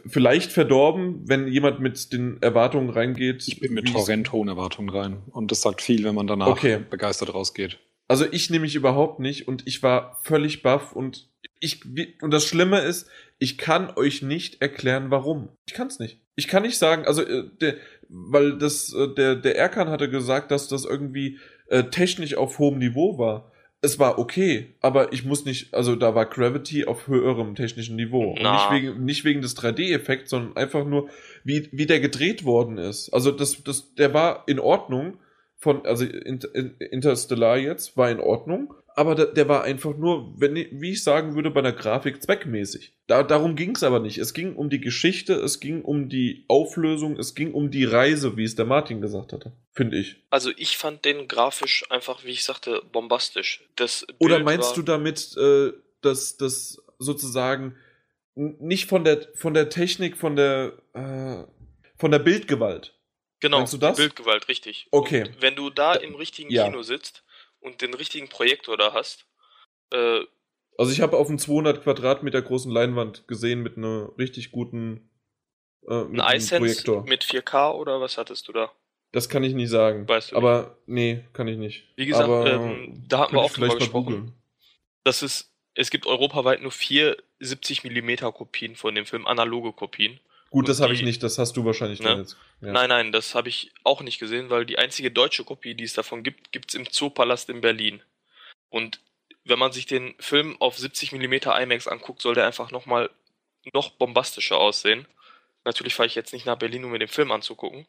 vielleicht verdorben, wenn jemand mit den Erwartungen reingeht. Ich bin mit horrend hohen Erwartungen rein. Und das sagt viel, wenn man danach Okay. begeistert rausgeht. Also ich nehme mich überhaupt nicht und ich war völlig baff und ich und das Schlimme ist, ich kann euch nicht erklären, warum. Ich kann es nicht. Ich kann nicht sagen, also äh, der, weil das äh, der der Erkan hatte gesagt, dass das irgendwie äh, technisch auf hohem Niveau war. Es war okay, aber ich muss nicht, also da war Gravity auf höherem technischen Niveau. Und nicht wegen, nicht wegen des 3D-Effekts, sondern einfach nur, wie, wie der gedreht worden ist. Also das, das, der war in Ordnung, von, also Inter- In- Interstellar jetzt, war in Ordnung, aber der, der war einfach nur, wenn, wie ich sagen würde, bei der Grafik zweckmäßig. Da, darum ging es aber nicht. Es ging um die Geschichte, es ging um die Auflösung, es ging um die Reise, wie es der Martin gesagt hatte, finde ich. Also ich fand den grafisch einfach, wie ich sagte, bombastisch. Das Oder meinst du damit, äh, dass das sozusagen nicht von der von der Technik, von der äh, von der Bildgewalt? genau, meinst du das? Bildgewalt, richtig. Okay. Und wenn du da im richtigen Ja. Kino sitzt und den richtigen Projektor da hast, äh, Also ich habe auf einem 200 Quadratmeter großen Leinwand gesehen mit einer richtig guten äh, mit ein iSense Projektor. mit 4K oder was hattest du da? Das kann ich nicht sagen. Weißt du Aber nee, kann ich nicht. Wie gesagt, ähm, da hatten wir auch drüber mal gesprochen. Das ist, es gibt europaweit nur vier 70 mm Kopien von dem Film, analoge Kopien. Gut, das habe ich nicht. Das hast du wahrscheinlich Ne? dann jetzt. Ja. Nein, nein, das habe ich auch nicht gesehen, weil die einzige deutsche Kopie, die es davon gibt, gibt's im Zoopalast in Berlin. Und wenn man sich den Film auf 70 mm IMAX anguckt, soll der einfach nochmal noch bombastischer aussehen. Natürlich fahre ich jetzt nicht nach Berlin, um mir den Film anzugucken.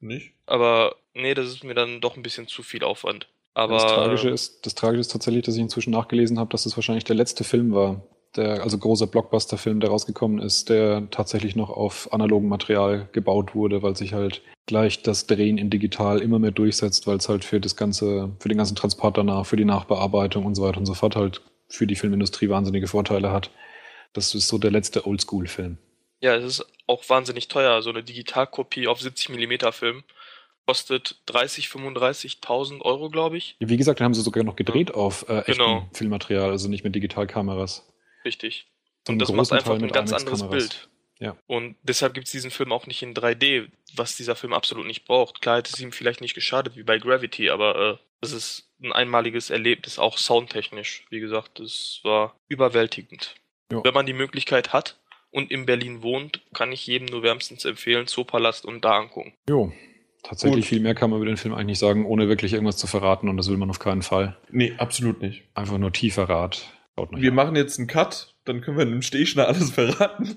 Nicht? Aber nee, das ist mir dann doch ein bisschen zu viel Aufwand. Aber das, Tragische ist, das Tragische ist tatsächlich, dass ich inzwischen nachgelesen habe, dass das wahrscheinlich der letzte Film war, der, also großer Blockbuster-Film, der rausgekommen ist, der tatsächlich noch auf analogem Material gebaut wurde, weil sich halt gleich das Drehen in digital immer mehr durchsetzt, weil es halt für das ganze, für den ganzen Transport danach, für die Nachbearbeitung und so weiter und so fort halt für die Filmindustrie wahnsinnige Vorteile hat. Das ist so der letzte Oldschool-Film. Ja, es ist auch wahnsinnig teuer. So eine Digitalkopie auf 70 mm Film kostet 30, 35.000 Euro, glaube ich. Wie gesagt, den haben sie sogar noch gedreht auf äh, echtem Genau. Filmmaterial, also nicht mit Digitalkameras. Richtig. Und das macht einfach ein ganz anderes. Bild. Ja. Und deshalb gibt es diesen Film auch nicht in 3D, was dieser Film absolut nicht braucht. Klar hätte es ihm vielleicht nicht geschadet wie bei Gravity, aber äh, es ist ein einmaliges Erlebnis, auch soundtechnisch. Wie gesagt, es war überwältigend. Ja. Wenn man die Möglichkeit hat und in Berlin wohnt, kann ich jedem nur wärmstens empfehlen, Zoopalast und da angucken. Jo. Tatsächlich Gut. viel mehr kann man über den Film eigentlich nicht sagen, ohne wirklich irgendwas zu verraten und das will man auf keinen Fall. Nee, absolut nicht. Einfach nur tiefer Rat. Wir hin. machen jetzt einen Cut, dann können wir dem Stechner alles verraten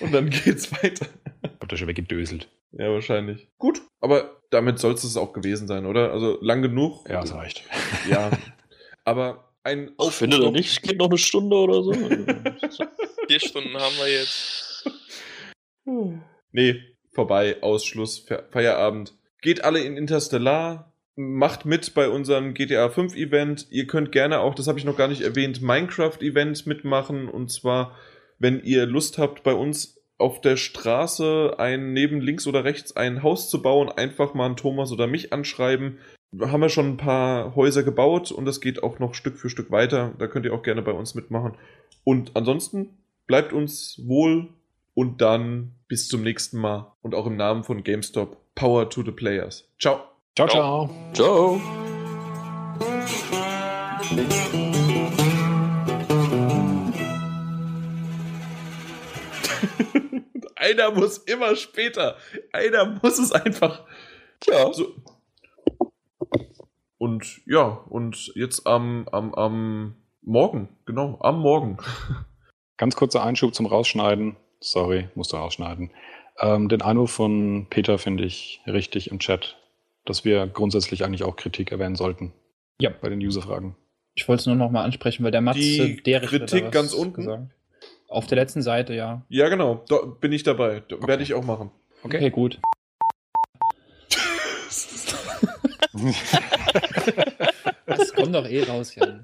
und dann geht's weiter. Hab da schon weggedöselt. Ja, wahrscheinlich. Gut, aber damit soll es auch gewesen sein, oder? Also lang genug. Ja, das reicht. Ja. Aber ein Ich finde da nicht, geht noch eine Stunde oder so. Vier Stunden haben wir jetzt. Nee, vorbei, Ausschluss, Fe Feierabend. Geht alle in Interstellar, macht mit bei unserem GTA 5 Event. Ihr könnt gerne auch, das habe ich noch gar nicht erwähnt, Minecraft Event mitmachen. Und zwar, wenn ihr Lust habt, bei uns auf der Straße ein neben links oder rechts ein Haus zu bauen, einfach mal einen Thomas oder mich anschreiben. Da haben wir schon ein paar Häuser gebaut und das geht auch noch Stück für Stück weiter. Da könnt ihr auch gerne bei uns mitmachen. Und ansonsten bleibt uns wohl und dann bis zum nächsten Mal. Und auch im Namen von GameStop, Power to the Players. Ciao. Ciao, ciao. Ciao. Einer muss immer später. Einer muss es einfach. Tja. So. Und ja, und jetzt am, am, am Morgen, genau, am Morgen. Ganz kurzer Einschub zum Rausschneiden. Sorry, musst du rausschneiden. Ähm, den Einwurf von Peter finde ich richtig im Chat, dass wir grundsätzlich eigentlich auch Kritik erwähnen sollten. Ja. Bei den User-Fragen. Ich wollte es nur noch mal ansprechen, weil der Matze Die da Kritik was ganz unten? gesagt. Auf der letzten Seite, ja. Ja, genau, da bin ich dabei. Da Werde ich auch machen. Okay, gut. Das kommt doch eh raus, Jan.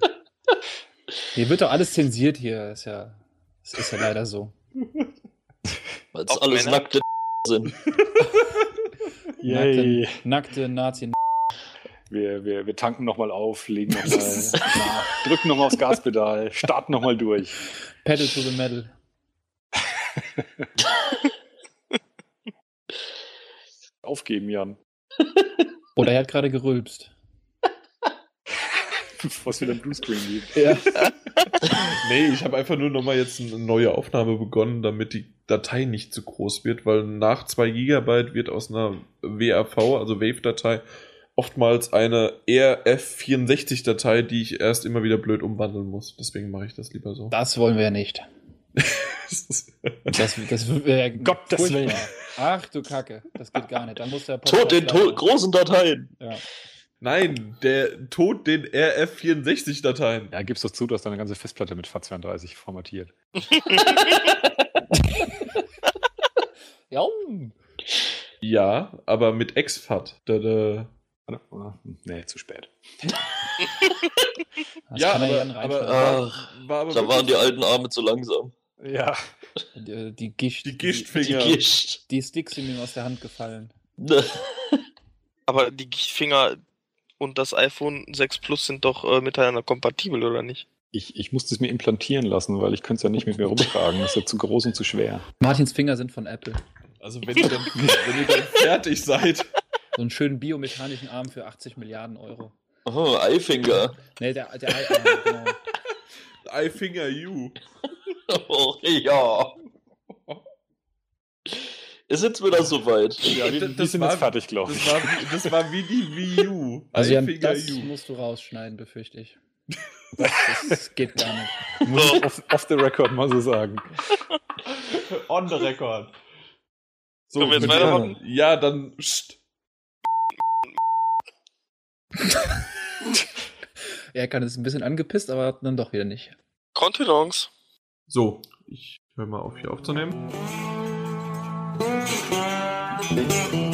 Hier wird doch alles zensiert hier. Ist ja, das ist ja leider so. Weil es alles nackte sind. Yay. Nackte, nackte Nazi. Wir, wir, wir tanken nochmal auf, legen nochmal nach, drücken nochmal aufs Gaspedal, starten nochmal durch. Pedal to the metal. Aufgeben, Jan. Oder er hat gerade gerülpst. Bevor es wieder ein Bluescreen gibt. Ja. Nee, ich habe einfach nur nochmal jetzt eine neue Aufnahme begonnen, damit die Datei nicht zu groß wird, weil nach 2 GB wird aus einer WAV, also Wave-Datei, oftmals eine RF64-Datei, die ich erst immer wieder blöd umwandeln muss. Deswegen mache ich das lieber so. Das wollen wir ja nicht. Das, das wäre Gottes furchtbar. Willen. Ach du Kacke, das geht gar nicht. Dann muss der Tod den leider- to großen Dateien. Ja. Nein, der Tod den RF64-Dateien. Ja, gibst doch zu, du hast deine ganze Festplatte mit FAT32 formatiert. ja. Ja, aber mit exFAT. Da? Nee, zu spät. Das ja, kann er aber, aber. Ach, war aber Da waren die alten Arme zu langsam. Ja. die, die Gischt. die Die Gichtfinger. Gischt. Die Sticks sind ihm aus der Hand gefallen. Aber die Finger und das iPhone 6 Plus sind doch äh, miteinander kompatibel, oder nicht? Ich, ich musste es mir implantieren lassen, weil ich könnte es ja nicht mit mir rumtragen. Das ist ja zu groß und zu schwer. Martins Finger sind von Apple. Also wenn ihr, dann, wenn ihr dann fertig seid. So einen schönen biomechanischen Arm für 80 Milliarden Euro. Oh, Eifinger. Nee, der, der Ei-Arm, genau. I finger you. Oh, ja. Ist jetzt wieder soweit. Ja, die, Das- das sind war- jetzt fertig, glaube Das ich. war, wie, das war wie die Wii U. Also Jan, das you. musst du rausschneiden, befürchte ich. Das, das geht gar nicht. Muss ich off, off the record mal so sagen. On the record. So, Können wir jetzt weitermachen? Ja, dann. Psst. Er kann es ein bisschen angepisst, aber dann doch wieder nicht. Kontenance. So, ich höre mal auf, hier aufzunehmen. Música